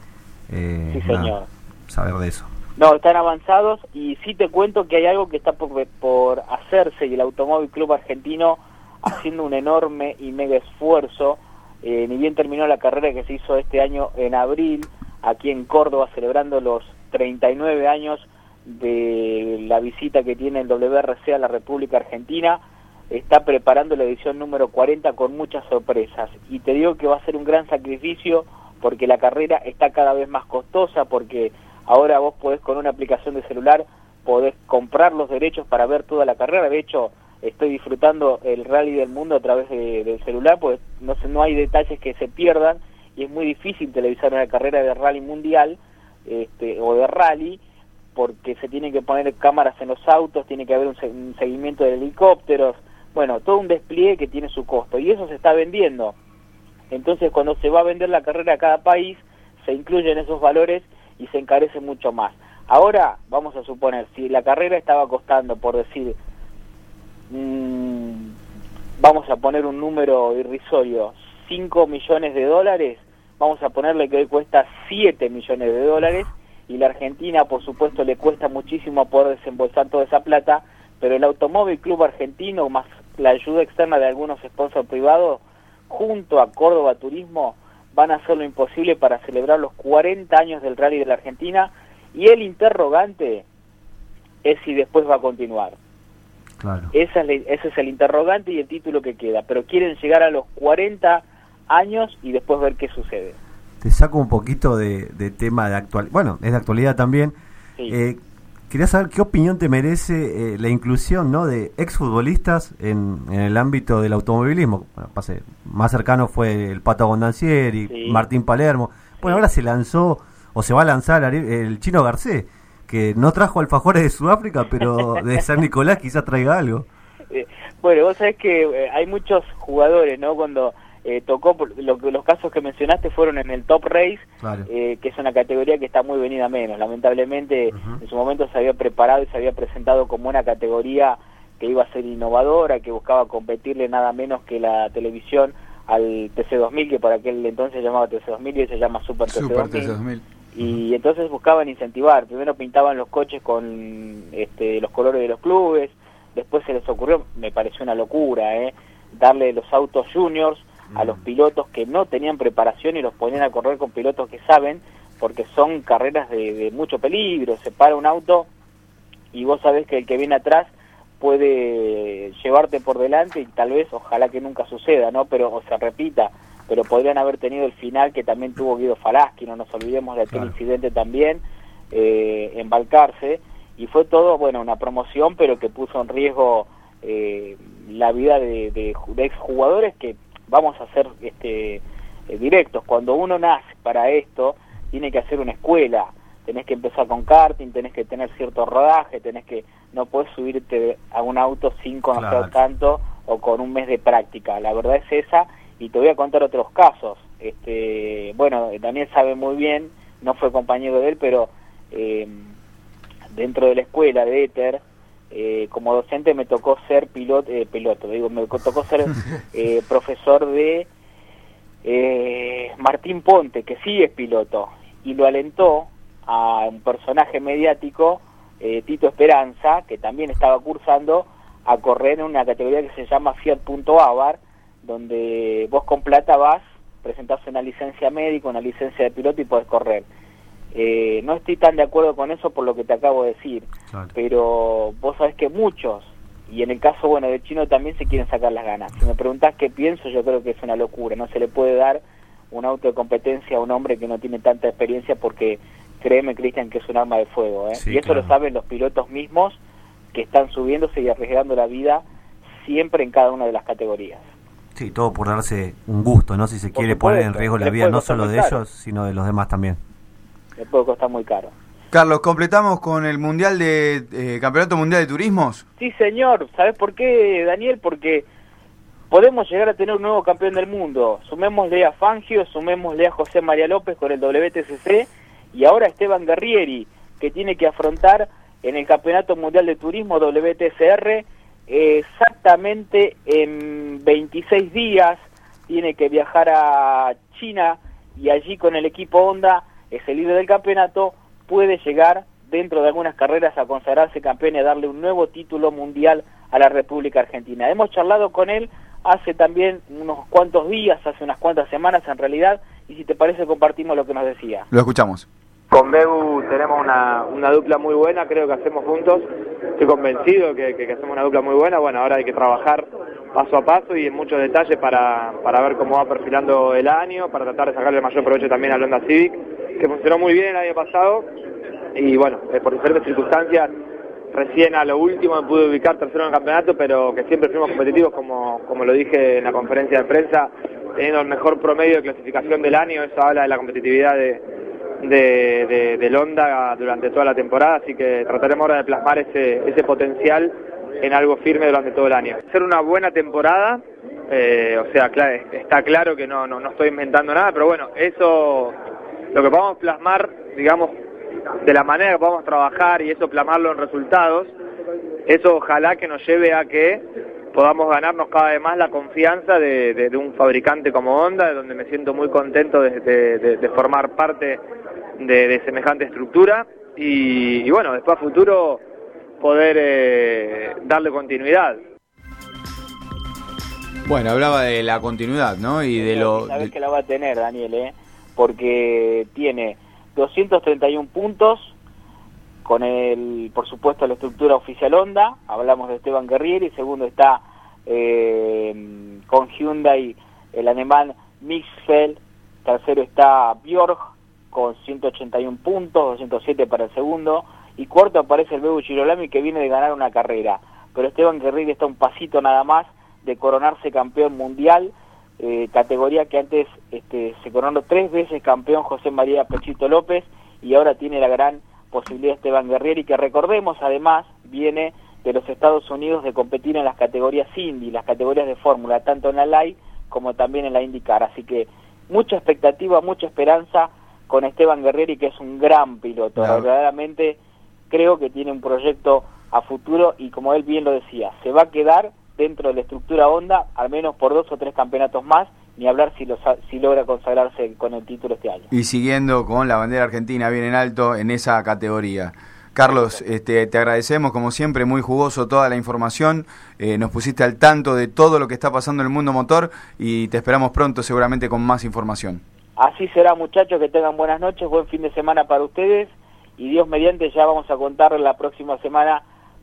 Eh, Sí, nada, señor. saber de eso. No, están avanzados y sí te cuento que hay algo que está por, por hacerse y el Automóvil Club Argentino haciendo un enorme y mega esfuerzo. Eh, ni bien terminó la carrera que se hizo este año en abril, aquí en Córdoba, celebrando los 39 años de la visita que tiene el WRC a la República Argentina. Está preparando la edición número 40 con muchas sorpresas. Y te digo que va a ser un gran sacrificio porque la carrera está cada vez más costosa, porque ahora vos podés con una aplicación de celular, podés comprar los derechos para ver toda la carrera. De hecho, estoy disfrutando el rally del mundo a través de- del celular, pues no, se- no hay detalles que se pierdan y es muy difícil televisar una carrera de rally mundial este, o de rally porque se tienen que poner cámaras en los autos, tiene que haber un, un seguimiento de helicópteros, bueno, todo un despliegue que tiene su costo y eso se está vendiendo. Entonces, cuando se va a vender la carrera a cada país, se incluyen esos valores y se encarece mucho más. Ahora, vamos a suponer, si la carrera estaba costando, por decir, mm, vamos a poner un número irrisorio, 5 millones de dólares, vamos a ponerle que hoy cuesta 7 millones de dólares y la Argentina, por supuesto, le cuesta muchísimo poder desembolsar toda esa plata, pero el Automóvil Club Argentino, más la ayuda externa de algunos sponsors privados, junto a Córdoba Turismo, van a hacer lo imposible para celebrar los 40 años del Rally de la Argentina y el interrogante es si después va a continuar. Claro. Esa es la- ese es el interrogante y el título que queda, pero quieren llegar a los 40 años y después ver qué sucede. Te saco un poquito de, de tema de actualidad. Bueno, es de actualidad también. Sí. Eh, quería saber qué opinión te merece eh, la inclusión ¿no? de exfutbolistas en, en el ámbito del automovilismo. Bueno, pase, más cercano fue el Pato Gondancieri, Sí. Martín Palermo. Bueno, ahora se lanzó, o se va a lanzar el Chino Garcés, que no trajo alfajores de Sudáfrica, pero de San Nicolás quizás traiga algo. Eh, bueno, vos sabés que eh, hay muchos jugadores, ¿no? Cuando eh, tocó, lo, que- los casos que mencionaste fueron en el Top Race, Claro. eh, que es una categoría que está muy venida menos. Lamentablemente, en su momento se había preparado y se había presentado como una categoría que iba a ser innovadora, que buscaba competirle nada menos que la televisión al TC2000, que por aquel entonces se llamaba TC2000 y hoy se llama Super TC2000. Super TC2000. Y entonces buscaban incentivar. Primero pintaban los coches con este, los colores de los clubes. Después se les ocurrió, me pareció una locura, ¿eh? darle los autos juniors a los pilotos que no tenían preparación y los ponían a correr con pilotos que saben, porque son carreras de, de mucho peligro. Se para un auto y vos sabés que el que viene atrás puede llevarte por delante y tal vez, ojalá que nunca suceda, ¿no? Pero, o se repita, pero podrían haber tenido el final que también tuvo Guido Falaschi, no nos olvidemos de aquel Claro. incidente también, eh, embalcarse, y fue todo, bueno, una promoción, pero que puso en riesgo eh, la vida de, de, de exjugadores que vamos a ser este, eh, directos. Cuando uno nace para esto, tiene que hacer una escuela. Tenés que empezar con karting, tenés que tener cierto rodaje, tenés que no puedes subirte a un auto sin conocer Claro. tanto o con un mes de práctica. La verdad es esa y te voy a contar otros casos. Este, bueno, Daniel sabe muy bien, no fue compañero de él, pero eh, dentro de la escuela de Éter, eh, como docente me tocó ser piloto, eh, piloto digo, me tocó ser eh, profesor de eh, Martín Ponte, que sí es piloto, y lo alentó a un personaje mediático, eh, Tito Esperanza, que también estaba cursando, a correr en una categoría que se llama Fiat Punto Avar, donde vos con plata vas, presentás una licencia médica, una licencia de piloto y podés correr. Eh, no estoy tan de acuerdo con eso por lo que te acabo de decir, pero vos sabés que muchos, y en el caso bueno de Chino también se quieren sacar las ganas. Si me preguntás qué pienso, yo creo que es una locura, no se le puede dar un auto de competencia a un hombre que no tiene tanta experiencia porque créeme Cristian que es un arma de fuego, ¿eh? Sí, y eso claro. lo saben los pilotos mismos que están subiéndose y arriesgando la vida siempre en cada una de las categorías. Sí, todo por darse un gusto, ¿no? Si se quiere poner en riesgo la vida no solo de ellos, sino de los demás también. Le puede costar muy caro. Carlos, completamos con el mundial de eh, campeonato mundial de turismos. Sí, señor. ¿Sabes por qué, Daniel? Porque podemos llegar a tener un nuevo campeón del mundo. Sumémosle a Fangio, sumémosle a José María López con el WTCC y ahora Esteban Guerrieri, que tiene que afrontar en el Campeonato Mundial de Turismo WTCR exactamente en 26 días. Tiene que viajar a China y allí con el equipo Honda, es el líder del campeonato, puede llegar dentro de algunas carreras a consagrarse campeón y a darle un nuevo título mundial a la República Argentina. Hemos charlado con él hace también unos cuantos días, hace unas cuantas semanas en realidad, y si te parece compartimos lo que nos decía. Lo escuchamos. Con Beu tenemos una, una dupla muy buena, creo que hacemos juntos. Estoy convencido que, que- que hacemos una dupla muy buena. Bueno, ahora hay que trabajar paso a paso y en muchos detalles para, para ver cómo va perfilando el año, para tratar de sacarle el mayor provecho también al Honda Civic, que funcionó muy bien el año pasado. Y bueno, eh, por diferentes circunstancias, recién a lo último me pude ubicar tercero en el campeonato, pero que siempre fuimos competitivos, como, como lo dije en la conferencia de prensa, teniendo el mejor promedio de clasificación del año. Eso habla de la competitividad de, de, de- del Honda durante toda la temporada, así que trataremos ahora de plasmar ese, ese potencial en algo firme durante todo el año. Ser una buena temporada, eh, o sea, está claro que no, no, no estoy inventando nada, pero bueno, eso, lo que podamos plasmar, digamos, de la manera que podamos trabajar y eso plasmarlo en resultados, eso ojalá que nos lleve a que podamos ganarnos cada vez más la confianza de, de- de un fabricante como Honda, de donde me siento muy contento de, de- de- de formar parte de, de semejante estructura y, y bueno, después a futuro poder eh, darle continuidad. Bueno, hablaba de la continuidad, ¿no? Y de lo... Sabes que la va a tener, Daniel, ¿eh? Porque tiene 231 puntos con el, por supuesto, la estructura oficial Honda. Hablamos de Esteban Guerrieri. Segundo está eh, con Hyundai el alemán Mixfeld. Tercero está Björk con 181 puntos, 207 para el segundo. Y cuarto aparece el Bebu Girolami que viene de ganar una carrera. Pero Esteban Guerrieri está un pasito nada más de coronarse campeón mundial eh, categoría que antes este, se coronó tres veces campeón José María Pechito López y ahora tiene la gran posibilidad Esteban Guerrieri que recordemos además viene de los Estados Unidos de competir en las categorías Indy, las categorías de fórmula, tanto en la LAI como también en la IndyCar, así que mucha expectativa, mucha esperanza con Esteban Guerrieri que es un gran piloto, Claro. verdaderamente creo que tiene un proyecto a futuro y como él bien lo decía, se va a quedar dentro de la estructura Honda, al menos por dos o tres campeonatos más, ni hablar si, lo, si logra consagrarse con el título este año. Y siguiendo con la bandera argentina bien en alto en esa categoría. Carlos, este, te agradecemos como siempre, muy jugoso toda la información, eh, nos pusiste al tanto de todo lo que está pasando en el mundo motor y te esperamos pronto seguramente con más información. Así será muchachos, que tengan buenas noches, buen fin de semana para ustedes y Dios mediante ya vamos a contar la próxima semana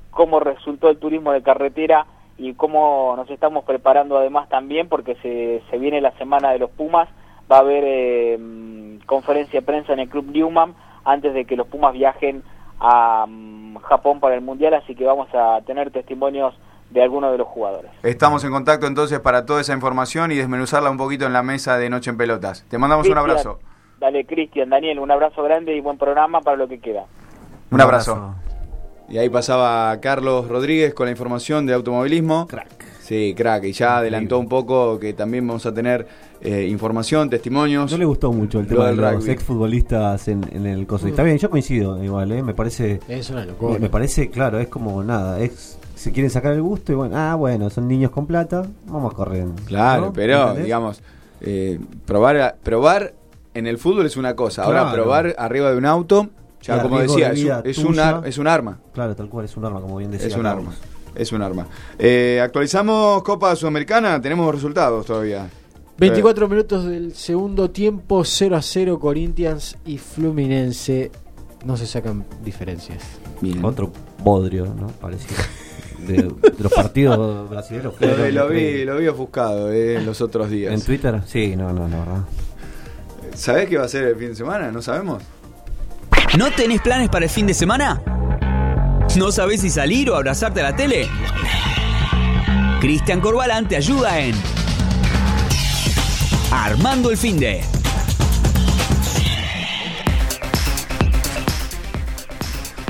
cómo resultó el turismo de carretera y cómo nos estamos preparando además también porque se, se viene la semana de los Pumas, va a haber eh, mm, conferencia de prensa en el Club Newman antes de que los Pumas viajen a mm, Japón para el Mundial, así que vamos a tener testimonios de algunos de los jugadores. Estamos en contacto entonces para toda esa información y desmenuzarla un poquito en la mesa de Noche en Pelotas. Te mandamos un abrazo. Dale, Cristian, Daniel, un abrazo grande y buen programa para lo que queda. Un abrazo. Y ahí pasaba Carlos Rodríguez con la información de automovilismo. Crack. Sí, crack. Y ya adelantó un poco que también vamos a tener eh, información, testimonios. No le gustó mucho el tema de del los rugby. exfutbolistas en, en el coso. Y Está bien, yo coincido igual, ¿eh? me parece. Es una locura. Me, parece, claro, es como nada. es Se quieren sacar el gusto y bueno, ah, bueno, son niños con plata, vamos a correr. Claro, ¿no? pero ¿Entendés? digamos, eh, probar, a- probar en el fútbol es una cosa. Ahora, probar arriba de un auto, ya Y como decía, de es, es un, tuya. ar- es un arma. Claro, tal cual, es un arma, como bien decía. Es un arma. Es un arma. Eh, actualizamos Copa Sudamericana, tenemos resultados todavía. 24 minutos del segundo tiempo, 0 a 0 Corinthians y Fluminense. No se sacan diferencias. Bien. Otro bodrio, ¿no? Parecía. De, de los partidos brasileños. Lo, lo vi, lo vi ofuscado eh, los otros días. ¿En Twitter? Sí, no, no, la verdad. ¿Sabés qué va a ser el fin de semana? ¿No sabemos? ¿No tenés planes para el fin de semana? ¿No sabés si salir o abrazarte a la tele? Cristian Corbalán te ayuda en Armando el fin de.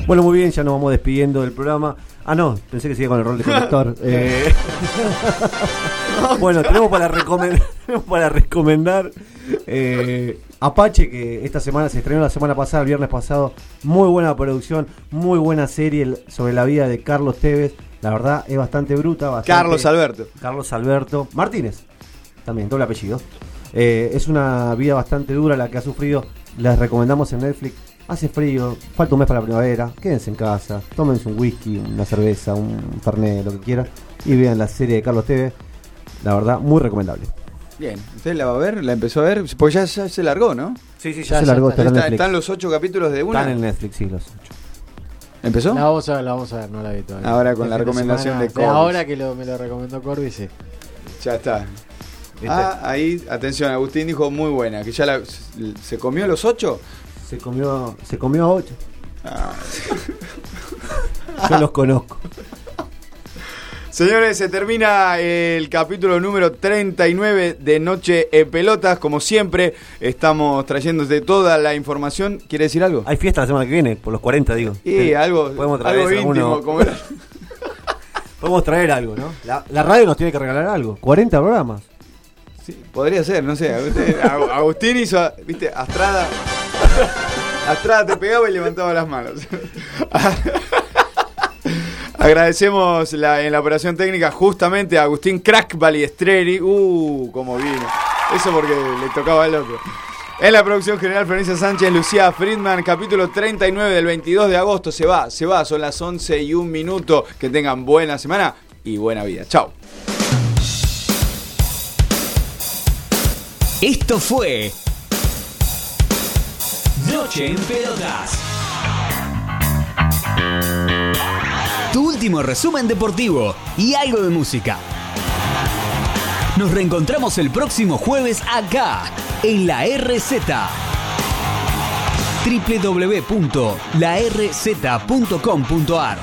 Bueno, muy bien, ya nos vamos despidiendo del programa. Ah, no, pensé que seguía con el rol de conductor. Eh, bueno, tenemos para recomendar, para recomendar eh, Apache, que esta semana se estrenó la semana pasada, el viernes pasado. Muy buena producción, muy buena serie sobre la vida de Carlos Tevez. La verdad es bastante bruta. bastante- Carlos Alberto. Carlos Alberto Martínez, también, doble apellido. Eh, es una vida bastante dura la que ha sufrido. Les recomendamos en Netflix. Hace frío, falta un mes para la primavera. Quédense en casa, tómense un whisky, una cerveza, un fernet, lo que quieran. Y vean la serie de Carlos Tevez. La verdad, muy recomendable. Bien, ¿usted la va a ver? ¿La empezó a ver? Pues ya, ya se largó, ¿no? Sí, sí, ya se largó, está en Netflix. ¿Están los ocho capítulos de una? Están en Netflix, sí, los ocho. ¿Empezó? La vamos a ver, la vamos a ver, no la vi todavía. Ahora con Este la recomendación semana, de Corbis. Ahora que lo- me lo recomendó Corby, sí. Ya está. Ah, ahí, atención, Agustín dijo muy buena, que ya la- se comió los ocho. Se comió, se comió a ocho. Ah. Yo los conozco. Señores, se termina el capítulo número 39 de Noche en Pelotas. Como siempre, estamos trayéndose toda la información. ¿Quiere decir algo? Hay fiesta la semana que viene, por los 40, digo. Y algo, Podemos traer algo íntimo. como era. Podemos traer algo, ¿no? La, la radio nos tiene que regalar algo. 40 programas. Sí, podría ser, no sé. Agustín, Ag- Agustín hizo, viste, Astrada. Astrada te pegaba y levantaba las manos. Agradecemos en la operación técnica justamente a Agustín Crack Baliestreri. Uh, como vino. Eso porque le tocaba al otro. En la producción general, Florencia Sánchez, Lucía Friedman, capítulo 39 del 22 de agosto. Se va, se va, son las 11 y un minuto. Que tengan buena semana y buena vida. Chao. Esto fue Noche en Pelotas. Tu último resumen deportivo y algo de música. Nos reencontramos el próximo jueves acá, en la RZ. www.larz.com.ar